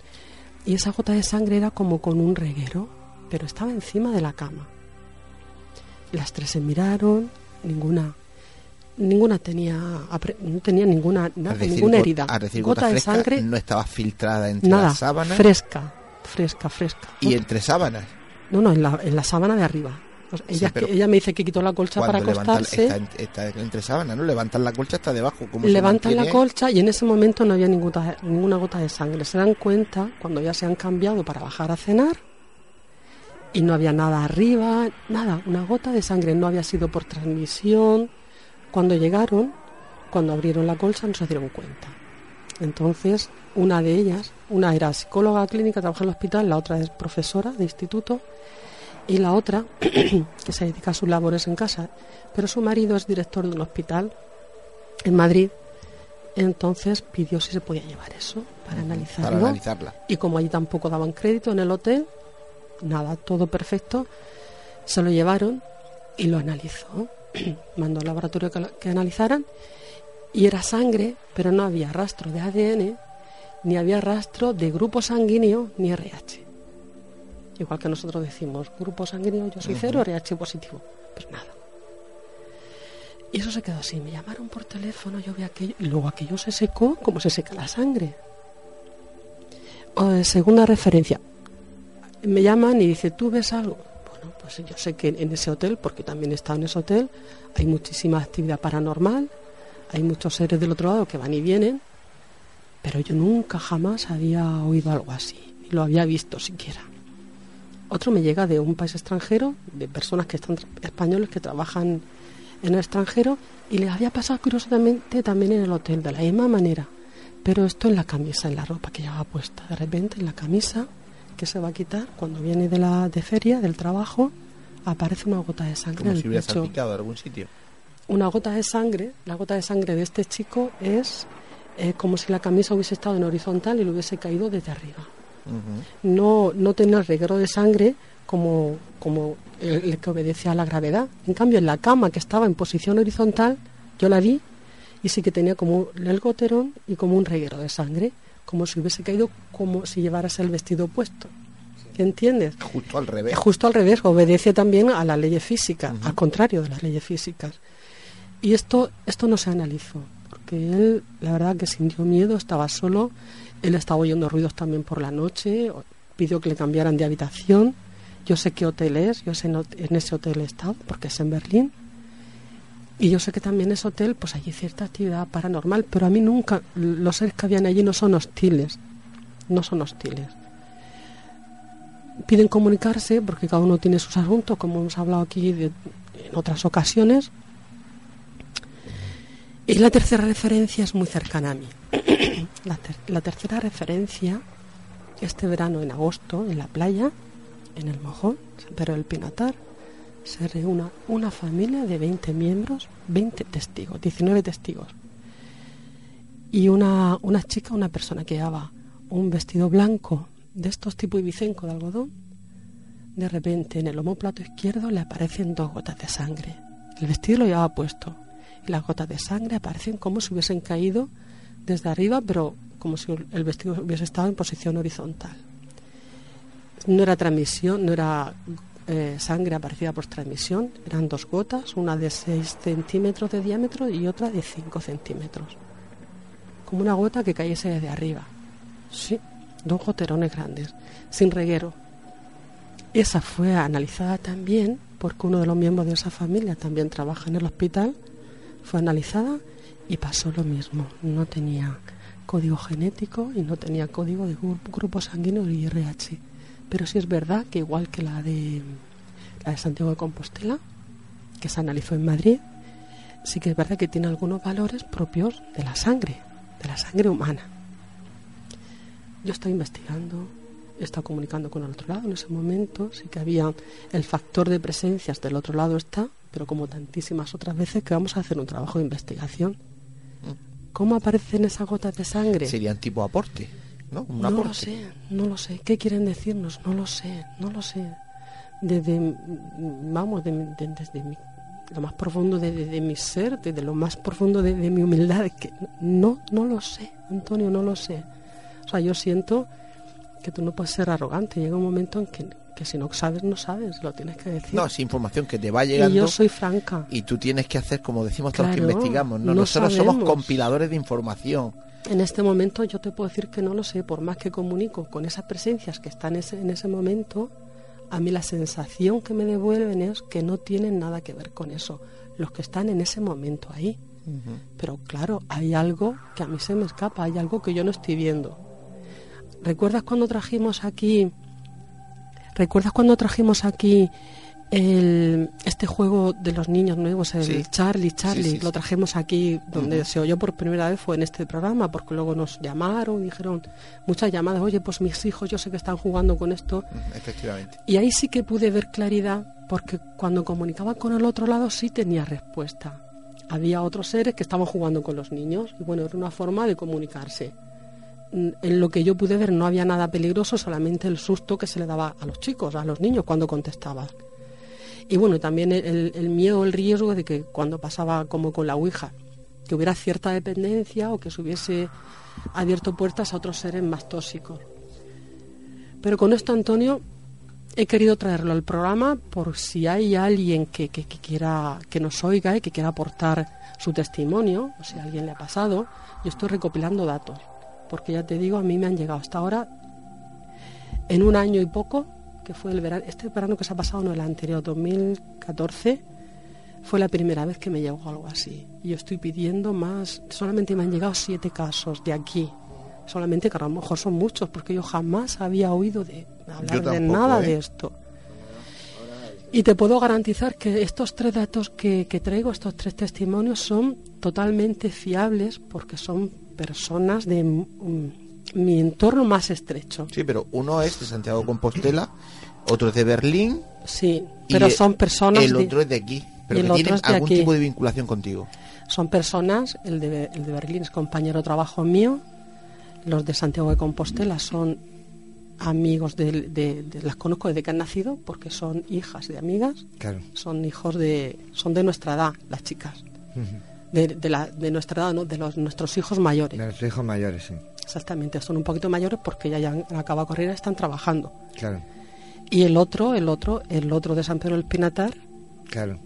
y esa gota de sangre era como con un reguero, pero estaba encima de la cama. Las tres se miraron, ninguna ninguna tenía no tenía ninguna nada, decir, ninguna herida. decir, gota gota de sangre, no estaba filtrada entre nada, las sábanas fresca, fresca, fresca. y entre sábanas. No, no, en la, en la sábana de arriba. Sí, ella, ella me dice que quitó la colcha para levantan, acostarse. está, en- está entre sábanas, ¿no? Levantan la colcha hasta debajo. ¿cómo se levantan la colcha y en ese momento no había ninguna, ninguna gota de sangre. Se dan cuenta cuando ya se han cambiado para bajar a cenar y no había nada arriba, nada, una gota de sangre. No había sido por transmisión. Cuando llegaron, cuando abrieron la colcha, no se dieron cuenta. Entonces, una de ellas, una era psicóloga clínica, trabaja en el hospital, la otra es profesora de instituto y la otra, *clears throat* que se dedica a sus labores en casa, pero su marido es director de un hospital en Madrid. Entonces pidió si se podía llevar eso para analizarlo. Para analizarla. Y como allí tampoco daban crédito en el hotel, nada, todo perfecto, se lo llevaron y lo analizó. *clears throat* Mandó al laboratorio que, lo- que analizaran y era sangre, pero no había rastro de ADN, ni había rastro de grupo sanguíneo ni RH. Igual que nosotros decimos, grupo sanguíneo yo soy cero, RH positivo. Pues nada. Y eso se quedó así. Me llamaron por teléfono, yo vi aquello, y luego aquello se secó como se seca la sangre. Eh, segunda referencia. Me llaman y dice, ¿tú ves algo? Bueno, pues yo sé que en ese hotel, porque también he estado en ese hotel, hay muchísima actividad paranormal, hay muchos seres del otro lado que van y vienen, pero yo nunca jamás había oído algo así, ni lo había visto siquiera. Otro me llega de un país extranjero, de personas que están españoles que trabajan en el extranjero, y les había pasado curiosamente también en el hotel, de la misma manera. Pero esto en la camisa, en la ropa que llevaba puesta. De repente en la camisa, que se va a quitar, cuando viene de la de feria, del trabajo, aparece una gota de sangre Como en si hubiera pecho. salpicado algún sitio. Una gota de sangre, la gota de sangre de este chico es eh, como si la camisa hubiese estado en horizontal y le hubiese caído desde arriba. No, no tenía el reguero de sangre como, como el, el que obedece a la gravedad. En cambio, en la cama que estaba en posición horizontal, yo la vi y sí que tenía como el goterón y como un reguero de sangre, como si hubiese caído como si llevaras el vestido puesto. ¿Entiendes? Justo al revés. Justo al revés, obedece también a las leyes físicas, al contrario de las leyes físicas. Y esto, esto no se analizó, porque él, la verdad que sintió miedo, estaba solo, él estaba oyendo ruidos también por la noche, pidió que le cambiaran de habitación. Yo sé qué hotel es, yo sé en ese hotel he estado, porque es en Berlín. Y yo sé que también ese hotel pues hay cierta actividad paranormal, pero a mí nunca, los seres que habían allí no son hostiles, no son hostiles piden comunicarse porque cada uno tiene sus asuntos, como hemos hablado aquí en otras ocasiones. Y la tercera referencia es muy cercana a mí. *coughs* la, la tercera referencia, este verano en agosto, en la playa, en el Mojón, San Pedro del Pinatar, se reúne una familia de 20 miembros, 20 testigos, 19 testigos. Y una, una chica, una persona que llevaba un vestido blanco de estos tipo ibicenco de algodón, de repente en el omóplato izquierdo le aparecen dos gotas de sangre. El vestido lo llevaba puesto y las gotas de sangre aparecen como si hubiesen caído desde arriba, pero como si el vestido hubiese estado en posición horizontal. No era transmisión, no era eh, sangre aparecida por transmisión, eran dos gotas, una de 6 centímetros de diámetro y otra de 5 centímetros. Como una gota que cayese desde arriba. Sí, dos goterones grandes, sin reguero. Esa fue analizada también porque uno de los miembros de esa familia también trabaja en el hospital. Fue analizada y pasó lo mismo. No tenía código genético y no tenía código de gru- grupo sanguíneo y RH. Pero sí es verdad que igual que la de la de Santiago de Compostela, que se analizó en Madrid, sí que es verdad que tiene algunos valores propios de la sangre, de la sangre humana. Yo estoy investigando, he estado comunicando con el otro lado en ese momento, sí que había el factor de presencias del otro lado está, pero como tantísimas otras veces que vamos a hacer un trabajo de investigación. ¿Cómo aparecen esas gotas de sangre? Serían tipo aporte, ¿no? No lo sé, no lo sé. ¿Qué quieren decirnos? No lo sé, no lo sé. Desde, vamos, de, de- desde mi- lo más profundo de, de- mi ser, desde lo más profundo de, mi humildad, que no, no lo sé, Antonio, no lo sé. O sea, yo siento que tú no puedes ser arrogante. Llega un momento en que, que si no sabes, no sabes, lo tienes que decir. No, es información que te va llegando. y yo soy franca. y tú tienes que hacer como decimos todos los que investigamos. ¿no? no Nosotros somos compiladores de información. En este momento yo te puedo decir que no lo sé, por más que comunico con esas presencias que están en ese, en ese momento, a mí la sensación que me devuelven es que no tienen nada que ver con eso, los que están en ese momento ahí. Pero claro, hay algo que a mí se me escapa, hay algo que yo no estoy viendo. ¿Recuerdas cuando trajimos aquí, recuerdas cuando trajimos aquí el, este juego de los niños nuevos, el Sí. Charlie, Charlie, Sí, sí, lo trajimos aquí donde se oyó por primera vez fue en este programa, porque luego nos llamaron, dijeron muchas llamadas, oye, pues mis hijos yo sé que están jugando con esto. Efectivamente. Y ahí sí que pude ver claridad, porque cuando comunicaba con el otro lado sí tenía respuesta. Había otros seres que estaban jugando con los niños, y bueno, era una forma de comunicarse. Mm, En lo que yo pude ver no había nada peligroso, solamente el susto que se le daba a los chicos, a los niños cuando contestaban. Y bueno, también el, miedo, el riesgo de que cuando pasaba como con la Ouija, que hubiera cierta dependencia o que se hubiese abierto puertas a otros seres más tóxicos. Pero con esto, Antonio, he querido traerlo al programa por si hay alguien que, que- que quiera que nos oiga y que quiera aportar su testimonio, o si alguien le ha pasado. Yo estoy recopilando datos, porque ya te digo, a mí me han llegado hasta ahora, en un año y poco, que fue el verano, este verano que se ha pasado, no el anterior, 2014, fue la primera vez que me llegó algo así. Y yo estoy pidiendo más, solamente me han llegado siete casos de aquí. Solamente que a lo mejor son muchos, porque yo jamás había oído de hablar de nada ¿eh? de esto. Y te puedo garantizar que estos tres datos que, que traigo, estos tres testimonios, son totalmente fiables porque son personas de mm, mi entorno más estrecho. Sí, pero uno es de Santiago Compostela, otro es de Berlín. Sí, pero el- son personas. El otro es de aquí, pero que tienen algún aquí. tipo de vinculación contigo. Son personas, el de, el de Berlín es compañero de trabajo mío, los de Santiago de Compostela son amigos de, de- de- las conozco desde que han nacido porque son hijas de amigas, Claro. son hijos de, son de nuestra edad, las chicas, de, de la, de nuestra edad, ¿no? de los, nuestros hijos mayores. De nuestros hijos mayores, sí. Exactamente, son un poquito mayores porque ya, ya han acabado carrera, están trabajando. Claro, Y el otro, el otro, el otro de San Pedro del Pinatar, claro,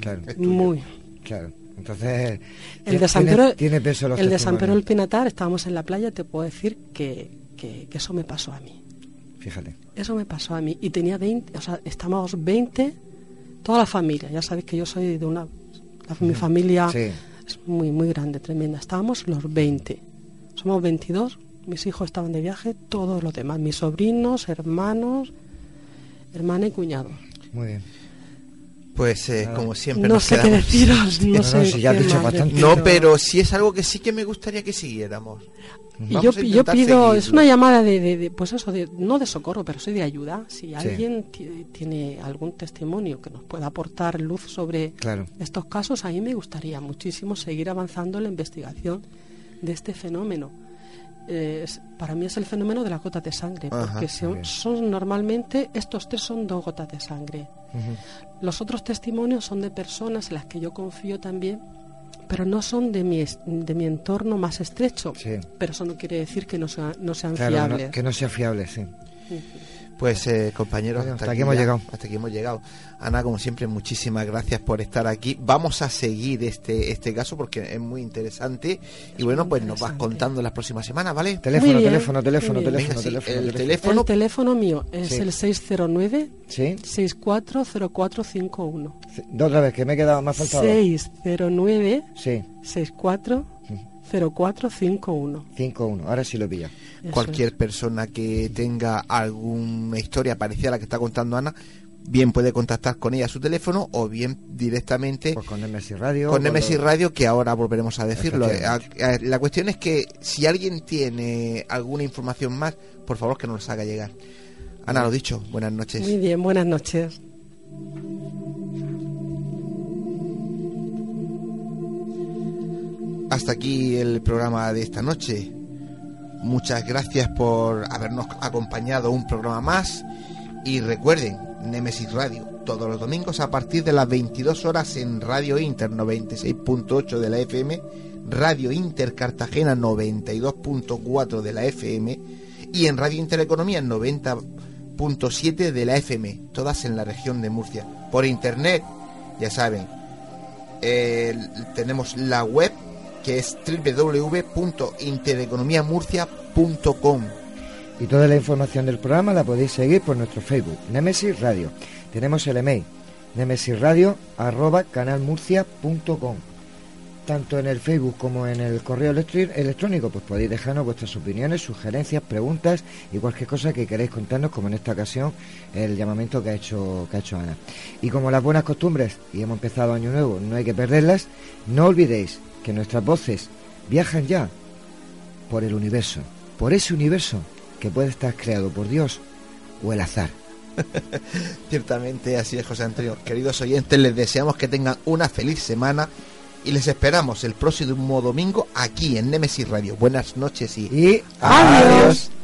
claro. muy. Claro. Entonces, El de San Pedro, tiene peso los el de San Pedro del. Pinatar, estábamos en la playa, te puedo decir que, que, que eso me pasó a mí. Fíjate. Eso me pasó a mí. Y tenía 20, o sea, estábamos 20, toda la familia. Ya sabéis que yo soy de una. la- mi familia Sí. es muy, muy grande, tremenda. Estábamos los 20. Somos 22. Mis hijos estaban de viaje, todos los demás. Mis sobrinos, hermanos, hermana y cuñado. Muy bien. Pues eh, como siempre No nos sé qué deciros, no *laughs* No, no, sé si ya qué dicho bastante. No, pero sí es algo que sí que me gustaría que siguiéramos. Y yo, yo pido, es seguirlo. una llamada de, de- de, pues eso, de, no de socorro, pero sí de ayuda. Si alguien ti- tiene algún testimonio que nos pueda aportar luz sobre Claro. estos casos, a mí me gustaría muchísimo seguir avanzando en la investigación de este fenómeno. Eh, es- para mí es el fenómeno de las gotas de sangre, Ajá, porque son, son normalmente, estos tres son dos gotas de sangre. Los otros testimonios son de personas en las que yo confío también, pero no son de mi, de mi entorno más estrecho. Pero eso no quiere decir que no, sea- no sean Claro, no- fiables. que no sea fiable, sí. Pues eh, compañeros, Bueno, hasta, hasta aquí hemos ya- llegado. Hasta aquí hemos llegado. Ana, como siempre, muchísimas gracias por estar aquí. Vamos a seguir este este caso porque es muy interesante. Y bueno, pues nos vas contando las próximas semanas, ¿vale? Teléfono, teléfono, teléfono, bien. teléfono, Venga, sí, teléfono, el teléfono. El teléfono mío es Sí. el 609 ¿Sí? 640451. Dos otra vez, que me he quedado más faltado. 609 Sí, 640451. 5-1. Ahora sí lo pilla. Eso Cualquier persona que tenga alguna historia parecida a la que está contando Ana, bien puede contactar con ella a su teléfono o bien directamente Pues con Nemesis Radio. con los- Radio, que ahora volveremos a decirlo. A- La cuestión es que si alguien tiene alguna información más, por favor que nos haga llegar. Ana, lo dicho, buenas noches. Muy bien, buenas noches. Hasta aquí el programa de esta noche. Muchas gracias por habernos acompañado un programa más. Y recuerden, Nemesis Radio, todos los domingos a partir de las 22 horas en Radio Inter 96.8 de la FM, Radio Inter Cartagena 92.4 de la FM y en Radio Intereconomía 90.7 de la FM, todas en la región de Murcia. Por internet, ya saben, eh, tenemos la web que es www.intereconomiamurcia.com. Y toda la información del programa la podéis seguir por nuestro Facebook, Nemesis Radio. Tenemos el email, nemesisradio arroba canalmurcia.com. Tanto en el Facebook como en el correo electrónico, pues podéis dejarnos vuestras opiniones, sugerencias, preguntas y cualquier cosa que queréis contarnos, como en esta ocasión el llamamiento que ha hecho, que ha hecho Ana. Y como las buenas costumbres, y hemos empezado año nuevo, no hay que perderlas, no olvidéis que nuestras voces viajan ya por el universo, por ese universo que puede estar creado por Dios o el azar. *laughs* Ciertamente así es, José Antonio. Queridos oyentes, les deseamos que tengan una feliz semana y les esperamos el próximo domingo aquí en Nemesis Radio. Buenas noches y, y adiós. ¿Estamos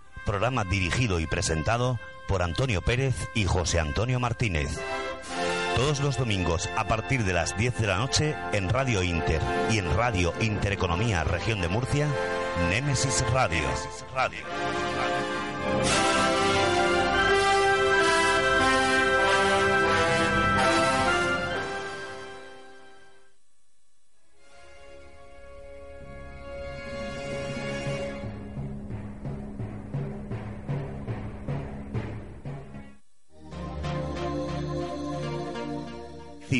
programa dirigido y presentado por Antonio Pérez y José Antonio Martínez. Todos los domingos a partir de las 10 de la noche en Radio Inter y en Radio Intereconomía Región de Murcia, Némesis Radio. Radio.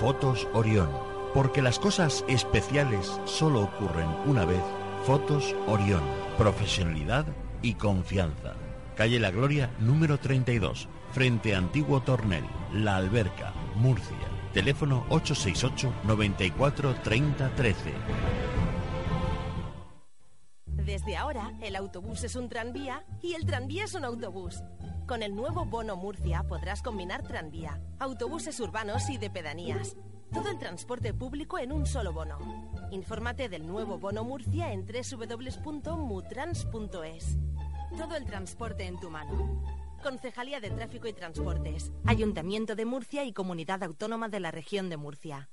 Fotos Orión. Porque las cosas especiales solo ocurren una vez. Fotos Orión. Profesionalidad y confianza. Calle La Gloria, número 32. Frente a Antiguo Tornel. La Alberca, Murcia. Teléfono 868 94 30 13. Desde ahora, el autobús es un tranvía y el tranvía es un autobús. Con el nuevo Bono Murcia podrás combinar tranvía, autobuses urbanos y de pedanías. Todo el transporte público en un solo bono. Infórmate del nuevo Bono Murcia en www.mutrans.es. Todo el transporte en tu mano. Concejalía de Tráfico y Transportes, Ayuntamiento de Murcia y Comunidad Autónoma de la Región de Murcia.